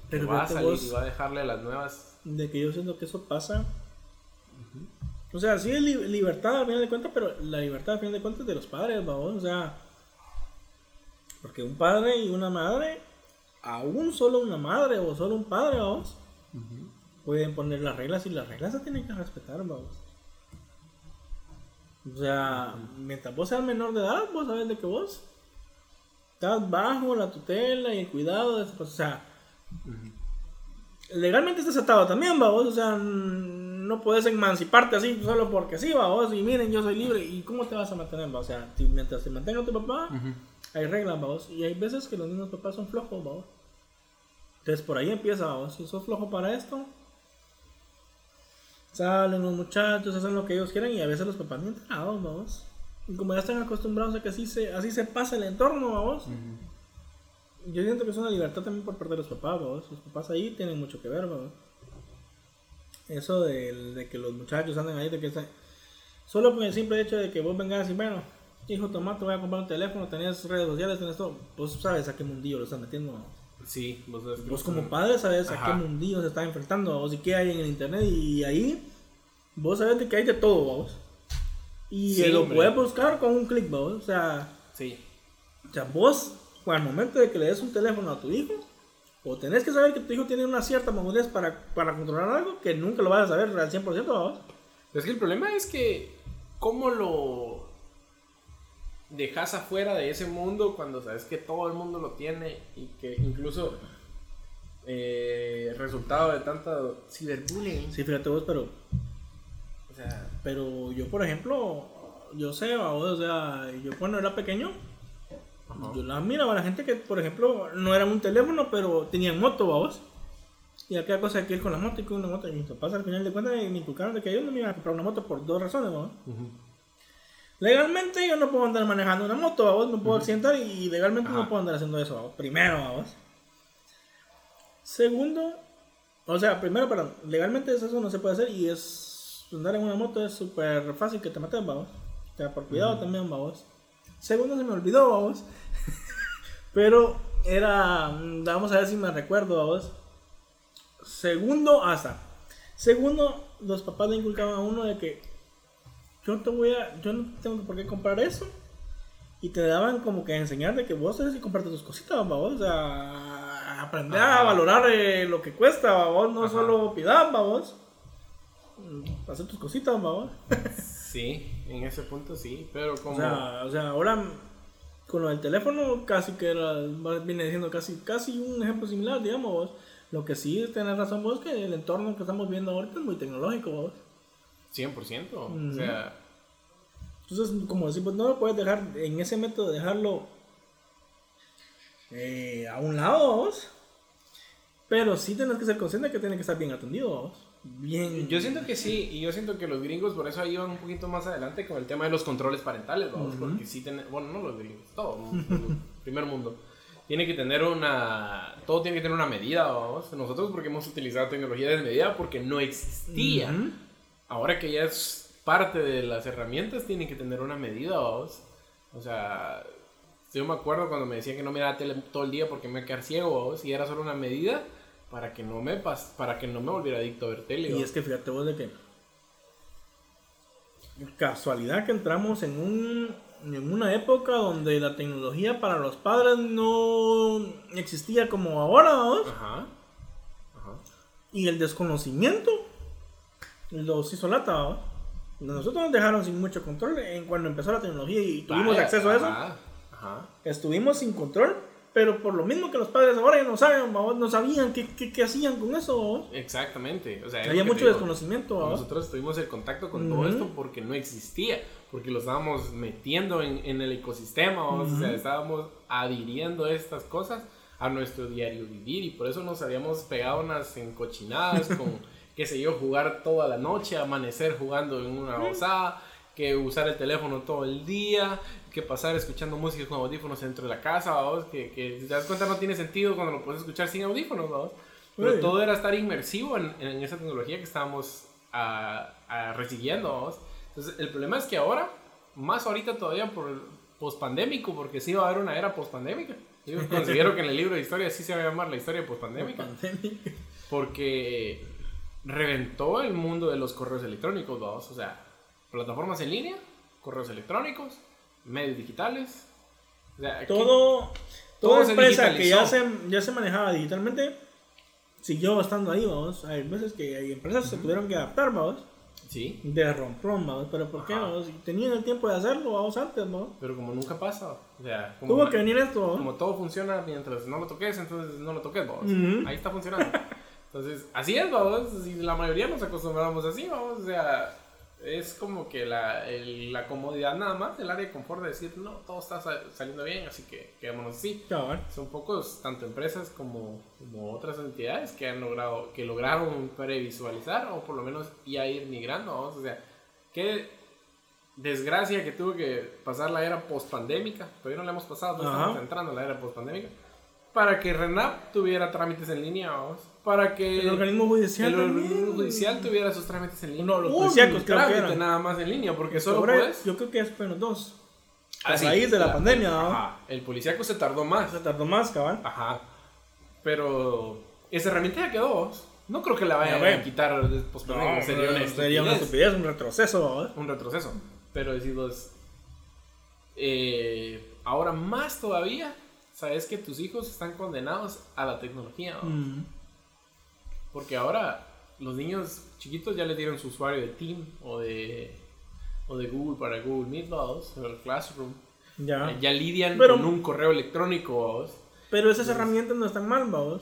Pero va a salir vos- y va a dejarle a las nuevas de que yo siento que eso pasa. O sea, sí es li- libertad al final de cuentas, pero la libertad al final de cuentas es de los padres, babos. O sea, porque un padre y una madre, aún solo una madre o solo un padre, babos, pueden poner las reglas y las reglas se tienen que respetar, babos. O sea, mientras vos seas menor de edad, vos sabes de que vos estás bajo la tutela y el cuidado de. O sea, legalmente estás atado también, vos, o sea, no puedes emanciparte así solo porque sí, vos, y miren, yo soy libre, ¿y cómo te vas a mantener, va? O sea, mientras te mantenga tu papá, hay reglas, vamos. Y hay veces que los mismos papás son flojos, vamos. Entonces por ahí empieza, vamos. Si sos flojo para esto, salen los muchachos, hacen lo que ellos quieren y a veces los papás ni enterados, vamos. Y como ya están acostumbrados a que así se, así se pasa el entorno, vamos. Yo siento que es una libertad también por parte de los papás, vamos. Los papás ahí tienen mucho que ver, vamos. Eso de, de que los muchachos anden ahí, de que está- solo por el simple hecho de que vos vengas y bueno, hijo tomate, voy a comprar un teléfono, tenés redes sociales, tenés todo, vos sabes a qué mundillo lo están metiendo. vamos. Sí, vos sabes Vos como padre sabes a qué mundillo se está enfrentando, vos y qué hay en el internet y ahí vos sabes de que hay de todo, vos. Y Sí, lo puedes buscar con un clic, vos. O sea, Sí, o sea, vos, al momento de que le des un teléfono a tu hijo, o tenés que saber que tu hijo tiene una cierta madurez para, para controlar algo que nunca lo vas a saber al 100%, vos. Es que el problema es que, ¿cómo lo dejas afuera de ese mundo cuando sabes que todo el mundo lo tiene y que incluso eh, resultado de tanta ciberbullying? Sí, fíjate vos, pero, O sea, pero yo, por ejemplo, yo sé, vos, o sea, yo cuando era pequeño, Ajá. Yo la miraba a la gente que, por ejemplo, no era un teléfono, pero tenían moto, vamos. Y aquella cosa de que ir con la moto y con una moto. Y mis papás al final de cuentas me inculcaron de que yo no me iba a comprar una moto por dos razones. Legalmente yo no puedo andar manejando una moto, vamos. Me puedo accidentar y legalmente no puedo andar haciendo eso, vamos. Primero, vamos. Segundo, o sea, primero, perdón, legalmente eso no se puede hacer y es andar en una moto es súper fácil que te maten, vamos. O sea, por cuidado también, vamos. Segundo, se me olvidó, vamos. Pero era, mm, vamos a ver si me recuerdo, vamos. Segundo, hasta. Segundo, los papás le inculcaban a uno de que yo te voy a, yo no tengo por qué comprar eso. Y te daban como que a enseñar de que vos tenés que comprarte tus cositas, vamos. O sea, aprender a Ajá. valorar eh, lo que cuesta, vamos. No Ajá. solo pidan, vamos. Mm, Hacer tus cositas, vamos. Sí, en ese punto sí, pero como... O sea, o sea, ahora con lo del teléfono casi que era, viene siendo casi, casi un ejemplo similar, digamos. vos. Lo que sí tenés razón vos que el entorno que estamos viendo ahorita es muy tecnológico, vos. 100%. O Ujú. sea, Entonces, como decimos, no lo puedes dejar en ese método, dejarlo eh, a un lado, vos. Pero sí tenés que ser consciente que tiene que estar bien atendido, vos. Bien. yo siento que sí, y yo siento que los gringos por eso van un poquito más adelante con el tema de los controles parentales, vamos, porque sí tienen, bueno, no los gringos, todo, el primer mundo. Tiene que tener una, todo tiene que tener una medida, vamos. Nosotros porque hemos utilizado tecnología desmedida porque no existía. Ahora que ya es parte de las herramientas, tienen que tener una medida, vamos. O sea, yo me acuerdo cuando me decían que no me daba tele todo el día porque me iba a quedar ciego, vamos, y era solo una medida para que no me pas para que no me volviera adicto a ver tele. Y es que fíjate vos de que casualidad que entramos en un en una época donde la tecnología para los padres no existía como ahora vamos, Ajá. Ajá. y el desconocimiento los hizo lata vamos. nosotros nos dejaron sin mucho control en cuando empezó la tecnología y tuvimos Vaya, acceso a eso Ajá. Ajá. estuvimos sin control pero por lo mismo que los padres ahora ya no saben no sabían qué, qué, qué hacían con eso. Exactamente. O sea, había mucho digo. desconocimiento vamos. Nosotros tuvimos el contacto con todo Ujú. esto porque no existía, porque lo estábamos metiendo en, en el ecosistema, vamos, o sea, estábamos adhiriendo estas cosas a nuestro diario vivir y por eso nos habíamos pegado unas encochinadas con, qué sé yo, jugar toda la noche, amanecer jugando en una osada, que usar el teléfono todo el día, que pasar escuchando música con audífonos dentro de la casa, vamos, que, que si te das cuenta no tiene sentido cuando lo puedes escuchar sin audífonos, vamos. Pero todo era estar inmersivo en, en esa tecnología que estábamos ah, ah, recibiendo. vamos. Entonces, el problema es que ahora, más ahorita todavía por el pospandémico, porque sí va a haber una era pospandémica. Yo considero que en el libro de historia sí se va a llamar la historia pospandémica, Pandémica. porque reventó el mundo de los correos electrónicos, vamos. O sea, plataformas en línea, correos electrónicos, medios digitales. O sea, todo, todo toda se empresa que ya se, ya se manejaba digitalmente siguió estando ahí, vamos. Hay veces que hay empresas que se tuvieron que adaptar, vamos. Sí, De romplón, vamos. Pero ¿por qué, vamos? Tenían el tiempo de hacerlo, vamos antes, vamos. pero como nunca pasa, o sea, como Tuvo que venir esto, vamos. como todo funciona mientras no lo toques, entonces no lo toques, vamos. Ujú. Ahí está funcionando. Entonces, así es, vamos. Y la mayoría nos acostumbramos así, vamos. O sea, Es como que la, el- la comodidad nada más, el área de confort de decir, no, todo está sa- saliendo bien, así que quedémonos así. Son pocos, tanto empresas como, como otras entidades que han logrado, que lograron previsualizar o por lo menos ya ir migrando, vamos, o sea, qué desgracia que tuvo que pasar la era post-pandémica, todavía no la hemos pasado, no estamos entrando a la era post-pandémica, para que RENAP tuviera trámites en línea, vamos, para que El organismo judicial. el organismo judicial tuviera sus trámites en línea. No, los policíacos creo que eran. nada más en línea, porque solo Sobre- puedes... Yo creo que es menos dos. Ah, a sí, raíz de la pandemia, ¿no? Ajá, el policíaco se tardó más. Se tardó más, cabal. Ajá. Pero esa herramienta ya quedó. No creo que la vayan a quitar después. No, sería una sería una estupidez. un retroceso, ¿verdad? Un retroceso. Pero decimos. eh, ahora más todavía, sabes que tus hijos están condenados a la tecnología. ¿no? Mm. Porque ahora los niños chiquitos ya les dieron su usuario de Team o de, o de Google para Google Meet, ¿vamos? o el Classroom. Ya. Eh, Ya lidian Pero- con un correo electrónico. ¿vamos? Pero esas herramientas no están mal, vamos.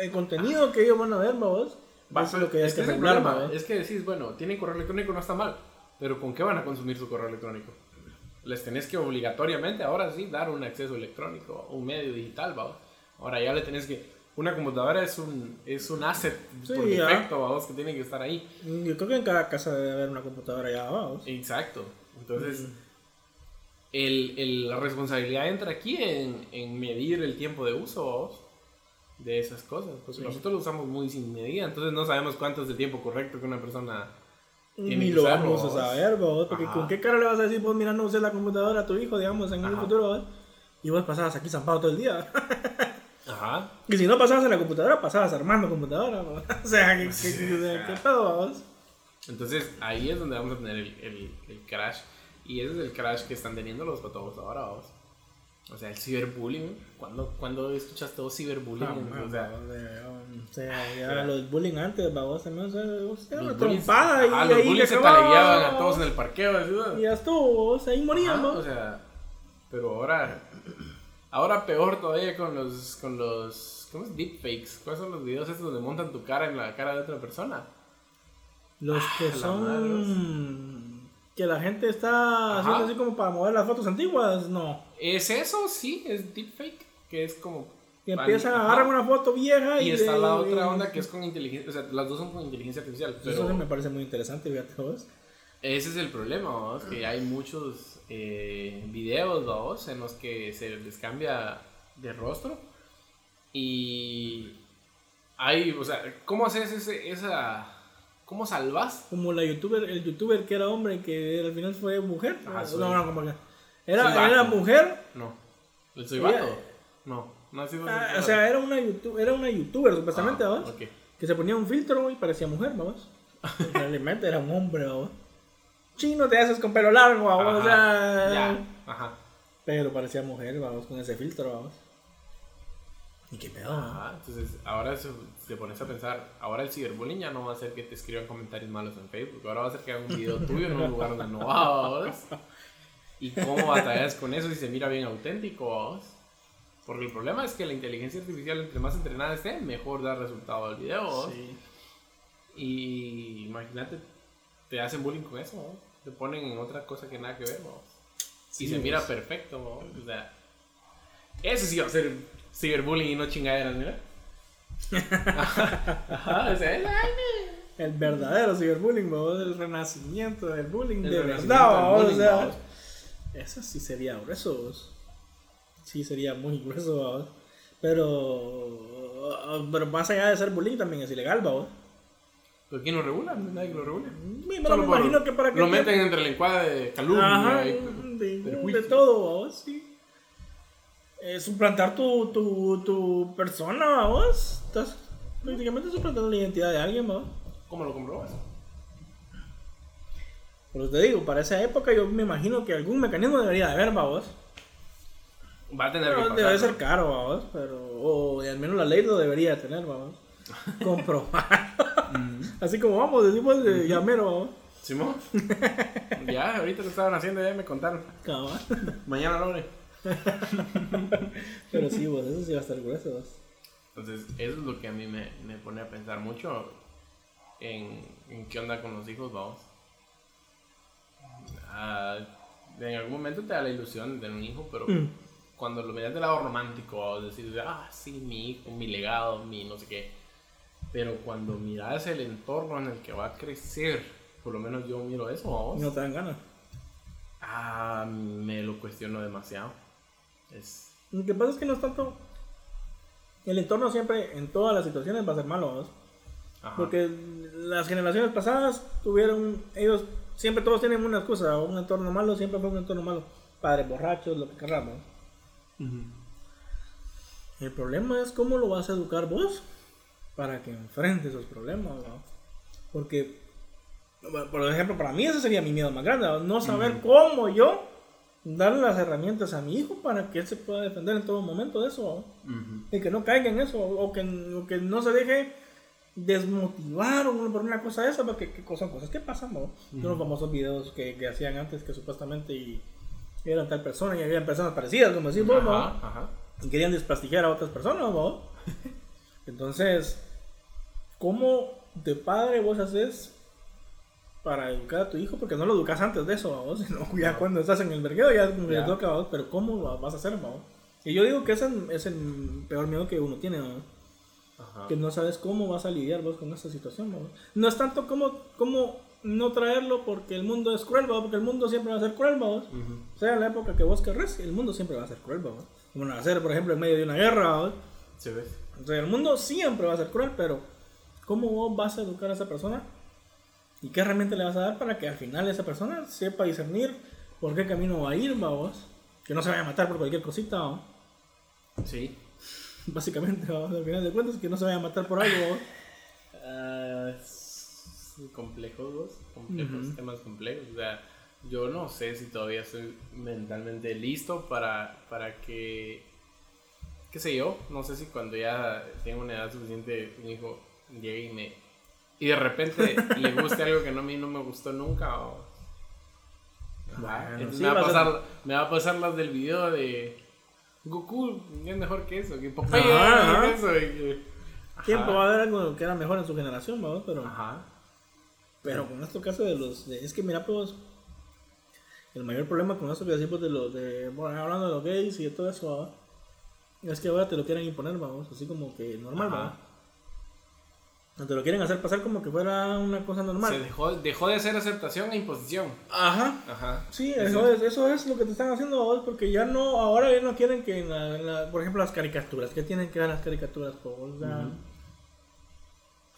El contenido que ellos van a ver, vamos. Va, es pero lo que es que que es problema, vamos. Es que decís, bueno, tienen correo electrónico, no está mal. Pero ¿con qué van a consumir su correo electrónico? Les tenés que obligatoriamente, ahora sí, dar un acceso electrónico, un medio digital, ¿va? Ahora ya le tenés que... Una computadora es un, es un asset Sí, por defecto, vamos, que tiene que estar ahí. Yo creo que en cada casa debe haber una computadora ya, vamos. Exacto. Entonces, el, el- la responsabilidad entra aquí en, en medir el tiempo de uso ¿vamos? de esas cosas. Porque Sí. nosotros lo usamos muy sin medida, entonces no sabemos cuánto es el tiempo correcto que una persona Ni lo usarlo, vamos a vos. saber, vos. Porque Ajá. ¿con qué cara le vas a decir, vos mira, no uses la computadora a tu hijo, digamos, en un Ajá. futuro, vos? Y vos pasabas aquí zampado todo el día. Ajá. y si no pasabas en la computadora, pasabas armando computadora, vos. O sea, ¿qué, qué, qué, qué pedo, vos? Entonces ahí es donde vamos a tener el, el, el crash. Y ese es el crash que están teniendo los patólogos ahora, vamos. O sea, el ciberbullying. ¿Cuándo, ¿cuándo escuchaste vos ciberbullying? Ah, o sea, o sea, ya los bullying antes, vos, también, o sea, o sea, una trompada y ajá, los bullies se talegueaban a todos en el parqueo. ¿no? Y ya estuvo, vos, ahí morían, vos. o sea, pero ahora, ahora peor todavía con los, con los, ¿cómo es? Deepfakes. ¿Cuáles son los videos estos donde montan tu cara en la cara de otra persona? Los que la son... Que la gente está Ajá. haciendo así como para mover las fotos antiguas, no. ¿Es eso? Sí, es deepfake, que es como... Y empiezan a agarrar una foto vieja y... Y está de- la otra onda que es con inteligencia, o sea, las dos son con inteligencia artificial, Eso pero sí me parece muy interesante, fíjate vos. Ese es el problema, vamos, que hay muchos eh, videos, vamos, en los que se les cambia de rostro y hay, o sea, ¿cómo haces ese, esa, cómo salvas? Como la youtuber, el youtuber que era hombre que al final fue mujer. Ajá, no, soy- no, como que... soy Era, era mujer, No, ¿el soy Ella- vato? No, no ha sido ah, o sea, era una, youtu- era una youtuber supuestamente, Ah, ok. Que se ponía un filtro y parecía mujer, vamos. Realmente era un hombre, vamos. Chino te haces con pelo largo, vamos. O Ajá, sea... ya, ajá. Pero parecía mujer, vamos, con ese filtro, vamos. ¿Y qué pedo? Ajá, entonces ahora te pones a pensar, ahora el ciberbullying ya no va a ser que te escriban comentarios malos en Facebook, ahora va a ser que hagan un video tuyo en un lugar donde no vas. ¿Y cómo batallas con eso si se mira bien auténtico? vamos? Porque el problema es que la inteligencia artificial, entre más entrenada esté, mejor da resultado al video. Sí. Y imagínate, te hacen bullying con eso, vamos. Te ponen en otra cosa que nada que ver. vamos. Sí, y se mira perfecto. vamos. O sea, ese sí va a ser ciberbullying y no chingaderas, mira. Ajá, o sea, vaina. El verdadero ciberbullying, vamos. El renacimiento del bullying El de verdad, vamos. O bullying, sea, vamos. eso sí sería grueso. Sí, sería muy grueso, vamos. Pero. Pero más allá de ser bullying también es ilegal, vamos. ¿Pero quién lo regula? Nadie que lo regule. Me, Solo me por- imagino que para que. Lo meten entre el encuadre de calumnia Ajá, y de, todo, vamos, sí. Eh, suplantar tu, tu, tu persona, vamos. Estás prácticamente suplantando la identidad de alguien, vamos. ¿Cómo lo comprobas? Pero te digo, para esa época yo me imagino que algún mecanismo debería de haber, vamos. Va a tener que pasar. debe ser caro, vamos. Pero, o al menos la ley lo debería de tener, vamos. Comprobar. Así como vamos, decimos de llamero, vamos. ¿Simón? ya, ahorita lo estaban haciendo, ya me contaron. Cabal. Mañana lo haré. Pero sí, vos, eso sí va a estar grueso, vos. Entonces, eso es lo que a mí me, me pone a pensar mucho en, en qué onda con los hijos, vamos. ah, en algún momento te da la ilusión de tener un hijo, pero Mm. cuando lo miras del lado romántico, decir, ah, sí, mi hijo, mi legado, mi no sé qué. Pero cuando miras el entorno en el que va a crecer, por lo menos yo miro eso, vamos. No te dan ganas. Ah, me lo cuestiono demasiado. Es. Lo que pasa es que no es tanto. El entorno siempre, en todas las situaciones, va a ser malo. Porque las generaciones pasadas tuvieron. Ellos siempre todos tienen una excusa. Un entorno malo siempre fue un entorno malo. Padres borrachos, lo que queramos. El problema es cómo lo vas a educar vos para que enfrente esos problemas. ¿no? Porque, por ejemplo, para mí ese sería mi miedo más grande. ¿no? No saber cómo yo darle las herramientas a mi hijo para que él se pueda defender en todo momento de eso. ¿no? Ujú. Y que no caiga en eso, o que, o que no se deje desmotivar o por una cosa de esa, porque que son cosas que pasan, ¿no? Son los famosos videos que, que hacían antes que supuestamente y- eran tal persona y habían personas parecidas, como decís vos, ¿no? Ajá, ajá. Y querían desprestigiar a otras personas, ¿no? Entonces, ¿cómo de padre vos haces para educar a tu hijo? Porque no lo educas antes de eso, vos, sino ya cuando estás en el vergueo ya como le toca, ¿vos? pero ¿cómo lo vas a hacer, vos? Y yo digo que ese es el peor miedo que uno tiene, ¿no? Ajá. que no sabes cómo vas a lidiar vos con esta situación. ¿no? No es tanto como, como no traerlo porque el mundo es cruel, ¿va? porque el mundo siempre va a ser cruel, ¿va? Ujú. sea en la época que vos querrás, el mundo siempre va a ser cruel. ¿va? Como nacer, por ejemplo, en medio de una guerra. ¿va? ¿Se ves? O sea, el mundo siempre va a ser cruel, pero ¿cómo vos vas a educar a esa persona? ¿Y qué herramienta le vas a dar para que al final esa persona sepa discernir por qué camino va a ir, ¿va vos? Que no se vaya a matar por cualquier cosita, ¿va? Sí. Básicamente, ¿va? al final de cuentas, que no se vaya a matar por algo, ¿va? Es complejos, vos, complejos, temas complejos. O sea, yo no sé si todavía estoy mentalmente listo para, para que, qué sé yo, no sé si cuando ya tenga una edad suficiente mi hijo llegue y me... Y de repente le guste algo que no, a mí no me gustó nunca. O, Bueno, sí, me, va a a ser- pasar, me va a pasar las del video de Goku es mejor que eso, que Popeye Ajá, es mejor ajá. que eso. y que- Ajá. va a haber algo que era mejor en su generación, ¿va? Pero, Ajá. pero con este caso de los. de- es que mira, pues. El mayor problema con esto que decimos de los. De, bueno, hablando de los gays y de todo eso, ¿va? Es que ahora te lo quieren imponer, vamos. Así como que normal, Ajá. Te lo quieren hacer pasar como que fuera una cosa normal. Se dejó, dejó de ser aceptación e imposición. Ajá. Ajá. Sí, eso es, eso es lo que te están haciendo vos, porque ya no, ahora ya no quieren que, en la- en la- por ejemplo, las caricaturas, que tienen que dar las caricaturas, po? o sea,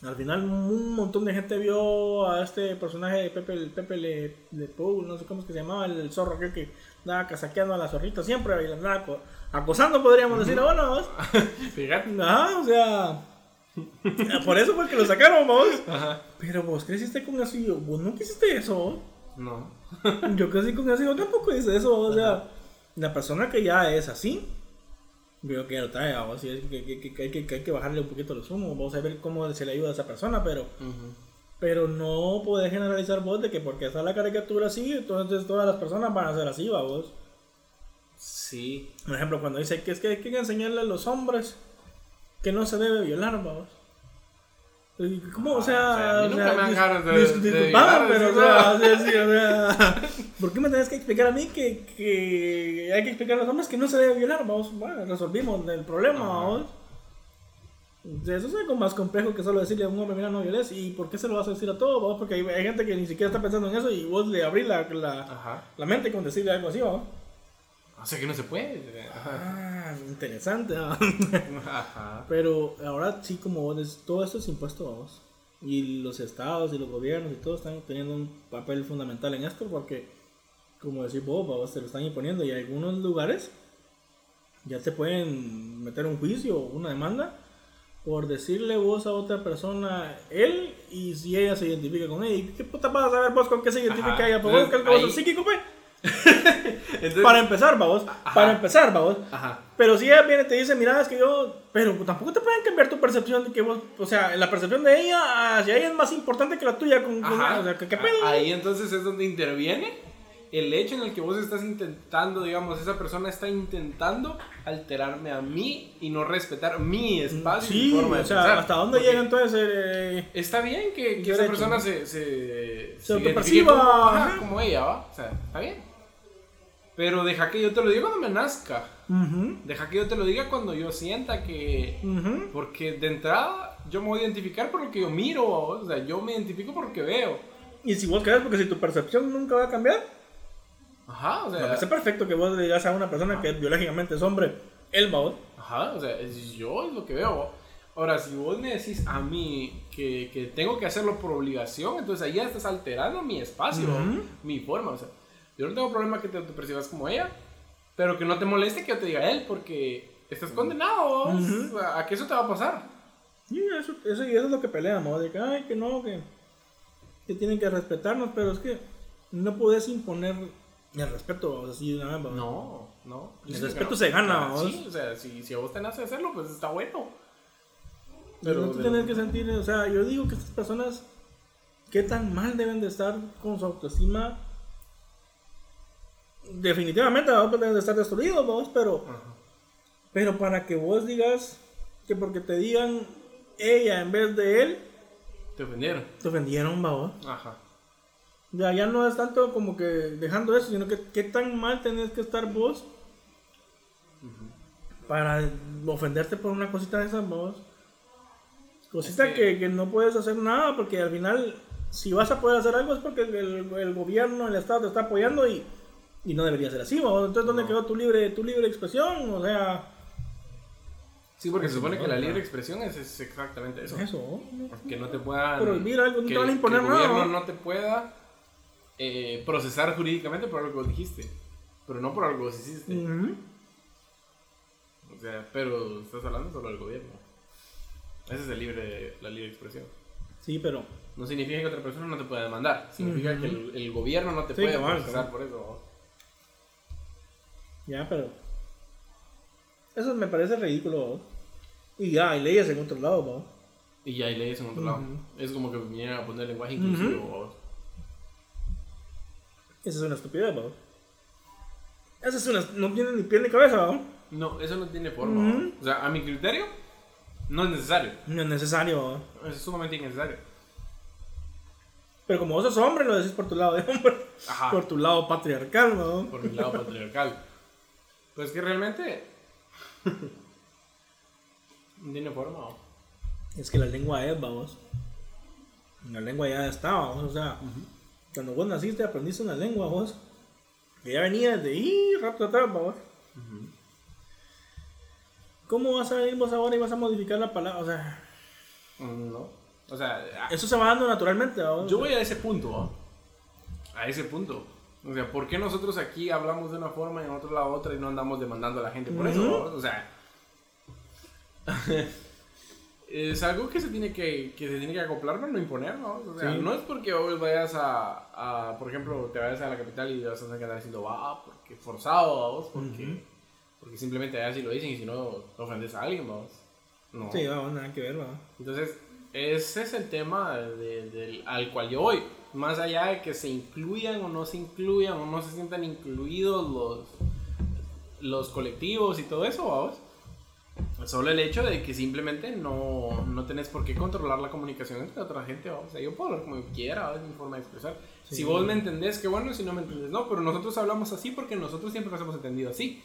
al final un montón de gente vio a este personaje de Pepe, el Pepe Le, Le Pou, no sé cómo es que se llamaba, el zorro aquel que andaba casaqueando a la zorrita siempre y la andaba aco- acosando, podríamos decir ahora. Fíjate. Ajá, o sea, por eso fue que lo sacaron, vos. Ajá. Pero vos creciste con eso y yo, vos no quisiste eso, vos. No. Yo casi con eso yo tampoco hice eso, o sea, la persona que ya es así, veo que ya lo trae, o sea, que, que, que- que hay que, hay que bajarle un poquito los humos, vamos a ver cómo se le ayuda a esa persona, pero, pero no podés generalizar vos de que porque está la caricatura así, entonces todas las personas van a ser así, va vos. Sí. Por ejemplo, cuando dice que es que hay que enseñarle a los hombres que no se debe violar, va vos. Y ¿Cómo? O Ah, sea, o sea, a mí o sea, pero o sea, ¿por qué me tenés que explicar a mí que, que hay que explicar a los hombres que no se debe violar? Vamos, bueno, resolvimos el problema, vamos. Eso es algo más complejo que solo decirle a un hombre, mira, no violes. ¿Y por qué se lo vas a decir a todos? vamos? Porque hay, hay gente que ni siquiera está pensando en eso y vos le abrís la, la, la mente con decirle algo así, vamos. O sea que no se puede. Ajá. Interesante. ¿va? Ajá. Pero ahora sí, como vos decís, todo esto es impuesto, vamos. Y los estados y los gobiernos y todo están teniendo un papel fundamental en esto porque, como decís vos, vos te lo están imponiendo y algunos lugares ya te pueden meter un juicio o una demanda por decirle vos a otra persona él y si ella se identifica con él. ¿Y qué puta vas a saber vos con qué se identifica Ajá. ella? ¿Por vos que vos sos psíquico, pues? Entonces, Para empezar, vamos. Ajá. Para empezar, vamos. Ajá. Pero si ella viene y te dice, mira, es que yo. Pero tampoco te pueden cambiar tu percepción de que vos. O sea, la percepción de ella hacia ella es más importante que la tuya. Con, con- o sea, ¿qué, qué pedo? Ahí entonces es donde interviene el hecho en el que vos estás intentando, digamos, esa persona está intentando alterarme a mí y no respetar mi espacio y Sí, forma de o sea, pensar. ¿hasta dónde Porque llega entonces? eh, Está bien que, que esa persona se, se, Se identifique autoperciba, como, ajá. como ella, ¿va? O sea, está bien. Pero deja que yo te lo diga cuando me nazca. ujú, Deja que yo te lo diga cuando yo sienta que... ujú. Porque de entrada yo me voy a identificar por lo que yo miro, o sea, yo me identifico por lo que veo. Y si vos crees, porque si tu percepción nunca va a cambiar, Ajá, o me sea... parece perfecto que vos le digas a una persona que biológicamente es hombre, él va. Ajá, o sea, es- yo es lo que veo. Ahora, si vos me decís a mí que, que tengo que hacerlo por obligación, entonces ahí ya estás alterando mi espacio, Ujú. mi forma. O sea, yo no tengo problema que te, percibas como ella, pero que no te moleste que yo te diga él, porque estás condenado Ujú. a, que eso te va a pasar. Y eso, eso, y eso es lo que peleamos, de que, ay, que no, que, que tienen que respetarnos, pero es que no puedes imponer el respeto vez, ¿va? No, no. El respeto no. se gana, vos. Sí, o sea, si, si a vos te nace hacerlo, pues está bueno. Pero no te pero- tienes que sentir, o sea, yo digo que estas personas, ¿qué tan mal deben de estar con su autoestima? Definitivamente deben de estar destruidos, vos, pero, Ajá. pero para que vos digas que porque te digan ella en vez de él, Te ofendieron. te ofendieron, va, vos. Ajá. Ya, ya no es tanto como que dejando eso, sino que qué tan mal tenés que estar vos para ofenderte por una cosita de esas, vos. Cosita Es que... que- que no puedes hacer nada porque al final, si vas a poder hacer algo es porque el, el- el gobierno, el Estado te está apoyando y, y no debería ser así, vos. Entonces, ¿dónde No. quedó tu libre, tu libre expresión? O sea, Sí, porque se supone que la no, libre no. expresión es, es exactamente eso. eso. Que no te puedan. Prohibir algo, no que, te van a imponer que el gobierno ¿no? no te pueda eh, procesar jurídicamente por algo que dijiste. Pero no por algo que hiciste. O sea, pero estás hablando solo del gobierno. Ese es el libre, la libre expresión. Sí, pero No significa que otra persona no te pueda demandar. Significa que el, el gobierno no te Sí, puede procesar sí. por eso. Ya, pero. Eso me parece ridículo. ¿no? Y ya, hay leyes en otro lado, ¿no? Y ya hay leyes en otro lado. Ujú. Es como que vinieran a poner lenguaje inclusivo. ¿no? Esa es una estupidez, ¿no? Esa es una. No tiene ni pie ni cabeza, ¿no? No, eso no tiene forma. O sea, a mi criterio, no es necesario. No es necesario, ¿no? Es sumamente innecesario. Pero como vos sos hombre, lo decís por tu lado de hombre. Ajá. Por tu lado patriarcal, ¿no? por mi lado patriarcal. Pues que realmente tiene forma. Es que la lengua es, vamos. La lengua ya estaba, vamos. O sea, cuando vos naciste aprendiste una lengua, vos. Que ya venía desde ahí, rato atrás, vamos. ¿Cómo vas a ir vos ahora y vas a modificar la palabra? O sea, Mm, No. O sea, a- eso se va dando naturalmente, vamos. yo voy a ese punto. ¿no? A ese punto. O sea, ¿por qué nosotros aquí hablamos de una forma y en otro lado otra y no andamos demandando a la gente por eso? Ujú. ¿no? O sea, es algo que se tiene que, que se tiene que acoplar, pero no imponer, ¿no? O sea, Sí. no es porque hoy vayas a, a, por ejemplo, te vayas a la capital y vas a andar diciendo, va, porque forzado, vamos, porque, Ujú. porque simplemente allá sí lo dicen y si no, ofendes a alguien, vamos. No. Sí, vamos, nada que ver, vamos. Entonces, ese es el tema de- del- al cual yo voy. Más allá de que se incluyan o no se incluyan o no se sientan incluidos los, los colectivos y todo eso, vamos. Solo el hecho de que simplemente no, no tenés por qué controlar la comunicación entre otra gente, vamos. O sea, yo puedo hablar como yo quiera, es mi forma de expresar. Sí. Si vos me entendés, qué bueno, si no me entendés, no. Pero nosotros hablamos así porque nosotros siempre nos hemos entendido así.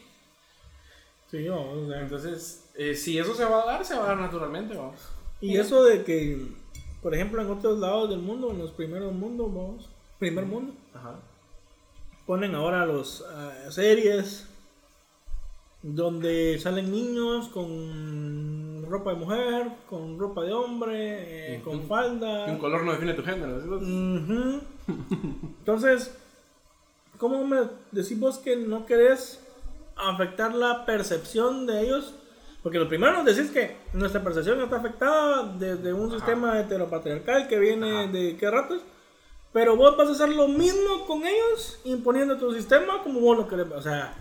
Sí, vamos. o sea. Entonces, eh, si eso se va a dar, se va a dar naturalmente, vamos. Y eso de que, por ejemplo, en otros lados del mundo, en los primeros mundos, vamos, primer mundo, Ajá. ponen ahora los ah, series donde salen niños con ropa de mujer, con ropa de hombre, eh, con falda. Un color no define tu género. ¿sí? Entonces, ¿cómo me decís vos que no querés afectar la percepción de ellos? Porque lo primero nos decís que nuestra percepción está afectada desde un Ajá. sistema heteropatriarcal que viene Ajá. de qué ratos. Pero vos vas a hacer lo mismo con ellos, imponiendo tu sistema como vos lo querés. O sea,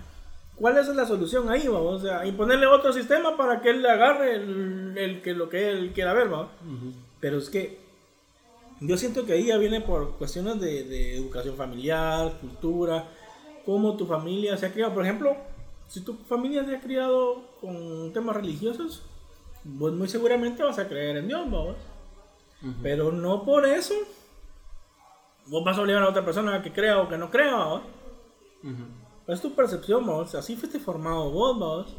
¿cuál es la solución ahí, vamos? O sea, imponerle otro sistema para que él le agarre el, el que lo que él quiera ver, ¿va? Pero es que Yo siento que ahí ya viene por cuestiones de, de educación familiar, cultura, cómo tu familia se ha criado. Por ejemplo, si tu familia se ha criado con temas religiosos, vos muy seguramente vas a creer en Dios, vos. Pero no por eso vos vas a obligar a otra persona a que crea o que no crea, vos. Es tu percepción, vos. Así fuiste formado vos, vos.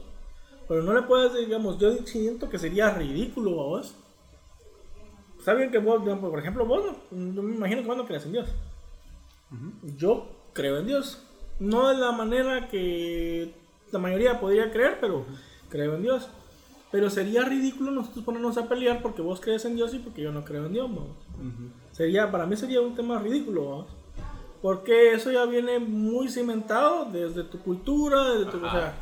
Pero no le puedes, digamos, yo siento que sería ridículo, vos. Está bien que vos, por ejemplo, vos, no- yo me imagino que vos no crees en Dios. Yo creo en Dios. No de la manera que la mayoría podría creer, pero creo en Dios. Pero sería ridículo nosotros ponernos a pelear porque vos crees en Dios y porque yo no creo en Dios, vamos. Sería, para mí sería un tema ridículo, vamos. Porque eso ya viene muy cimentado desde tu cultura, desde tu, o sea,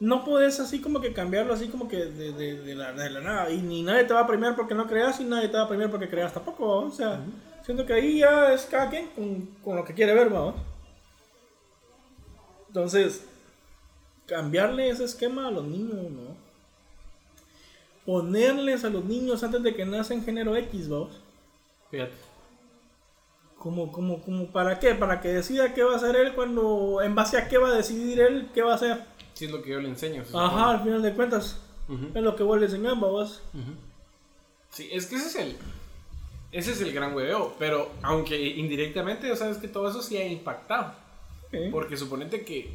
no puedes así como que cambiarlo así como que de, de- de la, de la nada. Y ni nadie te va a premiar porque no creas y nadie te va a premiar porque creas tampoco, ¿va? O sea, siento que ahí ya es cada quien con, con lo que quiere ver, ¿va? Entonces, cambiarle ese esquema a los niños, ¿no? Ponerles a los niños antes de que nacen género X, ¿va? Fíjate. Como, como, como, ¿para qué? Para que decida qué va a hacer él cuando, en base a qué va a decidir él qué va a hacer. Sí, es lo que yo le enseño. se Ajá, al final de cuentas, es lo que vos le enseñás, vos. Sí, es que ese es el. Ese es el gran hueveo. Pero aunque indirectamente, ya sabes que todo eso sí ha impactado. Porque suponete que.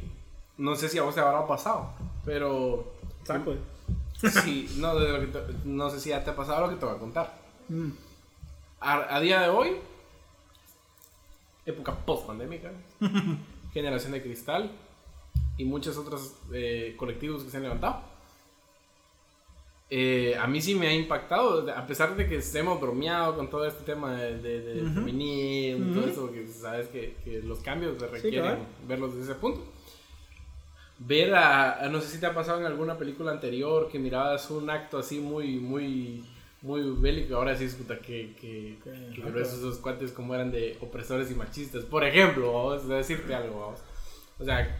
No sé si a vos te habrá pasado. Pero. Saco. Sí, no, de lo que te- no sé si ya te ha pasado lo que te voy a contar. Mm. A, a día de hoy, época post-pandémica, generación de cristal y muchos otros eh, colectivos que se han levantado. Eh, a mí sí me ha impactado, a pesar de que estemos bromeado con todo este tema de, de- de Ujú. feminismo y todo Ujú. eso, porque sabes que, que los cambios se Sí, requieren claro. verlos desde ese punto. Ver a, a- no sé si te ha pasado en alguna película anterior que mirabas un acto así muy, muy, muy bélico, ahora sí, puta, que, que, Que- que esos cuates como eran de opresores y machistas. Por ejemplo, vamos a decirte algo, vamos. O sea,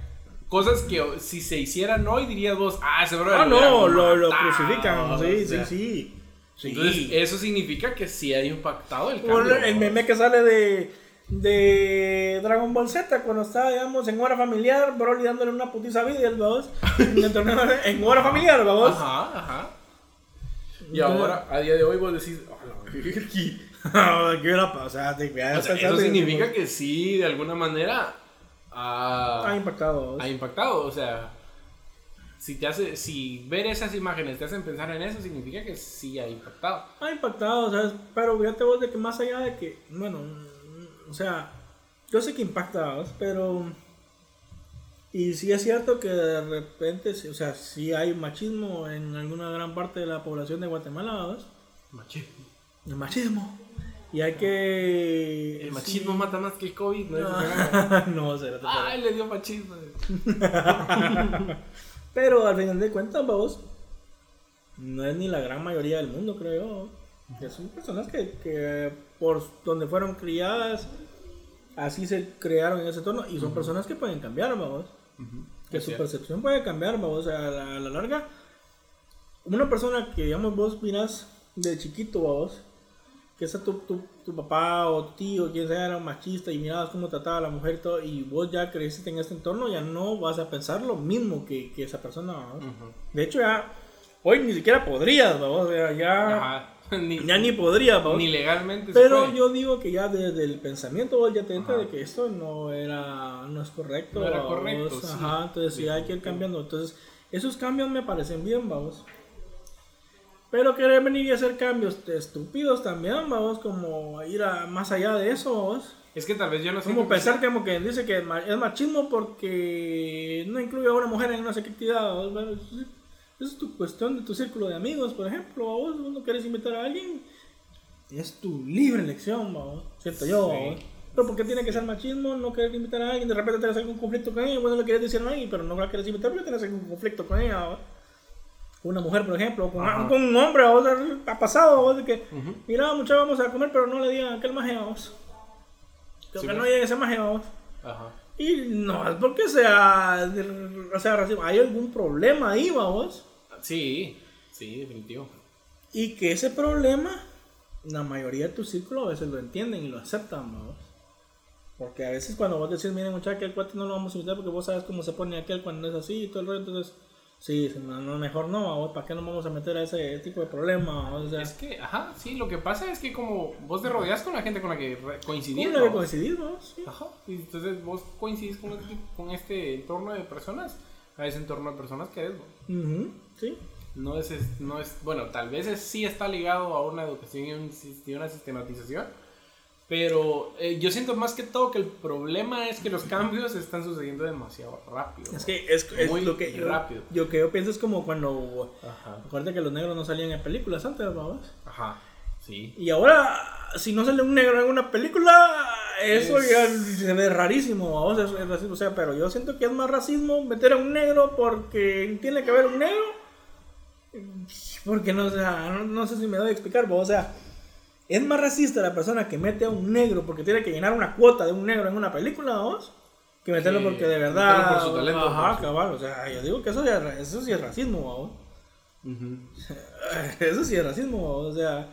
cosas que si se hicieran hoy dirías vos, ah, ese brother Ah, no, lo, lo matado", crucifican. o Sí, sea. sí, sí. Sí. Entonces, eso significa que sí ha impactado el cambio. el meme que sale de, de Dragon Ball Z cuando está, digamos, en hora familiar, Broly dándole una putiza a Videl, vamos. En, el torneo de- en hora familiar, vamos. Ajá, ajá. Y ahora, a día de hoy, vos decís, "A la verga". ¿Qué hubiera pasado? Te- O sea, eso significa que sí, de alguna manera, ha, Ha impactado. vamos. ha impactado. O sea, si, te hace, si ver esas imágenes te hacen pensar en eso, significa que sí ha impactado. ha impactado, ¿sabes? Pero fíjate vos de que más allá de que, bueno, o sea, yo sé que impacta, pero... Y sí es cierto que de repente, o sea, sí hay machismo en alguna gran parte de la población de Guatemala, ¿sabes? Machismo. El machismo. Y hay que... El machismo sí. mata más que el COVID. ¿no? No, no, espérate, espérate. Ay, le dio machismo. Pero al final de cuentas, vos, no es ni la gran mayoría del mundo, creo yo. Que son personas que, que por donde fueron criadas, así se crearon en ese tono. Y son personas que pueden cambiar, vamos. Que Es su cierto. percepción puede cambiar, vamos. A la, a la larga, una persona que, digamos, vos miras de chiquito, vamos. Que sea tu, tu, tu papá o tu tío, quien sea, era machista y mirabas cómo trataba a la mujer y todo, y vos ya creciste en este entorno, ya no vas a pensar lo mismo que, que esa persona. ¿vamos? Ujú. De hecho, ya hoy ni siquiera podrías, vamos, ya, Ajá. Ni, ya ni podrías, vamos. ni legalmente se Pero puede. yo digo que ya desde el pensamiento ya te entra de que esto no era no es correcto. No era vamos. correcto, sí. Ajá, entonces sí hay que ir cambiando. Entonces, esos cambios me parecen bien, vamos. Pero querer venir y hacer cambios estúpidos también, vamos, como ir a más allá de eso, vamos. Es que tal vez yo no sé. Como pensar que como que dice que es machismo porque no incluye a una mujer en una actividad. ¿vamos? Es tu cuestión de tu círculo de amigos, por ejemplo. Vos no quieres invitar a alguien, es tu libre elección, vamos. Siento yo. Vamos. Pero ¿por qué tiene que ser machismo? No querer invitar a alguien, de repente tienes algún conflicto con ella, bueno, le quieres decir a alguien, pero no la quieres invitar porque tienes algún conflicto con ella. Con una mujer, por ejemplo, con, Ajá. un hombre, ¿vamos? ha pasado, ¿vamos? de que, Ujú. mira, muchachos, vamos a comer, pero no le digan aquel maje, vamos. Que Sí, que no pues. llegue ese maje, vamos. Ajá. Y no es porque sea, o sea, hay algún problema ahí, vamos. Sí, sí, definitivo. Y que ese problema la mayoría de tu círculo a veces lo entienden y lo aceptan, vamos. Porque a veces cuando vos decís, miren muchachos, aquel cuate no lo vamos a invitar porque vos sabes cómo se pone aquel cuando es así y todo el rollo, entonces, sí, no, no, mejor no, ¿para qué nos vamos a meter a ese tipo de problema? O sea, Es que, ajá, sí, lo que pasa es que como vos te rodeas con la gente con la que coincidís, ¿cómo le ¿no? coincidimos? Sí. Ajá, y entonces vos coincidís con este, con este entorno de personas, a ese entorno de personas que eres, ¿no? Ujú, sí. No es, es- no es, bueno, tal vez es- sí está ligado a una educación y una sistematización, pero eh, yo siento más que todo que el problema es que los cambios están sucediendo demasiado rápido. Es que es, es Muy lo que yo, rápido. Yo que yo pienso es como cuando Ajá, acuérdate que los negros no salían en películas antes, vamos. ajá, sí. Y ahora si no sale un negro en una película, eso Es- ya se ve rarísimo, vamos, es, es racismo, o sea, pero yo siento que es más racismo meter a un negro porque tiene que haber un negro. Porque no, o sea, no, no sé si me doy a explicar, pero, o sea, es más racista la persona que mete a un negro porque tiene que llenar una cuota de un negro en una película, vamos, que meterlo Que porque de verdad. por su talento, Ajá, por su- cabal, o sea, yo digo que eso, ya eso sí es racismo, vamos. Eso sí es racismo, o sea.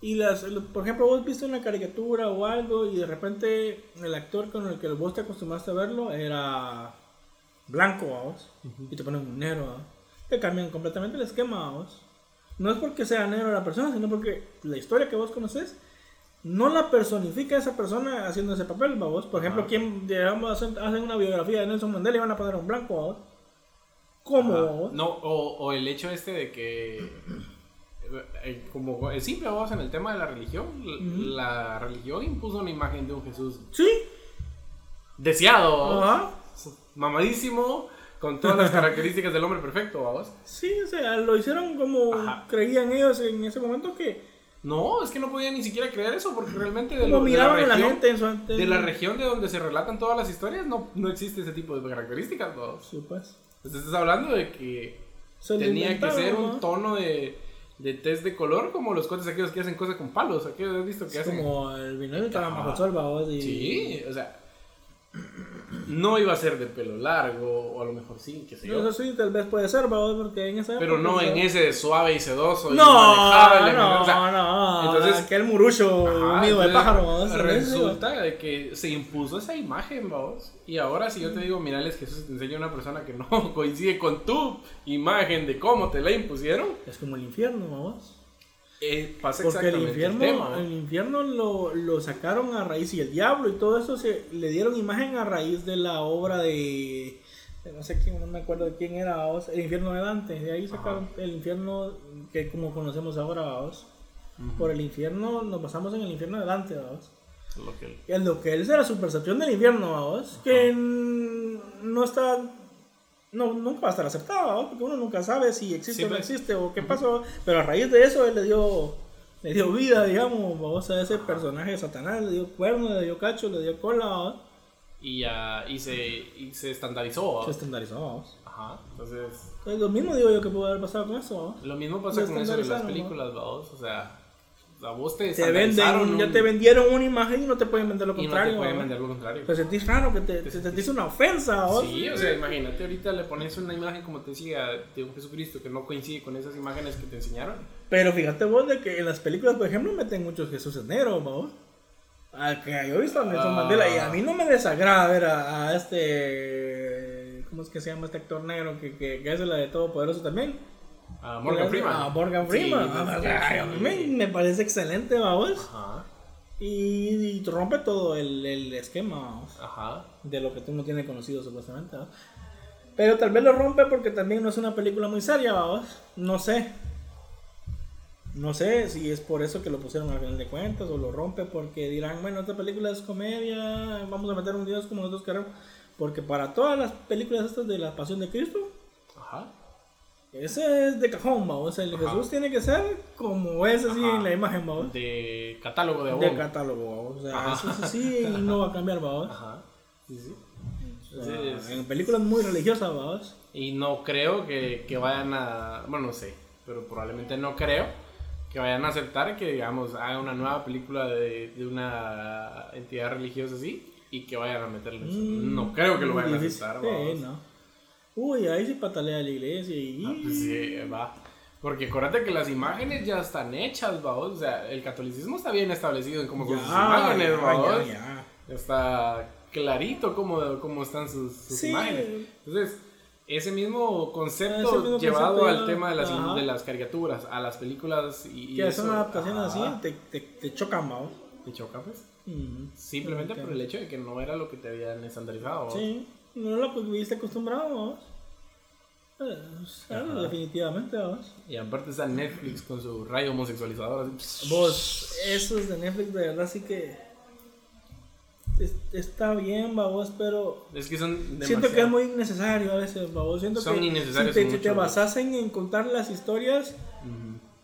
Y las, por ejemplo, vos viste una caricatura o algo y de repente el actor con el que vos te acostumbraste a verlo era blanco, vamos, y te ponen un negro, ¿va? Cambian completamente el esquema, vamos. No es porque sea negro la persona, sino porque la historia que vos conoces no la personifica esa persona haciendo ese papel, vamos. Por ejemplo, quien digamos hacen, hacen una biografía de Nelson Mandela y van a poner un blanco, vamos. ¿Cómo? No, o, o el hecho este de que, eh, como es simple, vamos en el tema de la religión, la religión impuso una imagen de un Jesús Sí, deseado, ajá. mamadísimo, con todas las características del hombre perfecto, vamos. Sí, o sea, lo hicieron como Ajá. creían ellos en ese momento que No, es que no podían ni siquiera creer eso, porque realmente de, lo- de la a la región, gente en su ante- de la región de donde se relatan todas las historias, no, no existe ese tipo de características, vamos. Sí, pues. Entonces estás hablando de que Se tenía que ser un ¿no? tono de, de test de color como los cotes aquellos que hacen cosas con palos. Aquellos has visto que Es hacen. como el vinilo que babos, y... Sí, o sea. No iba a ser de pelo largo, o a lo mejor sí, qué sé No, yo. eso sí, tal vez puede ser, babos, porque en esa Pero no en ese de suave y sedoso. y No, manejable, no, o sea, no, entonces- aquel murucho unido de pájaro, Resulta de que se impuso esa imagen, vamos. Y ahora si yo te digo, mirales Jesús te enseña a una persona que no coincide con tu imagen de cómo te la impusieron, Es como el infierno, babos. Eh, pasa Porque el infierno, el infierno lo, lo sacaron a raíz y el diablo y todo eso se le dieron imagen a raíz de la obra de, de no sé quién, no me acuerdo de quién era, vamos, el infierno de Dante. De ahí sacaron el infierno que como conocemos ahora, vamos. Por el infierno nos basamos en el infierno de Dante, vamos. Lo que- Y en lo que él era su percepción del infierno, vamos, que no está no, nunca va a estar aceptado, ¿no? porque uno nunca sabe si existe Sí, o no existe o qué pasó, pero a raíz de eso él le dio, le dio vida, digamos, vamos a ese personaje de Satanás, le dio cuerno, le dio cacho, le dio cola, ¿no? Y, ya y, se, y se estandarizó. se estandarizó. Ajá, entonces Entonces, lo mismo digo yo que pudo haber pasado con eso, ¿no? lo mismo pasa con eso de las películas, vamos. O sea, a vos te Te venden, ya un- te vendieron una imagen y no te pueden vender lo y no contrario. te pueden vender lo contrario. Te sentís raro, que te, te sentís una ofensa. Sí, o sea, imagínate ahorita le pones una imagen, como te decía, de un Jesucristo que no coincide con esas imágenes que te enseñaron. Pero fíjate vos de que en las películas, por ejemplo, meten muchos Jesús negros, ¿no? Al que yo he visto a Nelson Ah. Mandela y a mí no me desagrada ver a, a este. ¿Cómo es que se llama este actor negro que, que, que hace la de Todopoderoso también? A Morgan Freeman. A Morgan Freeman. Sí, Ah, a mí me, parece excelente, vamos. Ajá, Y, y rompe todo el, el esquema, vamos, ajá. de lo que tú no tienes conocido supuestamente. Pero tal vez lo rompe porque también no es una película muy seria, vamos. No sé. No sé si es por eso que lo pusieron al final de cuentas o lo rompe porque dirán, bueno, esta película es comedia, vamos a meter un Dios como nosotros queremos. Porque para todas las películas estas de la Pasión de Cristo, Ajá. Ese es de cajón, vamos. El Ajá. Jesús tiene que ser como es así Ajá. en la imagen, vamos. De catálogo de De Avon. catálogo, vamos. O sea, Ajá. eso es así y no va a cambiar, vamos. Ajá. Sí, sí. O sea, en películas muy religiosas, vamos. Y no creo que, que vayan a. Bueno, no sé, pero probablemente no creo que vayan a aceptar que, digamos, haga una nueva película de, de una entidad religiosa así y que vayan a meterle eso. Mm, no creo que lo vayan a difícil. aceptar. Sí, vamos. no. Uy, ahí sí patalea la iglesia y... Ah, pues sí, va. Porque acuérdate que las imágenes ya están hechas, vamos. O sea, el catolicismo está bien establecido en cómo son sus imágenes, ya, vamos. ya, ya. Está clarito cómo, cómo están sus, sus Sí. imágenes. Entonces, ese mismo concepto Ese mismo llevado concepto al tema de las, ajá. de las caricaturas, a las películas y, Que son adaptaciones así, te, te, te chocan, vamos. ¿Te choca, pues? Simplemente por el hecho de que no era lo que te habían estandarizado. Sí, no lo que viste acostumbrado, vamos. Eh, claro, Ajá. definitivamente, vamos. Y aparte está Netflix con su rayo homosexualizador. así, Vos, esos de Netflix de verdad sí que es- está bien, babos, pero Es que son siento que es demasiado- muy innecesario a veces, babos. Siento Son que innecesarios si te, si te mucho, basasen en contar las historias,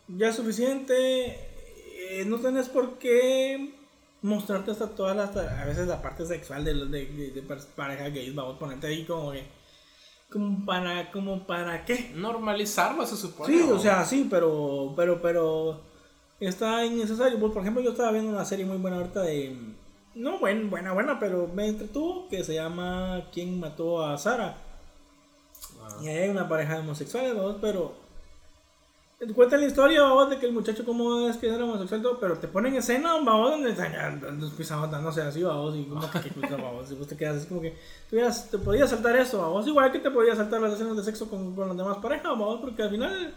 ya es suficiente. eh, no tenés por qué mostrarte hasta todas las, a veces la parte sexual de, los- de, de, de pare- parejas gays, vamos, ponerte ahí como que, como para, como para qué. Normalizarlo se supone. Sí, ¿no? o sea, sí, pero, pero, pero está innecesario. Por ejemplo, yo estaba viendo una serie muy buena ahorita de, no buen, buena, buena, pero me entretuvo, que se llama ¿Quién mató a Sara? Ah. Y ahí hay una pareja de homosexuales, vamos, pero cuenta la historia, vamos, de que el muchacho como es que era homosexual, pero te ponen escena, vamos, donde están los pisados dándose así, vamos, y como que, que vamos, y vos te quedas así como que, te podías saltar eso, vamos, igual que te podías saltar las escenas de sexo con, con las demás parejas, vamos, porque al final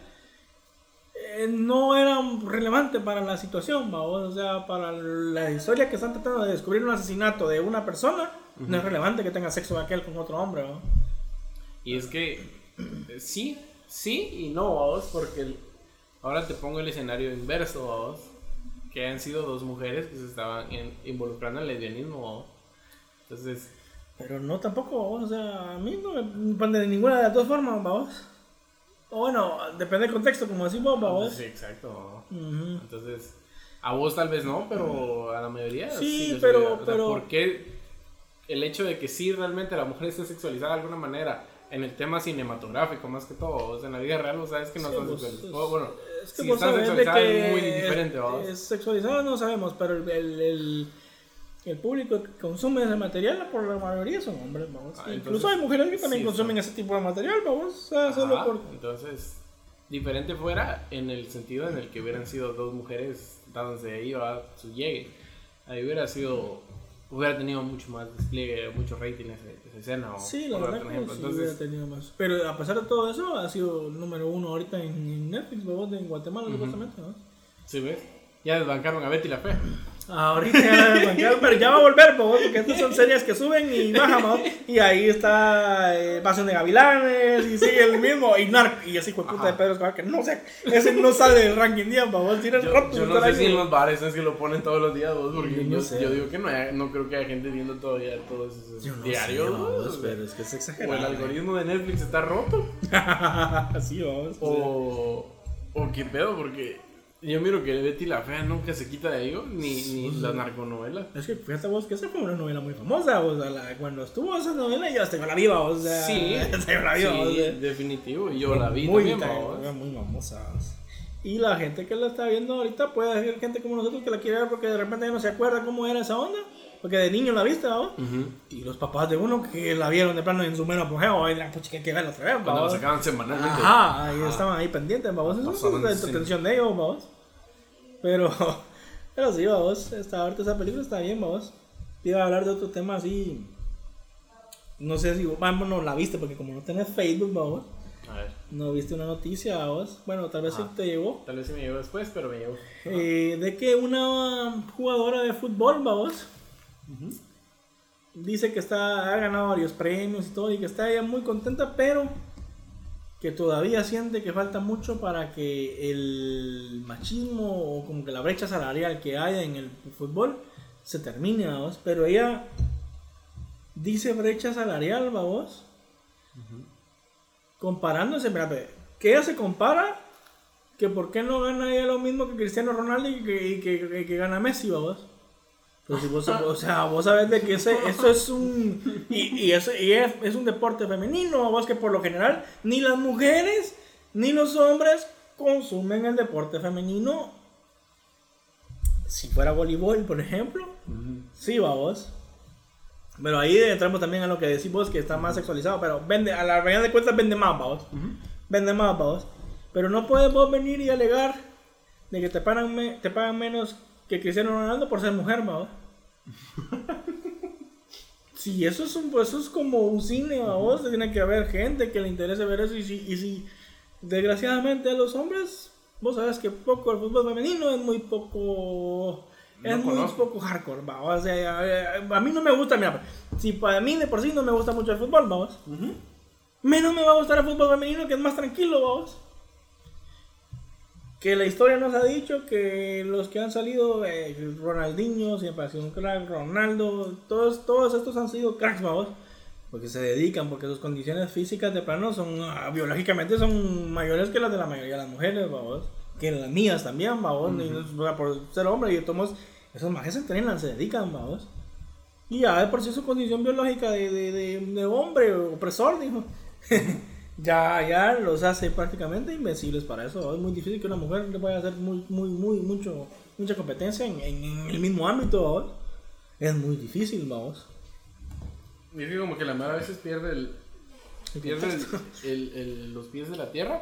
eh, no era relevante para la situación, vamos, o sea, para la historia que están tratando de descubrir un asesinato de una persona, no es relevante que tenga sexo aquel con otro hombre, vamos. Y es que sí, sí y no, vamos, porque el- ahora te pongo el escenario inverso, que han sido dos mujeres que se estaban en- involucrando en el lesbianismo. Entonces, Pero no tampoco, o sea, a mí no me pone de ninguna de las dos formas, vamos. O bueno, depende del contexto, como decimos, vamos. sí, exacto. Entonces, a vos tal vez no, pero a la mayoría Sí, les pero- o sea, pero- ¿Por qué el hecho de que sí realmente la mujer esté sexualizada de alguna manera en el tema cinematográfico más que todo? O sea, en la vida real, vos sabes que no Sí, están vos-. O, bueno, Es que si vos sabés de que es muy diferente, vamos. es sexualizado no sabemos, pero el, el, el, público que consume ese material, por la mayoría son hombres, vamos. Ah, Incluso hay mujeres que también sí, consumen ese tipo de material, vamos. O sea, solo Ajá, por... Entonces, diferente fuera en el sentido en el que hubieran sido dos mujeres dándose ahí a su llegue. Ahí hubiera sido, hubiera tenido mucho más despliegue, mucho rating esa escena. O, Sí, la verdad que sí hubiera tenido más. Pero a pesar de todo eso, ha sido número uno ahorita en, en Netflix, en Guatemala, supuestamente, ¿no? ¿sí ves? Ya desbancaron a Betty la Fe. Ahorita ya la desbancaron, pero ya va a volver, po, porque estas son series que suben y bajan, ¿no? Y ahí está eh, Pasión de Gavilanes, y sigue el mismo, y Narc, y así fue puta de. Pedro Escobar, que no sé, ese no sale del ranking día, vamos, tiene Yo, rato yo de no sé si ahí, en los bares es que lo ponen todos los días, vos, porque Yo no yo, sé. yo digo que no, hay- no creo que haya gente viendo todavía todos esos Yo no diarios. sé, vos, o pero es que es o exagerado. el algoritmo de Netflix está roto. Así vamos. O, o qué pedo, porque yo miro que Betty la Fea nunca se quita de ahí, ¿o? ni, ni las narconovelas. Es que fíjate vos que esa fue una novela muy famosa, o sea, la- cuando estuvo esa novela yo hasta yo la vi, o sea, Sí, hasta yo la vi, o sí, sea. definitivo. Yo la vi muy, también, muy famosa. Y la gente que la está viendo ahorita puede ser gente como nosotros que la quiere ver porque de repente ya no se acuerda cómo era esa onda. Porque de niño la viste, ¿no? Ujú. Y los papás de uno que la vieron de plano en su mero apogeo, y dirán, pucha, que hay que verla otra vez, Cuando la vamos. sacaban semanalmente. Ajá, ahí estaban ahí pendientes, vamos. Eso es la entretención de ellos, vamos. Pero, pero sí, vamos. Esta, ahorita esa película está bien, vamos. Iba a hablar de otro tema así. No sé si, vamos, no la viste, porque como no tenés Facebook, vamos. A ver, No viste una noticia, vos. Bueno, tal vez sí Ajá. te llegó. tal vez sí me llegó después, pero me llegó. Eh, de que una jugadora de fútbol, Dice que está, ha ganado varios premios y todo y que está ella muy contenta, pero que todavía siente que falta mucho para que el machismo o como que la brecha salarial que haya en el fútbol se termine, vamos. Pero ella dice brecha salarial, vamos. Comparándose, espérate, que ella se compara que por qué no gana ella lo mismo que Cristiano Ronaldo y que, y que, gana Messi, vamos. Pero si vos, o sea, vos sabés de que ese, eso es un y, y eso, y es, es un deporte femenino, vos que por lo general ni las mujeres ni los hombres consumen el deporte femenino. Si fuera voleibol, por ejemplo, sí, vamos. Pero ahí entramos también a lo que decís vos, que está más sexualizado, pero vende, a la realidad de cuentas vende más, vamos. Vende más, vamos. Pero no puedes vos venir y alegar de que te pagan, me- te pagan menos que Cristiano Ronaldo por ser mujer, ¿va? Sí, eso es, un, pues, eso es como un cine, ¿va vos? Tiene que haber gente que le interese ver eso. Y si, y si desgraciadamente a los hombres, vos sabes que poco el fútbol femenino es muy poco. No es muy conozco. poco hardcore, ¿va? O sea, a, a mí no me gusta, mira, si para mí de por sí no me gusta mucho el fútbol, vamos. Menos me va a gustar el fútbol femenino que es más tranquilo, vamos. Que la historia nos ha dicho que los que han salido, eh, Ronaldinho, siempre ha sido un crack, Ronaldo, todos, todos estos han sido cracks, vamos. Porque se dedican, porque sus condiciones físicas de plano son, ah, biológicamente son mayores que las de la mayoría de las mujeres, vamos. Que las mías también, vamos. o sea, por ser hombre y tomos, esos majes se entrenan, se dedican, vamos. Y ya de por sí su condición biológica de, de, de, de hombre opresor, dijo. ya, ya los hace prácticamente invencibles para eso. Es muy difícil que una mujer le vaya a hacer muy, muy, muy, mucho, mucha competencia en, en- en el mismo ámbito. Es muy difícil, vamos. Y es que como que la mara a veces pierde el, pierde el- el- el- los pies de la tierra,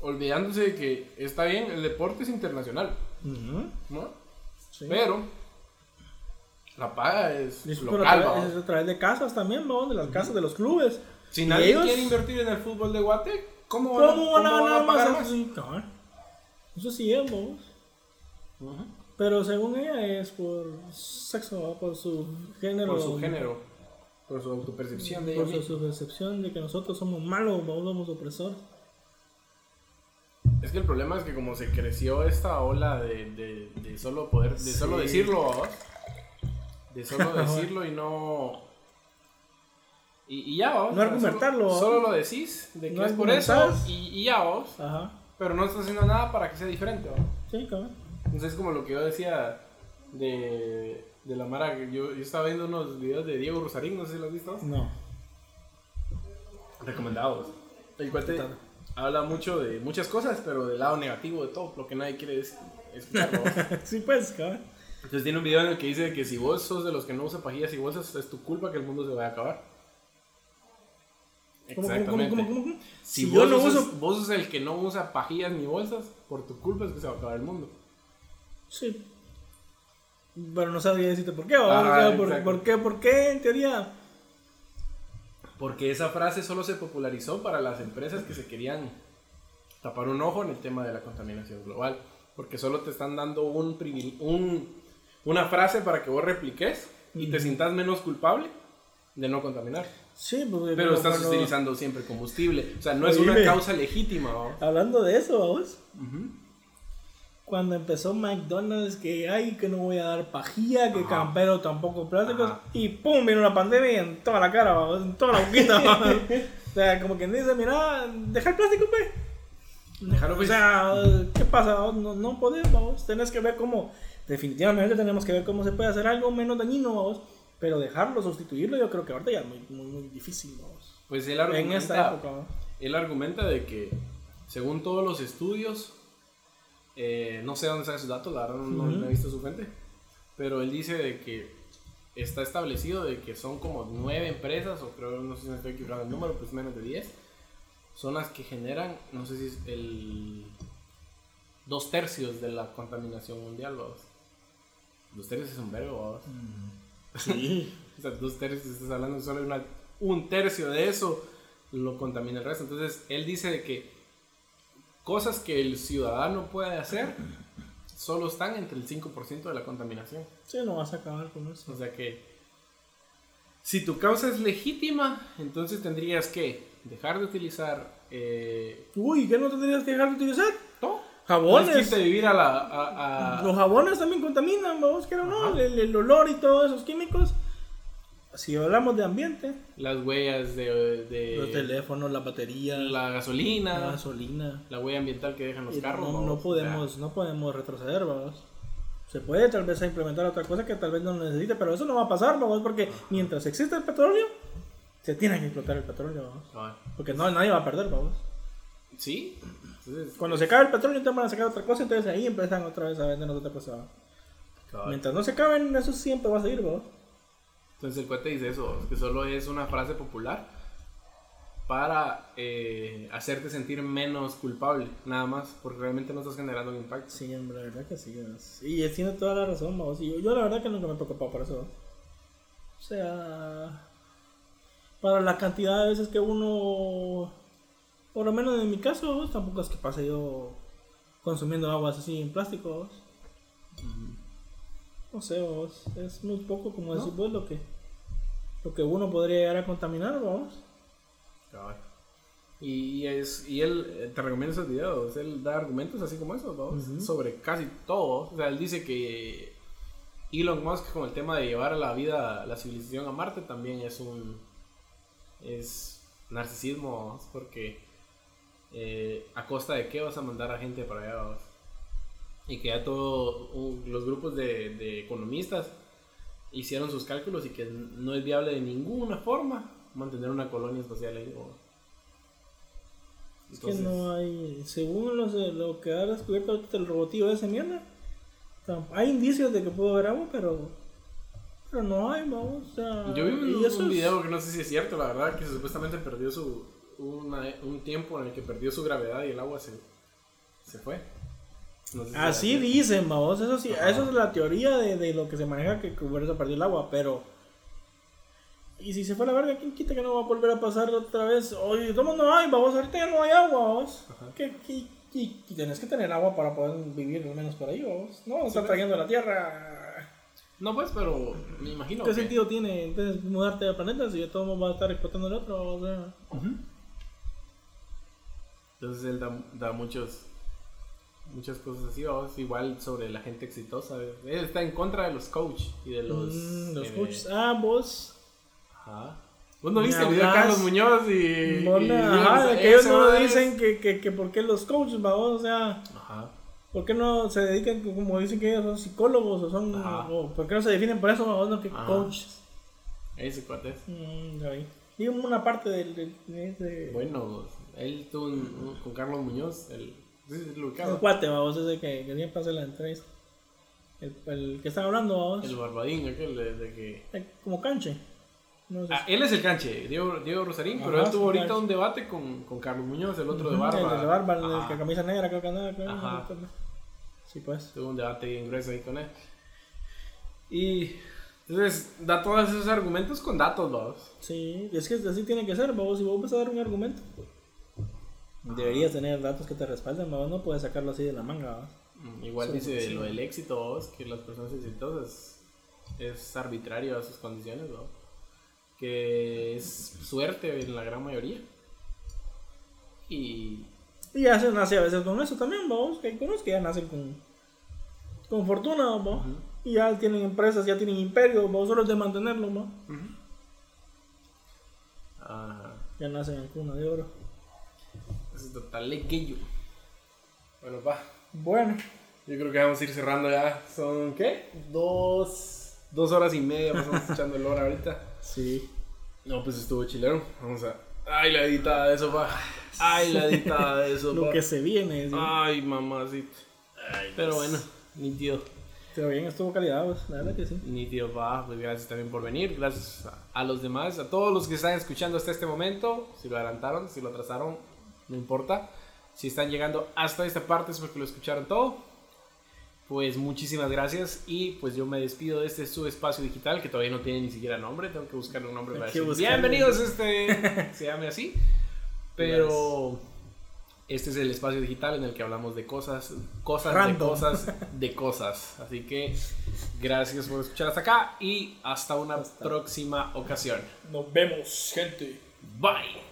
olvidándose de que está bien, el deporte es internacional, Ujú, ¿no? sí. Pero la paga es local, a, través, es a través de casas también, vamos, de las casas de los clubes. Si Y nadie ellos- quiere invertir en el fútbol de Guate, ¿cómo van, ¿Cómo van a pagar más? Cabal. Eso sí es, vamos. Ujú. Pero según ella es por sexo, por su género. Por su género, por su autopercepción de ella Por su, su percepción de que nosotros somos malos, vamos, somos opresores. Es que el problema es que como se creció esta ola de, de, de solo poder, de solo decirlo, ¿va? de solo decirlo y no... Y, y ya, ¿va? No argumentarlo, Solo, lo decís, de que No es por eso y, y ya, vos. Ajá. Pero no estás haciendo nada para que sea diferente. Sí, cabrón. Entonces es como lo que yo decía de, de la Mara, yo, yo estaba viendo unos videos de Diego Rosarín, no sé si lo has visto. No. Recomendados. El cual te habla mucho de muchas cosas, pero del lado negativo de todo, lo que nadie quiere es escucharlo. sí, pues, cabrón. Entonces tiene un video en el que dice que si vos sos de los que no usan pajillas y bolsas, es tu culpa que el mundo se vaya a acabar. ¿Cómo, cómo, cómo? Si, Si vos, yo no uso. vos sos el que no usa pajillas ni bolsas, por tu culpa es que se va a acabar el mundo. Sí. Pero no sabría decirte por qué, sea, por, exacto. por qué, por qué, en teoría. Porque esa frase solo se popularizó para las empresas que se querían tapar un ojo en el tema de la contaminación global. Porque solo te están dando un, un una frase para que vos repliques y te sientas menos culpable de no contaminar. Sí, porque. Pero estás utilizando siempre combustible. O sea, no es Oíme. una causa legítima. ¿no? Hablando de eso, vamos. Ujú. Cuando empezó McDonald's, que ay, que no voy a dar pajilla, que Ajá. campero tampoco plásticos, Ajá. y pum, vino la pandemia en toda la cara, vamos, en toda la boquita. o sea, como quien dice, mira, deja el plástico, pues. Déjalo, O pues. sea, ¿qué pasa? No, no podemos. Tenés que ver cómo, definitivamente tenemos que ver cómo se puede hacer algo menos dañino, vamos. Pero dejarlo, sustituirlo, yo creo que ahorita ya es muy, muy, muy difícil, vamos. Pues él En argumenta, esta época, vamos. él argumenta de que, según todos los estudios, eh, no sé dónde saca sus datos, la verdad no, no- Ujú. no he visto su fuente, pero él dice de que está establecido de que son como nueve empresas, o creo, no sé si me estoy equivocando el número, pues menos de 10, son las que generan, no sé si es el dos tercios de la contaminación mundial, vamos. Dos tercios es un verbo, vamos. Sí. O sea, dos tercios, estás hablando solo de una, un tercio de eso lo contamina el resto. Entonces, él dice de que cosas que el ciudadano puede hacer solo están entre el 5% de la contaminación. Sí, no vas a acabar con eso. O sea que, si tu causa es legítima, entonces tendrías que dejar de utilizar eh, Uy, ¿qué no tendrías que dejar de utilizar? Jabones. A vivir a la... a- a- Los jabones también contaminan, vamos, que no, el, el olor y todos esos químicos. Si hablamos de ambiente, las huellas de, de los teléfonos, las baterías, la, la gasolina, la, gasolina. huella ambiental que dejan los carros. no, no o sea, podemos, no podemos retroceder, vamos. Se puede tal vez implementar otra cosa que tal vez no necesite, pero eso no va a pasar, vamos, porque mientras existe el petróleo, se tiene que explotar el petróleo, vamos. Porque no, nadie va a perder, vamos. Sí, entonces, Cuando se acabe el petróleo, entonces van a sacar otra cosa, entonces ahí empiezan otra vez a vendernos otra cosa. Mientras no se acaben, eso siempre va a seguir, vamos. entonces el cuate dice eso, que solo es una frase popular para eh, hacerte sentir menos culpable, nada más, porque realmente no estás generando un impacto. Sí, la verdad que sí. es- Y él tiene toda la razón, vamos. Y yo, yo la verdad que nunca me he preocupado por eso. O sea, para la cantidad de veces que uno, por lo menos en mi caso, vos, tampoco es que pase yo consumiendo aguas así en plástico. vos. No sé, vos, es muy poco, como decís vos, lo que, lo que uno podría llegar a contaminar, vamos. Y, es, y él eh, te recomienda esos videos, él da argumentos así como esos, ¿no? Ujú. sobre casi todo. O sea, él dice que Elon Musk con el tema de llevar a la vida, la civilización a Marte también es un es narcisismo, ¿no? porque eh, a costa de qué vas a mandar a gente para allá, y que ya todos los grupos de, de economistas hicieron sus cálculos y que no es viable de ninguna forma mantener una colonia espacial ahí. ¿no? Es que no hay, según los, de- lo que ha descubierto el robotillo de ese mierda, hay indicios de que pudo haber agua, pero, pero no hay, vamos, o sea, Yo vi un, video que no sé si es cierto, la verdad, que supuestamente perdió su. Una- un tiempo en el que perdió su gravedad y el agua se, se fue. No sé si Así dicen, vamos, eso sí, Ajá. eso es la teoría de, de lo que se maneja que, que por eso perdió el agua, pero... Y si se fue a la verga, ¿quién quita que no va a volver a pasar otra vez? Oye, ¿cómo no hay? Vamos, ahorita ya no hay agua, vamos. ¿Qué, qué, qué- y tenés que tener agua para poder vivir al menos por ahí, vamos. No, está pues. trayendo la tierra. No, pues, pero me imagino. ¿Qué que- sentido tiene entonces mudarte de planeta si de todo va a estar explotando el otro? O sea, Entonces él da, da muchos. Muchas cosas así, vamos, igual sobre la gente exitosa. Él está en contra de los coach y de los. mm, los eh, coaches. Ah, vos. Ajá. ¿Vos no viste el video de Carlos Muñoz y. Y- ajá, que ellos no dicen que, que, que por qué los coaches, vamos, o sea, Ajá. ¿por qué no se dedican, como dicen que ellos son psicólogos o son, o por qué no se definen por eso, vamos, no que Ajá. coaches? Ese cuate es. Mm. Y una parte del, de ese- Bueno, él tuvo un, con Carlos Muñoz, el, ¿sí, sí, lo el ubicaba? cuate, vamos, ese que, que siempre hace la entrevista. El, el que están hablando, vamos, el barbadín, aquel de, de que... eh, como canche. No sé Ah, él es el canche, Diego, Diego Rosarín, pero él tuvo ahorita canche. un debate con, con Carlos Muñoz, el otro de barba. El de barba, el que camisa negra, creo que andaba, creo. Ajá. Sí, pues. Tuvo un debate bien grueso ahí con él. Y entonces da todos esos argumentos con datos, vamos. Sí, es que así tiene que ser, vamos. Si vos vas a dar un argumento, deberías tener datos que te respalden, vamos. No puedes sacarlo así de la manga. Mm, Igual dice lo del éxito, vos, que las personas exitosas es arbitrario a sus condiciones, ¿no? Que es suerte en la gran mayoría. Y Y ya se nace a veces con eso también, vamos. Que hay unos que ya nacen con, con fortuna. Y ya tienen empresas, ya tienen imperios, vamos. Solo es de mantenerlo, vamos. Ajá. Ya nacen en cuna de oro. Es total lequillo. Bueno, pa. Bueno, Yo creo que vamos a ir cerrando ya. ¿Son qué? Dos, dos horas y media pasamos escuchando el hora ahorita. sí. No, pues estuvo chilero. Vamos a. Ay, la editada de eso, pa. Ay, la editada de eso, Lo pa. que se viene, ¿sí? Ay, mamacita. Pero bueno, nítido. Pero bien, estuvo calidad, pues. La verdad que sí. Nítido, pa. Pues gracias también por venir. Gracias a, a los demás, a todos los que están escuchando hasta este momento. Si lo adelantaron, si lo atrasaron, no importa. Si están llegando hasta esta parte es porque lo escucharon todo. Pues muchísimas gracias y pues yo me despido de este su espacio digital que todavía no tiene ni siquiera nombre, tengo que buscarle un nombre para decir bienvenidos este se llame así. Pero este es el espacio digital en el que hablamos de cosas, cosas de Random. cosas, de cosas. Así que gracias por escuchar hasta acá y hasta una próxima ocasión. Nos vemos, gente. Bye.